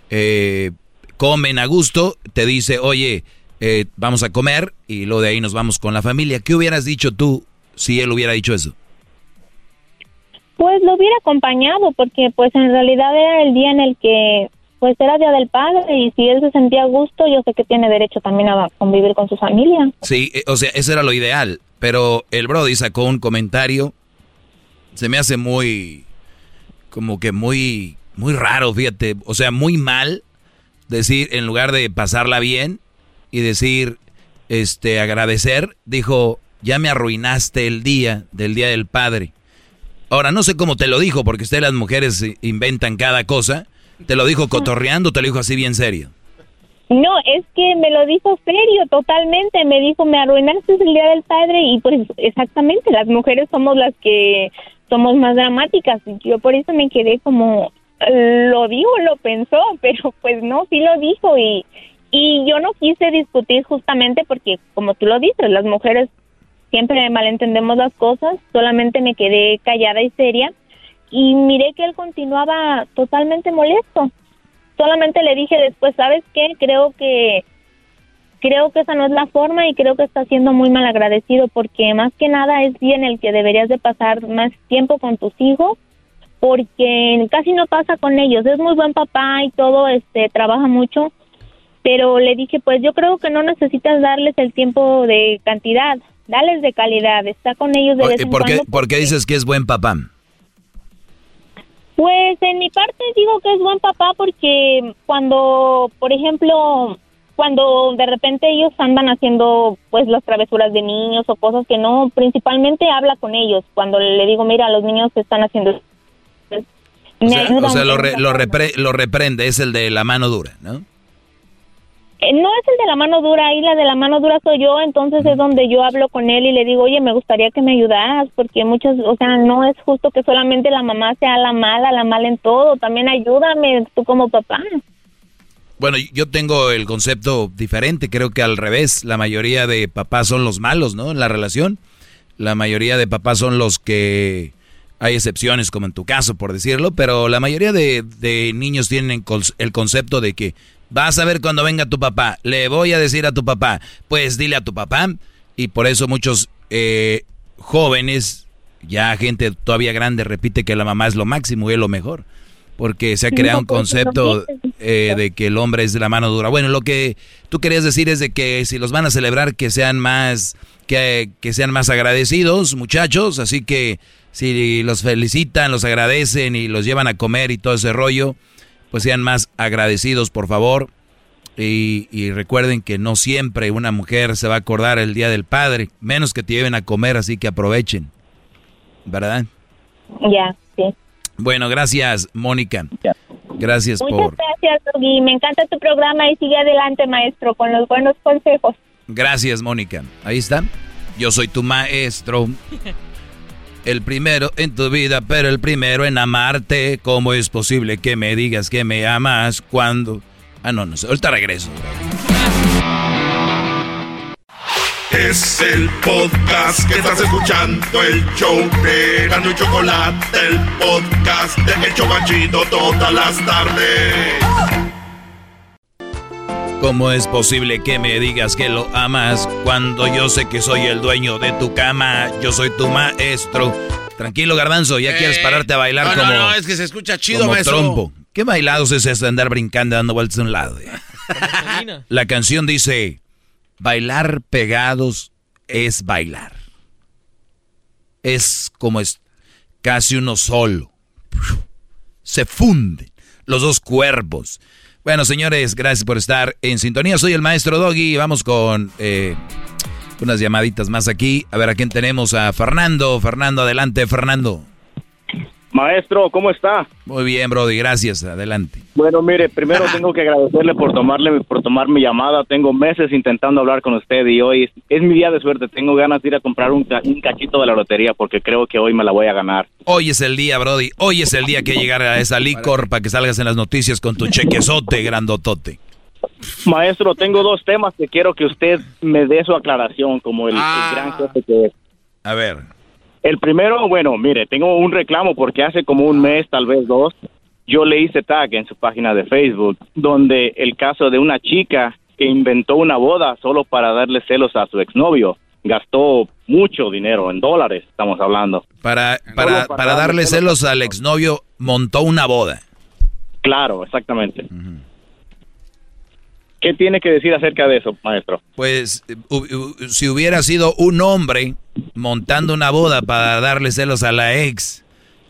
eh, comen a gusto, te dice, oye, eh, vamos a comer y luego de ahí nos vamos con la familia. ¿Qué hubieras dicho tú si él hubiera dicho eso? Pues lo hubiera acompañado porque pues en realidad era el día en el que pues era Día del Padre y si él se sentía a gusto yo sé que tiene derecho también a convivir con su familia. Sí, eh, o sea, eso era lo ideal. Pero el Brody sacó un comentario. Se me hace muy. Como que muy. Muy raro, fíjate. O sea, muy mal decir, en lugar de pasarla bien y decir, este, agradecer, dijo, ya me arruinaste el día del Día del Padre. Ahora, no sé cómo te lo dijo, porque ustedes las mujeres inventan cada cosa. ¿Te lo dijo cotorreando o te lo dijo así bien serio? No, es que me lo dijo serio, totalmente. Me dijo, me arruinaste el Día del Padre y pues exactamente, las mujeres somos las que somos más dramáticas. Yo por eso me quedé como, lo dijo, lo pensó, *laughs* pero pues no, sí lo dijo y, y yo no quise discutir justamente porque, como tú lo dices, las mujeres siempre malentendemos las cosas, solamente me quedé callada y seria y miré que él continuaba totalmente molesto solamente le dije después, ¿sabes qué? Creo que creo que esa no es la forma y creo que está siendo muy mal agradecido porque más que nada es día en el que deberías de pasar más tiempo con tus hijos porque casi no pasa con ellos. Es muy buen papá y todo, este trabaja mucho, pero le dije, pues yo creo que no necesitas darles el tiempo de cantidad, dales de calidad, está con ellos de vez ¿Y en qué, cuando. por qué dices que es buen papá? Pues en mi parte digo que es buen papá porque cuando, por ejemplo, cuando de repente ellos andan haciendo pues las travesuras de niños o cosas que no, principalmente habla con ellos. Cuando le digo, mira, los niños están haciendo... O Me sea, ayudan o sea, lo, re- lo, repre- lo reprende, es el de la mano dura, ¿no? Eh, No es el de la mano dura, ahí la de la mano dura soy yo, entonces es donde yo hablo con él y le digo, oye, me gustaría que me ayudaras, porque muchas, o sea, no es justo que solamente la mamá sea la mala, la mala en todo, también ayúdame tú como papá. Bueno, yo tengo el concepto diferente, creo que al revés, la mayoría de papás son los malos, ¿no? En la relación, la mayoría de papás son los que hay excepciones, como en tu caso, por decirlo, pero la mayoría de, de niños tienen el concepto de que vas a ver cuando venga tu papá, le voy a decir a tu papá, pues dile a tu papá, y por eso muchos eh, jóvenes, ya gente todavía grande, repite que la mamá es lo máximo y es lo mejor, porque se ha creado un pues, concepto eh, de que el hombre es de la mano dura. Bueno, lo que tú querías decir es de que si los van a celebrar, que sean más, que, que sean más agradecidos, muchachos, así que si los felicitan, los agradecen y los llevan a comer y todo ese rollo, pues sean más agradecidos, por favor. Y, y recuerden que no siempre una mujer se va a acordar el Día del Padre, menos que te lleven a comer, así que aprovechen. ¿Verdad? Ya, sí. Bueno, gracias, Mónica. Gracias Muchas por... gracias, Doggy. Me encanta tu programa y sigue adelante, maestro, con los buenos consejos. Gracias, Mónica. Ahí está. Yo soy tu maestro. *laughs* El primero en tu vida, pero el primero en amarte. ¿Cómo es posible que me digas que me amas cuando... Ah, no, no sé. Ahorita regreso. Es el podcast que estás escuchando, el show de Gano y Chocolate, el podcast de El Chobachito todas las tardes. ¿Cómo es posible que me digas que lo amas cuando yo sé que soy el dueño de tu cama? Yo soy tu maestro. Tranquilo, garbanzo, ya Eh, quieres pararte a bailar no, no, como. no, es que se escucha chido, como maestro. trompo. ¿Qué bailados es eso de andar brincando dando vueltas de un lado? eh? *laughs* La canción dice: Bailar pegados es bailar. Es como es casi uno solo. Se funden los dos cuerpos. Bueno, señores, gracias por estar en sintonía. Soy el maestro Doggy. Vamos con eh, unas llamaditas más aquí. A ver a quién tenemos. A Fernando. Fernando, adelante, Fernando. Maestro, ¿cómo está? Muy bien, Brody, gracias. Adelante. Bueno, mire, primero tengo que agradecerle por tomarle por tomar mi llamada. Tengo meses intentando hablar con usted y hoy es, es mi día de suerte. Tengo ganas de ir a comprar un, un cachito de la lotería porque creo que hoy me la voy a ganar. Hoy es el día, Brody. Hoy es el día que llegar a esa licor para que salgas en las noticias con tu chequezote grandotote. Maestro, tengo dos temas que quiero que usted me dé su aclaración como el, el gran jefe que es. A ver. El primero, bueno, mire, tengo un reclamo porque hace como un mes, tal vez dos, yo le hice tag en su página de Facebook, donde el caso de una chica que inventó una boda solo para darle celos a su exnovio. Gastó mucho dinero, en dólares estamos hablando. Para, para, para darle celos al exnovio, montó una boda. Claro, exactamente. ¿Qué tiene que decir acerca de eso, maestro? Pues hu- si hubiera sido un hombre montando una boda para darle celos a la ex,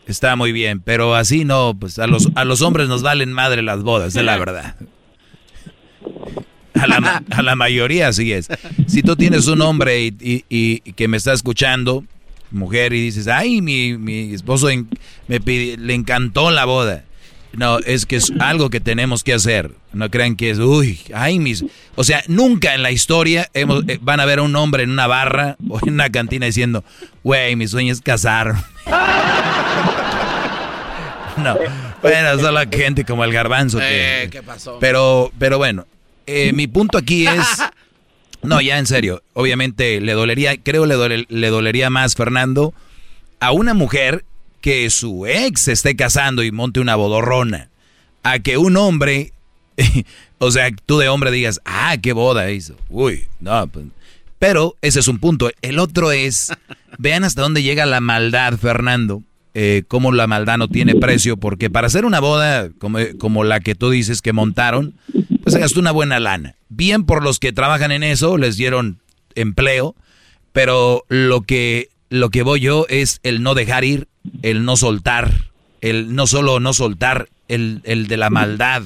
está muy bien. Pero así no, pues a los, a los hombres nos valen madre las bodas, es la verdad. A la, a la mayoría así es. Si tú tienes un hombre y, que me está escuchando, mujer, y dices, ay, mi, mi esposo me pidi- le encantó la boda. No, es que es algo que tenemos que hacer. No crean que es, uy, ay, mis... O sea, nunca en la historia hemos, eh, van a ver a un hombre en una barra o en una cantina diciendo, güey, mi sueño es casar. no, bueno, solo gente como el garbanzo. Que, Eh, ¿qué pasó? Pero, pero bueno, eh, mi punto aquí es... No, ya en serio, obviamente le dolería, creo le, dole- le dolería más, Fernando, a una mujer que su ex esté casando y monte una bodorrona, a que un hombre, *laughs* o sea, tú de hombre digas, ah, qué boda hizo. Uy, no, pues. Pero ese es un punto. El otro es, *laughs* vean hasta dónde llega la maldad, Fernando, eh, cómo la maldad no tiene precio, porque para hacer una boda como, como la que tú dices que montaron, pues se gastó una buena lana. Bien por los que trabajan en eso, les dieron empleo, pero lo que, lo que voy yo es el no dejar ir, el no soltar, el no solo no soltar, el, el de la maldad,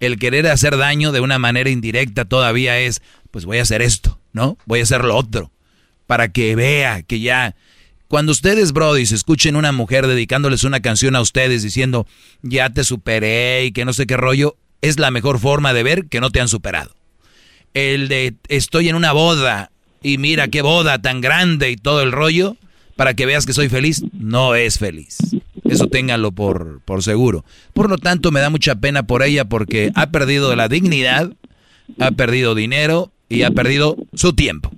el querer hacer daño de una manera indirecta todavía es, pues voy a hacer esto, ¿no? Voy a hacer lo otro, para que vea que ya... Cuando ustedes, Brody, escuchen una mujer dedicándoles una canción a ustedes diciendo, ya te superé y que no sé qué rollo, es la mejor forma de ver que no te han superado. El de estoy en una boda y mira qué boda tan grande y todo el rollo, para que veas que soy feliz, no es feliz. Eso ténganlo por, por seguro. Por lo tanto, me da mucha pena por ella porque ha perdido la dignidad, ha perdido dinero y ha perdido su tiempo.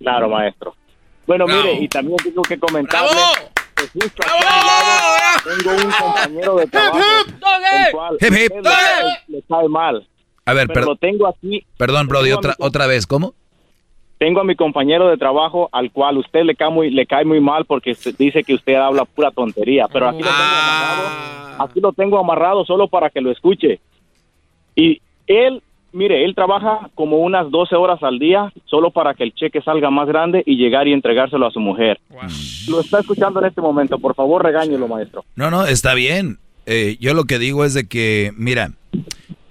Claro, maestro. Bueno, mire, y también tengo que comentarle que justo aquí lado tengo un compañero de trabajo el cual Hip, hip. usted le cae- le cae mal. A ver, Pero per- lo tengo aquí. perdón, Brody, otra, otra vez, ¿cómo? Tengo a mi compañero de trabajo al cual usted le cae muy, le cae muy mal porque dice que usted habla pura tontería, pero aquí lo tengo amarrado, aquí lo tengo amarrado solo para que lo escuche. Y él, mire, él trabaja como unas 12 horas al día solo para que el cheque salga más grande y llegar y entregárselo a su mujer. Lo está escuchando en este momento, por favor, regáñelo, maestro. No, no, está bien. Eh, yo lo que digo es de que, mira,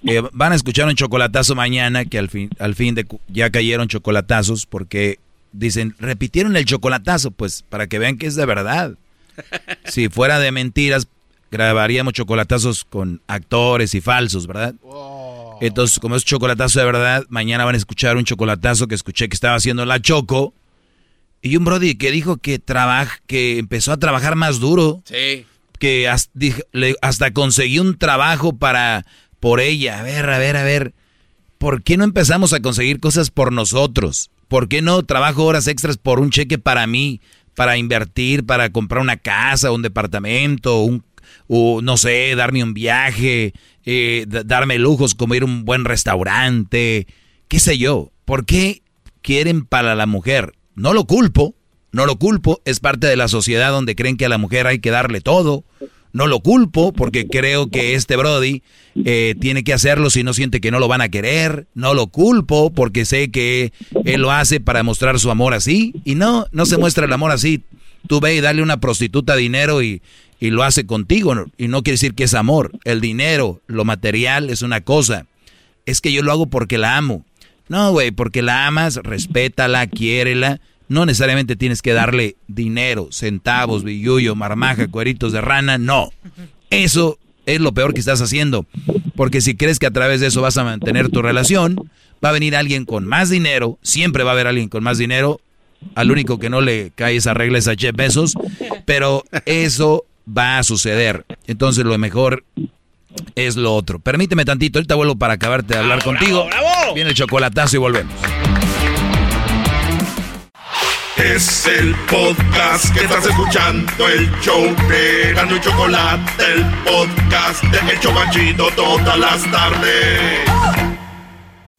eh, van a escuchar un chocolatazo mañana, que al fin, al fin de ya cayeron chocolatazos, porque dicen, repitieron el chocolatazo, pues para que vean que es de verdad. *laughs* Si fuera de mentiras, grabaríamos chocolatazos con actores y falsos, ¿verdad? Entonces, como es chocolatazo de verdad, mañana van a escuchar un chocolatazo que escuché que estaba haciendo la Choco. Y un Brody que dijo que trabaja, que empezó a trabajar más duro Sí. que le- hasta conseguí un trabajo para por ella. A ver, a ver, a ver. ¿por qué no empezamos a conseguir cosas por nosotros? ¿Por qué no trabajo horas extras por un cheque para mí, para invertir, para comprar una casa, un departamento, un, o no sé, darme un viaje, eh, darme lujos como ir a un buen restaurante, qué sé yo? ¿Por qué quieren para la mujer? No lo culpo, no lo culpo, es parte de la sociedad donde creen que a la mujer hay que darle todo. No lo culpo porque creo que este Brody eh, tiene que hacerlo si no siente que no lo van a querer. No lo culpo porque sé que él lo hace para mostrar su amor así. Y no, no se muestra el amor así. Tú ve y dale una prostituta dinero y, y lo hace contigo. Y no quiere decir que es amor. El dinero, lo material es una cosa. Es que yo lo hago porque la amo. No, güey, porque la amas, respétala, quiérela no necesariamente tienes que darle dinero, centavos, billuyo, marmaja, cueritos de rana, no. Eso es lo peor que estás haciendo. Porque si crees que a través de eso vas a mantener tu relación, va a venir alguien con más dinero, siempre va a haber alguien con más dinero. Al único que no le cae esa regla es a Jeff Bezos, pero eso va a suceder. Entonces lo mejor es lo otro. Permíteme tantito, ahorita vuelvo para acabarte de hablar contigo. Viene el chocolatazo y volvemos. Es el podcast que estás escuchando, el show de Gano Chocolate, el podcast de Hecho Banchito todas las tardes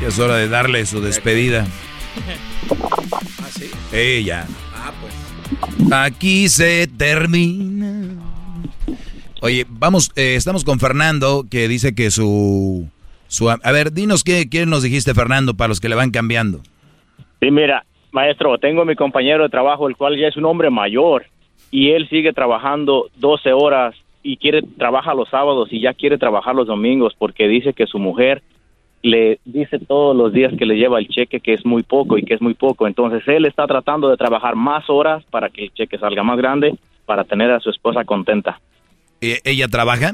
Ya es hora de darle su despedida. *laughs* ¿Ah, sí? Ella. Ah, pues. Aquí se termina. Oye, vamos, eh, estamos con Fernando que dice que su, su... A ver, dinos qué, qué nos dijiste, Fernando, para los que le van cambiando. Sí, mira, maestro, tengo a mi compañero de trabajo, el cual ya es un hombre mayor y él sigue trabajando 12 horas y quiere trabajar los sábados y ya quiere trabajar los domingos porque dice que su mujer le dice todos los días que le lleva el cheque que es muy poco y que es muy poco. Entonces él está tratando de trabajar más horas para que el cheque salga más grande para tener a su esposa contenta. ¿Ella trabaja?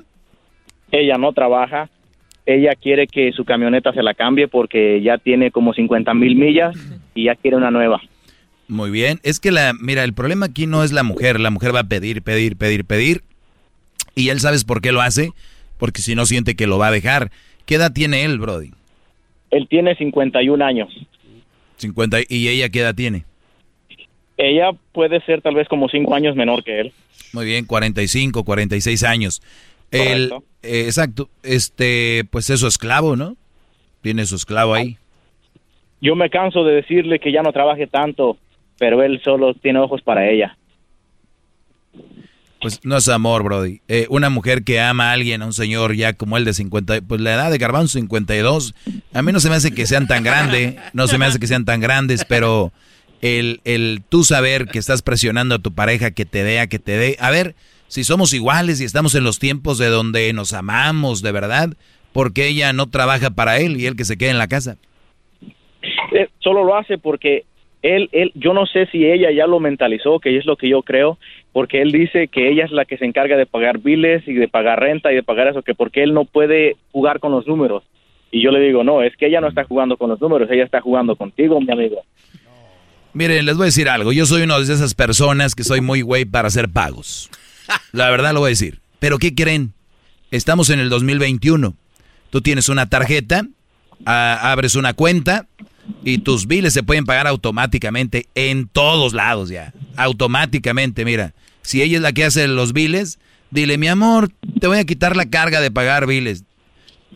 Ella no trabaja. Ella quiere que su camioneta se la cambie porque ya tiene como 50 mil millas y ya quiere una nueva. Muy bien, es que la, mira, el problema aquí no es la mujer, la mujer va a pedir, pedir, pedir, pedir, y él sabes por qué lo hace, porque si no siente que lo va a dejar. ¿Qué edad tiene él, Brody? Él tiene 51 años. 50, ¿y ella qué edad tiene? Ella puede ser tal vez como 5 años menor que él. Muy bien, 45, 46 años. El, eh, exacto, este, pues es su esclavo, ¿no? Tiene su esclavo ahí. Yo me canso de decirle que ya no trabaje tanto, pero él solo tiene ojos para ella. Pues no es amor, Brody. Eh, una mujer que ama a alguien, a un señor ya como él de 50, pues la edad de Garbanzo 52, a mí no se me hace que sean tan grandes, no se me hace que sean tan grandes, pero el, el tú saber que estás presionando a tu pareja que te dé, a que te dé, a ver, si somos iguales y estamos en los tiempos de donde nos amamos de verdad, porque ella no trabaja para él y él que se quede en la casa? Eh, solo lo hace porque él, él, yo no sé si ella ya lo mentalizó, que es lo que yo creo, porque él dice que ella es la que se encarga de pagar biles y de pagar renta y de pagar eso, que porque él no puede jugar con los números. Y yo le digo, no, es que ella no está jugando con los números, ella está jugando contigo, mi amigo. Miren, les voy a decir algo, yo soy una de esas personas que soy muy güey para hacer pagos. La verdad lo voy a decir. Pero ¿qué creen? Estamos en el 2021. Tú tienes una tarjeta, abres una cuenta, y tus biles se pueden pagar automáticamente en todos lados ya. Automáticamente, mira. Si ella es la que hace los biles, dile, mi amor, te voy a quitar la carga de pagar biles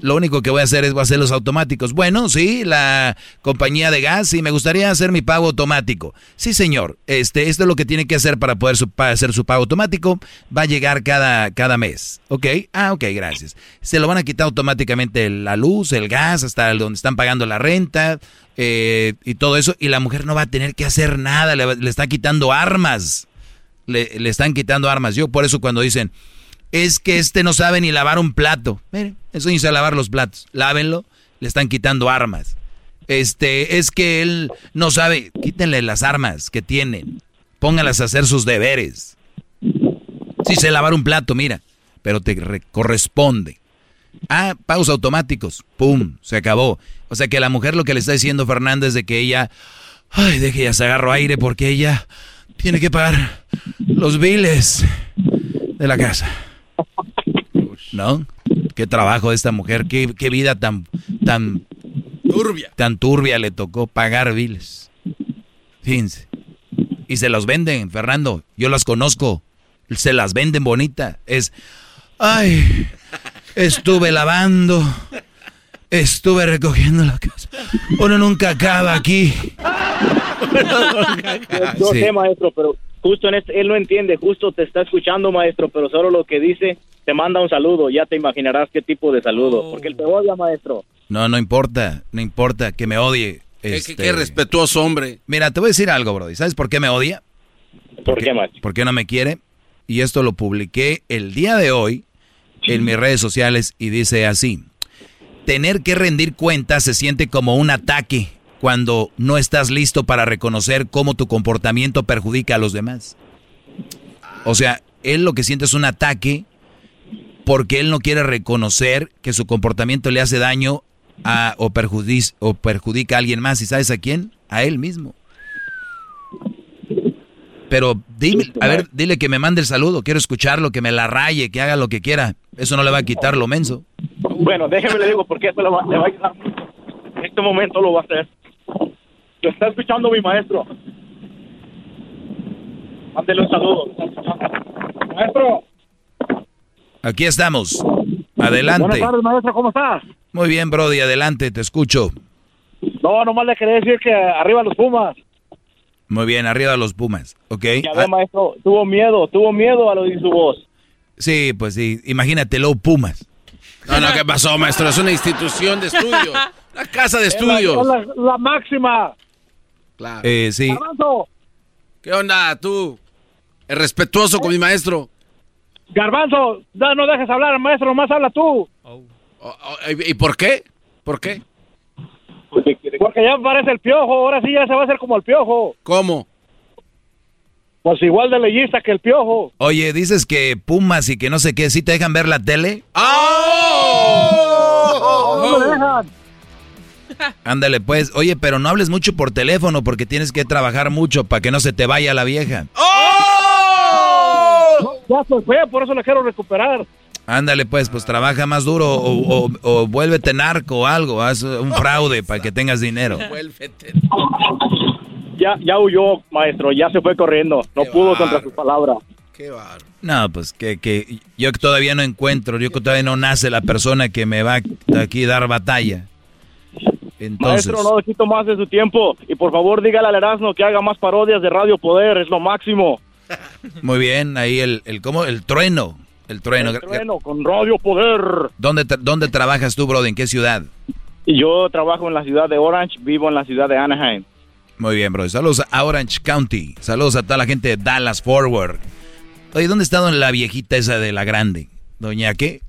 lo único que voy a hacer es voy a automáticos. Bueno, sí, la compañía de gas, sí, me gustaría hacer mi pago automático. Sí, señor, este, esto es lo que tiene que hacer para poder hacer su pago automático. Va a llegar cada, cada mes. ¿Ok? Ah, ok, gracias. Se lo van a quitar automáticamente la luz, el gas, hasta donde están pagando la renta eh, y todo eso. Y la mujer no va a tener que hacer nada, le, está quitando armas. le, están quitando armas. Yo por eso cuando dicen, es que este no sabe ni lavar un plato. Miren, eso a lavar los platos. Lávenlo, le están quitando armas. Este, es que él no sabe, quítenle las armas que tienen. Póngalas a hacer sus deberes. Sí sé lavar un plato, mira, pero te corresponde. Ah, pagos automáticos. Pum, se acabó. O sea que la mujer lo que le está diciendo Fernández de que ella, ay, deje ya se agarro aire porque ella tiene que pagar los biles de la casa. ¿No? Qué trabajo de esta mujer, qué, qué vida tan, tan turbia. Tan turbia le tocó pagar biles. Fíjense. Y se los venden, Fernando. Yo las conozco. Se las venden bonita. Es, ay, estuve lavando, estuve recogiendo la casa. Uno nunca acaba aquí. Yo sé, maestro, pero justo en este, él no entiende, justo te está escuchando, maestro, pero solo lo que dice, te manda un saludo, ya te imaginarás qué tipo de saludo, porque él te odia, maestro. No, no importa, no importa que me odie. Qué, Este, qué respetuoso hombre. Mira, te voy a decir algo, Brody. ¿Sabes por qué me odia? ¿Por qué, maestro? ¿Por qué no me quiere? Y esto lo publiqué el día de hoy en mis redes sociales y dice así. Tener que rendir cuentas se siente como un ataque cuando no estás listo para reconocer cómo tu comportamiento perjudica a los demás. O sea, él lo que siente es un ataque porque él no quiere reconocer que su comportamiento le hace daño a, o, perjudic- o perjudica a alguien más. ¿Y sabes a quién? A él mismo. Pero dime, a ver, dile que me mande el saludo. Quiero escucharlo, que me la raye, que haga lo que quiera. Eso no le va a quitar lo menso. Bueno, déjeme le digo porque esto le va, le va a mucho. En este momento lo va a hacer. Lo está escuchando mi maestro. Mándele un saludo. Maestro. Aquí estamos. Adelante. Buenas tardes, maestro. ¿Cómo estás? Muy bien, Brody, adelante, te escucho. No, nomás le quería decir que arriba los Pumas. Muy bien, arriba los Pumas, ¿ok? Ya ve, maestro, tuvo miedo, tuvo miedo al oír su voz. Sí, pues sí, imagínate, los Pumas. No, no, ¿qué pasó, maestro? Es una institución de estudios. Una casa de Es estudios. la, es la- la máxima. Claro. Eh, sí, Garbanzo, ¿Qué onda, tú? Es respetuoso con mi maestro. Garbanzo, no, no dejes hablar al maestro, nomás habla tú. O- o- ¿Y y por qué? ¿Por qué? Porque ya parece el piojo, ahora sí ya se va a hacer como el piojo. ¿Cómo? Pues igual de leyista que el piojo. Oye, dices que Pumas y que no sé qué, ¿sí te dejan ver la tele? No me dejan. Ándale, pues. Oye, pero no hables mucho por teléfono porque tienes que trabajar mucho para que no se te vaya la vieja. No, ya se fue, por eso la quiero recuperar. Ándale, pues, pues trabaja más duro o, o- o vuélvete narco o algo, haz un fraude para que tengas dinero. Ya, ya huyó, maestro, ya se fue corriendo. No pudo contra sus palabras. No, pues que, que yo todavía no encuentro, yo que todavía no nace la persona que me va a aquí dar batalla. Entonces, Maestro, no quito más de su tiempo. Y por favor, dígale al Erasmo que haga más parodias de Radio Poder, es lo máximo. muy bien, ahí el, el, ¿cómo? El trueno, el trueno. El trueno con Radio Poder. ¿Dónde, tra- ¿Dónde trabajas tú, bro? ¿En qué ciudad? Y yo trabajo en la ciudad de Orange, vivo en la ciudad de Anaheim. Muy bien, bro. Saludos a Orange County. Saludos a toda la gente de Dallas Forward. Oye, ¿dónde está don- la viejita esa de la grande? ¿Doña qué?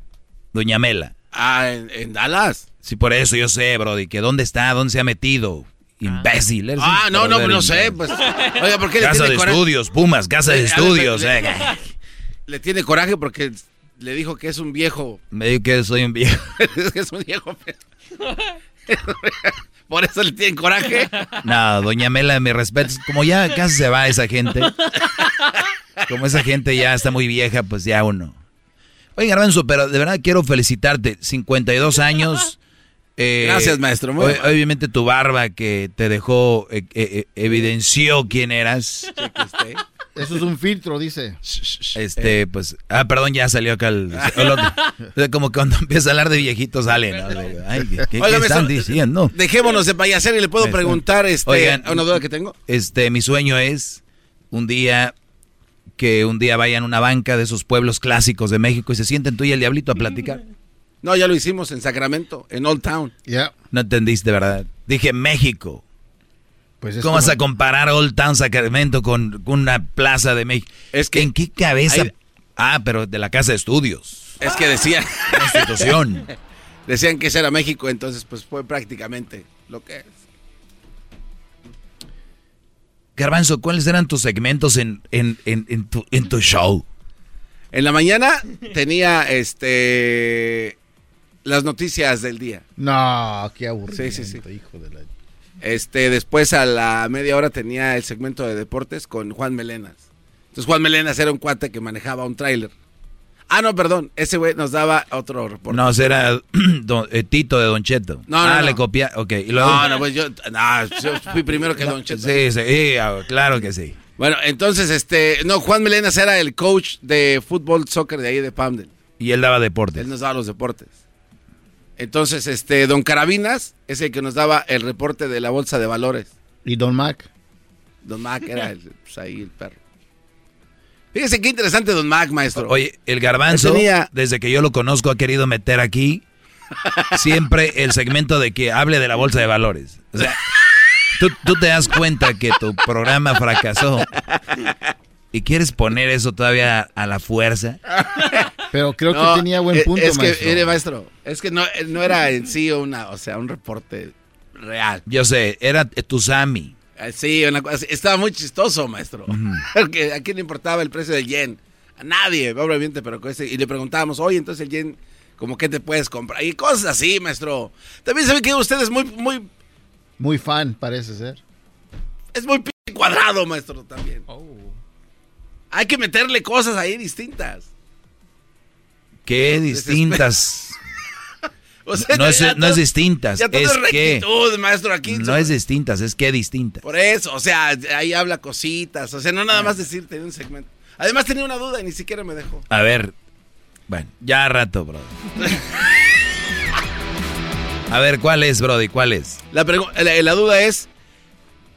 Doña Mela. Ah, en, en Dallas. Sí, por eso yo sé, Brody, que dónde está, dónde se ha metido. Imbécil. eres Ah, no, no, no sé. imbécil. Pues, oiga, ¿por qué le Casa tiene de estudios, Pumas, casa de Eh, ver, estudios. eh. Le tiene coraje porque le dijo que es un viejo. Me dijo que soy un viejo. *laughs* es un viejo. *laughs* Por eso le tienen coraje. No, doña Mela, mi respeto. Como ya casi se va esa gente. Como esa gente ya está muy vieja, pues ya uno. Oye, Garbanzo, pero de verdad quiero felicitarte. 52 años. eh, Gracias, maestro, muy obviamente tu barba que te dejó, eh, eh, eh, evidenció quién eras. Eso es un filtro, dice. Este, pues, ah, perdón, ya salió acá el, el como cuando *laughs* empieza a hablar de viejitos sale, ¿no? Ay, ¿qué, qué- qué Oiga, están diciendo? Dejémonos de payaser y le puedo preguntar este, Oigan, una duda que tengo. Este, mi sueño es un día que un día vayan a una banca de esos pueblos clásicos de México y se sienten tú y el diablito a platicar. No, ya lo hicimos en Sacramento, en Old Town. Ya. No entendiste, ¿verdad? Dije México. Pues es ¿Cómo vas a comparar Old Town Sacramento con, con una plaza de México? Es que ¿En qué cabeza? hay- Ah, pero de la casa de estudios. Es que decían. Una institución. *laughs* decían que ese era México, entonces pues fue prácticamente lo que es. Garbanzo, ¿cuáles eran tus segmentos en, en, en, en tu, en tu show? En la mañana tenía este las noticias del día. No, qué aburrido. Sí, sí, sí. Hijo de la... Este, después a la media hora tenía el segmento de deportes con Juan Melenas. Entonces Juan Melenas era un cuate que manejaba un tráiler. Ah, no, perdón, ese güey nos daba otro reporte. No, ese era *clears throat* don- eh, Tito de Don Cheto. No, no, Ah, no. le copia. Ok. Y luego, No, no, pues yo, no, yo fui primero que Don Cheto. Sí, sí, sí, ah, claro que sí. Bueno, entonces, este, no, Juan Melenas era el coach de fútbol, soccer de ahí de Pamdel. Y él daba deportes. Él nos daba los deportes. Entonces, este, Don Carabinas es el que nos daba el reporte de la bolsa de valores. ¿Y Don Mac? Don Mac era el, pues, ahí el perro. Fíjese qué interesante Don Mac, maestro. Oye, el garbanzo, tenía- desde que yo lo conozco, ha querido meter aquí siempre el segmento de que hable de la bolsa de valores. O sea, tú, tú te das cuenta que tu programa fracasó y quieres poner eso todavía a la fuerza. *laughs* Pero creo No, que tenía buen eh, punto, es que, maestro. mire, maestro, es que no, eh, no era en sí una, o sea, un reporte real. Yo sé, era tu Sammy. Eh, Sí, una estaba muy chistoso, maestro. *laughs* Porque a quién le importaba el precio del yen. A nadie, obviamente, pero con ese- y le preguntábamos, oye, entonces el yen, ¿cómo qué te puedes comprar? Y cosas así, maestro. También sabe que usted es muy, muy, Muy fan, parece ser. es muy cuadrado, maestro, también. Oh. Hay que meterle cosas ahí distintas. Qué distintas. *laughs* O sea, No es, no es distintas, Ya todo es es que... rectitud, maestro, aquí. No es distintas, es que distintas. Por eso, o sea, ahí habla cositas. O sea, no nada más decir, tenía un segmento. Además tenía una duda y ni siquiera me dejó. A ver, bueno, ya a rato, bro. *laughs* A ver, ¿cuál es, Brody? ¿Cuál es? La, la duda es,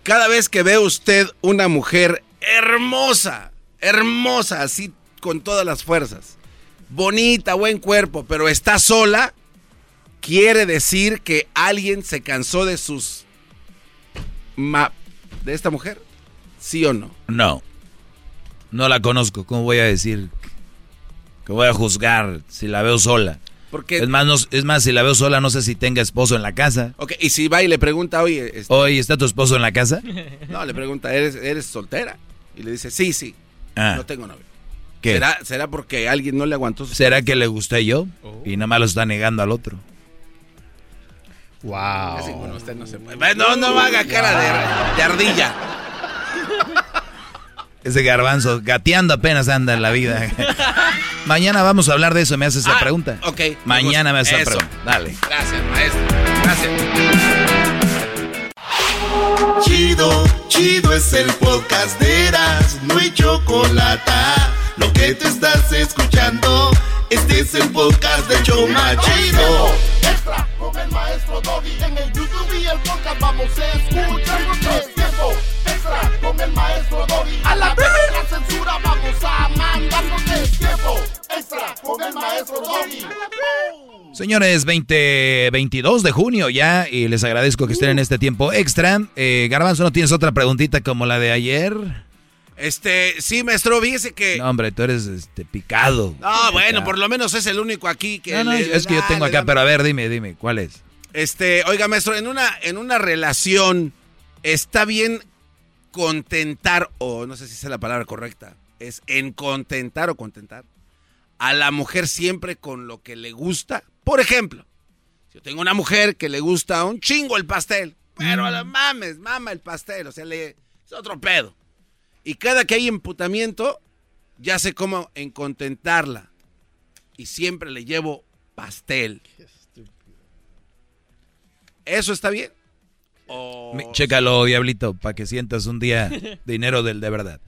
cada vez que ve usted una mujer hermosa, hermosa, así con todas las fuerzas, bonita, buen cuerpo, pero está sola, quiere decir que alguien se cansó de sus... ma- de esta mujer? ¿Sí o no? No. No la conozco. ¿Cómo voy a decir que voy a juzgar si la veo sola? Porque... Es más, no- es más, si la veo sola, no sé si tenga esposo en la casa. Ok, y si va y le pregunta, oye, este- Oye, ¿está tu esposo en la casa? *laughs* no, le pregunta, ¿eres, ¿eres soltera? Y le dice, sí, sí, Ah, no tengo novio. ¿qué? ¿Será, ¿Será porque alguien no le aguantó su... ¿Será que le gusté yo? Y nada más lo está negando al otro. Wow. Así, bueno, usted no se puede. No, no haga cara de, de ardilla. Ese garbanzo, gateando apenas anda en la vida. *laughs* Mañana vamos a hablar de eso, me haces esa Ah, pregunta. ok, me Mañana me haces esa pregunta. Dale. Gracias, maestro. Gracias. Chido, chido es el podcast de Eras, no Lo que te estás escuchando, este es el podcast de Choma Chido. Extra con el maestro Doggy. En el YouTube y el podcast vamos a escuchar es tiempo. Extra con el maestro Doggy. A la vez la censura vamos a mandarnos es tiempo. Extra con el maestro Doggy. Señores, 20, 22 de junio ya, y les agradezco que estén en este tiempo extra. Eh, Garbanzo, ¿no tienes otra preguntita como la de ayer? Este, sí, maestro, fíjese que... No, hombre, tú eres este, picado. No, bueno, por lo menos es el único aquí que... No, no, le- es que yo tengo acá, pero a ver, dime, dime, ¿cuál es? Este, oiga, maestro, en una, en una relación está bien contentar, o no sé si es la palabra correcta, es en contentar o contentar a la mujer siempre con lo que le gusta. Por ejemplo, si yo tengo una mujer que le gusta un chingo el pastel, pero a la mames, mama el pastel, o sea, le, es otro pedo. Y cada que hay emputamiento, ya sé cómo en contentarla. Y siempre le llevo pastel. ¿Eso está bien? Mi- Chécalo, diablito, para que sientas un día *laughs* dinero del de verdad.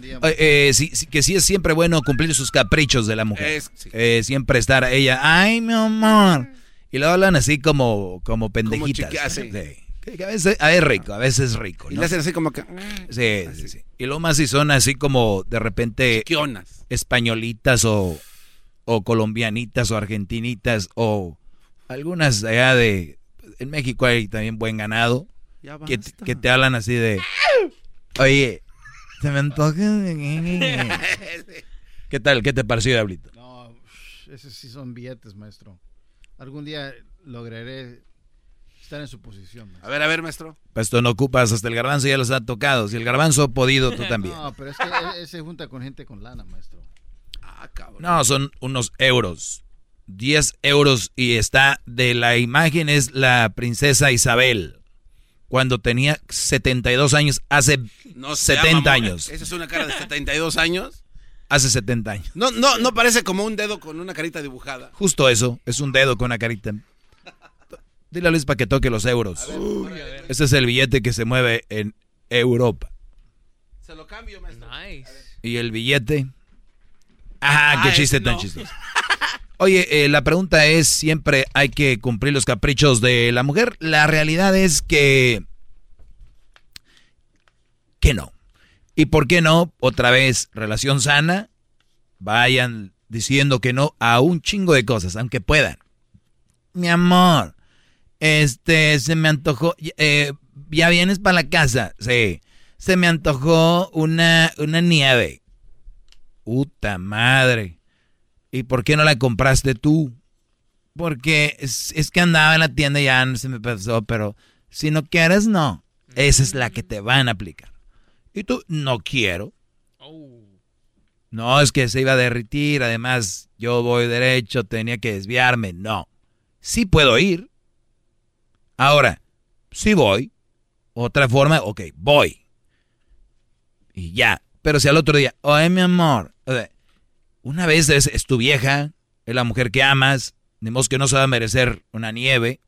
día- Eh, eh, sí, sí, que sí es siempre bueno cumplir sus caprichos de la mujer. Es- sí. Eh, siempre estar ella, ay, mi amor. Y lo hablan así como, como pendejitas. ah, sí. Que, a veces ah, es rico, a veces es rico. Y le hacen así como que... Sí, sí, sí. Y lo más si son así como de repente Chiquionas. españolitas o, o colombianitas o argentinitas o algunas allá de... En México hay también buen ganado. Ya que, que te hablan así de, oye, se me antoja. *laughs* ¿Qué tal? ¿Qué te pareció, Diablito? No, esos sí son billetes, maestro. Algún día lograré estar en su posición. maestro. A ver, a ver, maestro. Pues tú no ocupas, hasta el garbanzo ya los ha tocado. Si el garbanzo ha podido, tú *laughs* también. No, pero es que él, él se junta con gente con lana, maestro. Ah, cabrón. No, son unos euros. 10 euros y está de la imagen es la princesa Isabel. Cuando tenía 72 años, hace No sea 70 mamón. años. Esa es una cara de 72 años. Hace 70 años. No, no, no parece como un dedo con una carita dibujada. Justo eso, es un dedo con una carita. Dile a Luis para que toque los euros. Este es el billete que se mueve en Europa. Se lo cambio, maestro. Nice. Y el billete. Ajá, Ah, qué chiste ese tan no. chistoso. Oye, eh, la pregunta es, ¿siempre hay que cumplir los caprichos de la mujer? La realidad es que... Que no. ¿Y por qué no? Otra vez, relación sana. Vayan diciendo que no a un chingo de cosas, aunque puedan. Mi amor, este, se me antojó, eh, ya vienes para la casa, sí. Se me antojó una, una nieve. Puta madre. ¿Y por qué no la compraste tú? Porque es, es que andaba en la tienda y ya no se me pasó, pero si no quieres, no. Esa es la que te van a aplicar. Y tú, no quiero. No, es que se iba a derritir, además yo voy derecho, tenía que desviarme. No. Sí puedo ir. Ahora, sí voy. Otra forma, ok, voy. Y ya. Pero si al otro día, oye mi amor, una vez es, tu vieja, es la mujer que amas, de que no se va a merecer una nieve.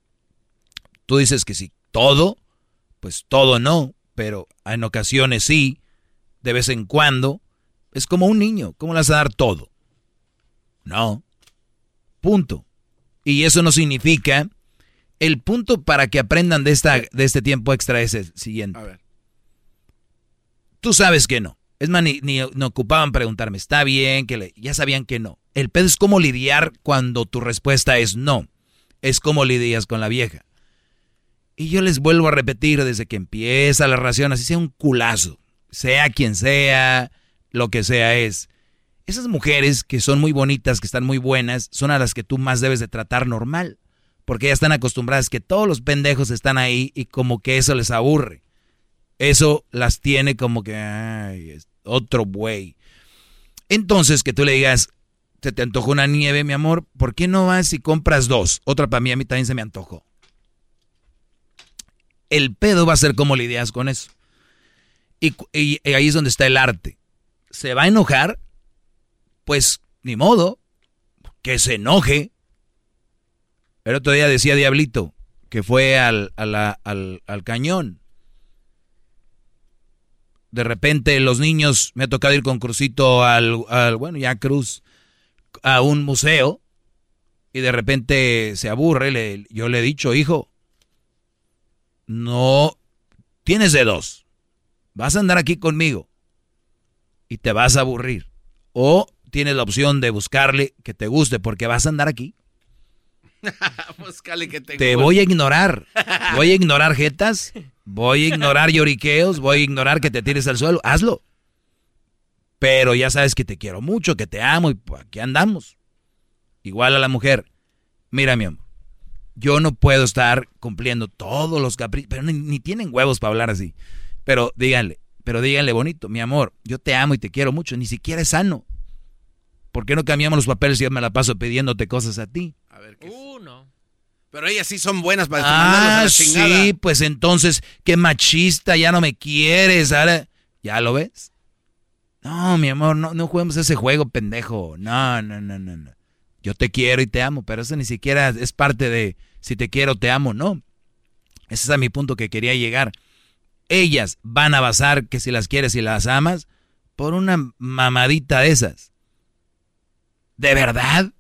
Tú dices que sí, todo, pues todo no, pero en ocasiones sí, de vez en cuando. Es como un niño, ¿cómo le vas a dar todo? No. Punto. Y eso no significa. El punto para que aprendan de, esta, de este tiempo extra es el siguiente. A ver. Tú sabes que no. Es más, ni, ni- no ocupaban preguntarme, ¿está bien? que le, Ya sabían que no. El pedo es cómo lidiar cuando tu respuesta es no. Es cómo lidias con la vieja. Y yo les vuelvo a repetir desde que empieza la relación, así sea un culazo, sea quien sea, lo que sea es. Esas mujeres que son muy bonitas, que están muy buenas, son a las que tú más debes de tratar normal. Porque ya están acostumbradas que todos los pendejos están ahí y como que eso les aburre. Eso las tiene como que, ay, otro güey. Entonces que tú le digas, se te antojó una nieve, mi amor, ¿por qué no vas y compras dos? Otra para mí, a mí también se me antojó. El pedo va a ser cómo lidias con eso. Y- y ahí es donde está el arte. ¿Se va a enojar? Pues ni modo, que se enoje. El otro día decía Diablito que fue al, al, al cañón. De repente los niños, me ha tocado ir con Crucito al, al, bueno, ya Cruz, a un museo y de repente se aburre. yo le he dicho, hijo, no, tienes de dos. Vas a andar aquí conmigo y te vas a aburrir. O tienes la opción de buscarle que te guste porque vas a andar aquí. *laughs* Búscale que te voy a ignorar. Voy a ignorar jetas. Voy a ignorar lloriqueos. Voy a ignorar que te tires al suelo. Hazlo. Pero ya sabes que te quiero mucho, que te amo y pues, aquí andamos. Igual a la mujer. Mira, mi amor. Yo no puedo estar cumpliendo todos los caprichos. Pero ni, ni tienen huevos para hablar así. Pero díganle, pero díganle bonito, mi amor, yo te amo y te quiero mucho. Ni siquiera es sano. ¿Por qué no cambiamos los papeles y yo me la paso pidiéndote cosas a ti? A ver, ¿qué? Uh, no. Pero ellas sí son buenas para a Ah, la sí, pues entonces, qué machista, ya no me quieres, ahora, ¿ya lo ves? No, mi amor, no, no juguemos ese juego, pendejo. No, no, no, no, no. Yo te quiero y te amo, pero eso ni siquiera es parte de si te quiero, te amo, no. Ese es a mi punto que quería llegar. Ellas van a basar que si las quieres y las amas por una mamadita de esas. ¿De verdad?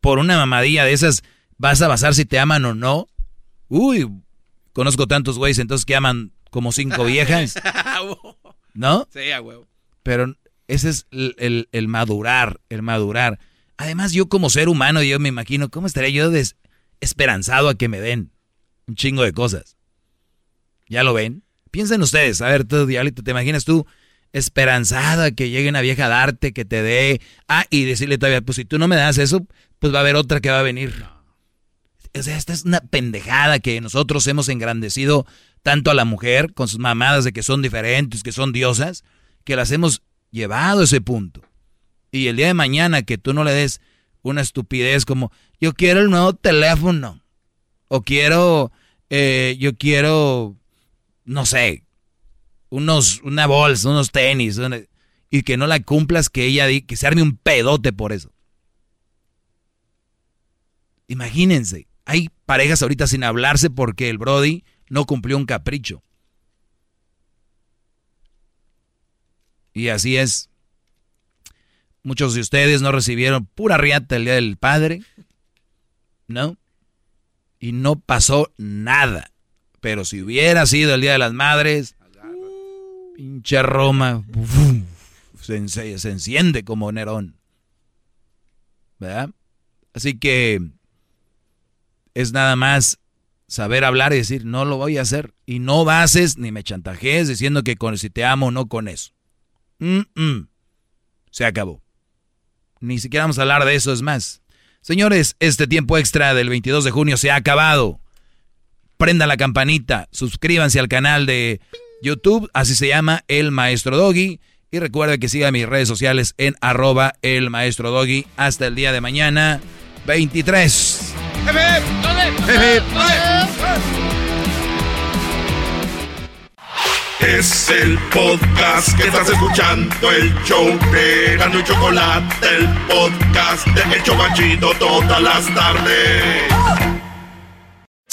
Por una mamadilla de esas vas a basar si te aman o no. Uy, conozco tantos güeyes entonces que aman como cinco *laughs* viejas, *laughs* ¿no? Sí, a huevo. Pero ese es el, el- el madurar, el madurar. Además, yo como ser humano, yo me imagino, ¿cómo estaría yo des- esperanzado a que me den un chingo de cosas? ¿Ya lo ven? Piensen ustedes, a ver, tú, Diablito, ¿te imaginas tú esperanzada que llegue una vieja a darte, que te dé... Ah, y decirle todavía, pues si tú no me das eso, pues va a haber otra que va a venir. O sea, esta es una pendejada que nosotros hemos engrandecido tanto a la mujer con sus mamadas de que son diferentes, que son diosas, que las hemos llevado a ese punto. Y el día de mañana que tú no le des una estupidez como, yo quiero el nuevo teléfono, o quiero, eh, yo quiero, no sé, unos, una bolsa, unos tenis, y que no la cumplas, que ella, que se arme un pedote por eso. Imagínense, hay parejas ahorita sin hablarse porque el Brody no cumplió un capricho. Y así es. Muchos de ustedes no recibieron pura riata el Día del Padre. ¿No? Y no pasó nada. Pero si hubiera sido el Día de las Madres, pinche Roma, se, enciende como Nerón. ¿Verdad? Así que es nada más saber hablar y decir, no lo voy a hacer. Y no bases ni me chantajees diciendo que con, si te amo no con eso. Se acabó. Ni siquiera vamos a hablar de eso, es más. Señores, este tiempo extra del 22 de junio se ha acabado. Prenda la campanita, suscríbanse al canal de YouTube, así se llama El Maestro Doggy. Y recuerda que siga mis redes sociales en arroba el maestro Doggy. Hasta el día de mañana, 23. Es el podcast que estás escuchando, el show de Gano y Chocolate, el podcast de Hecho Machito todas las tardes.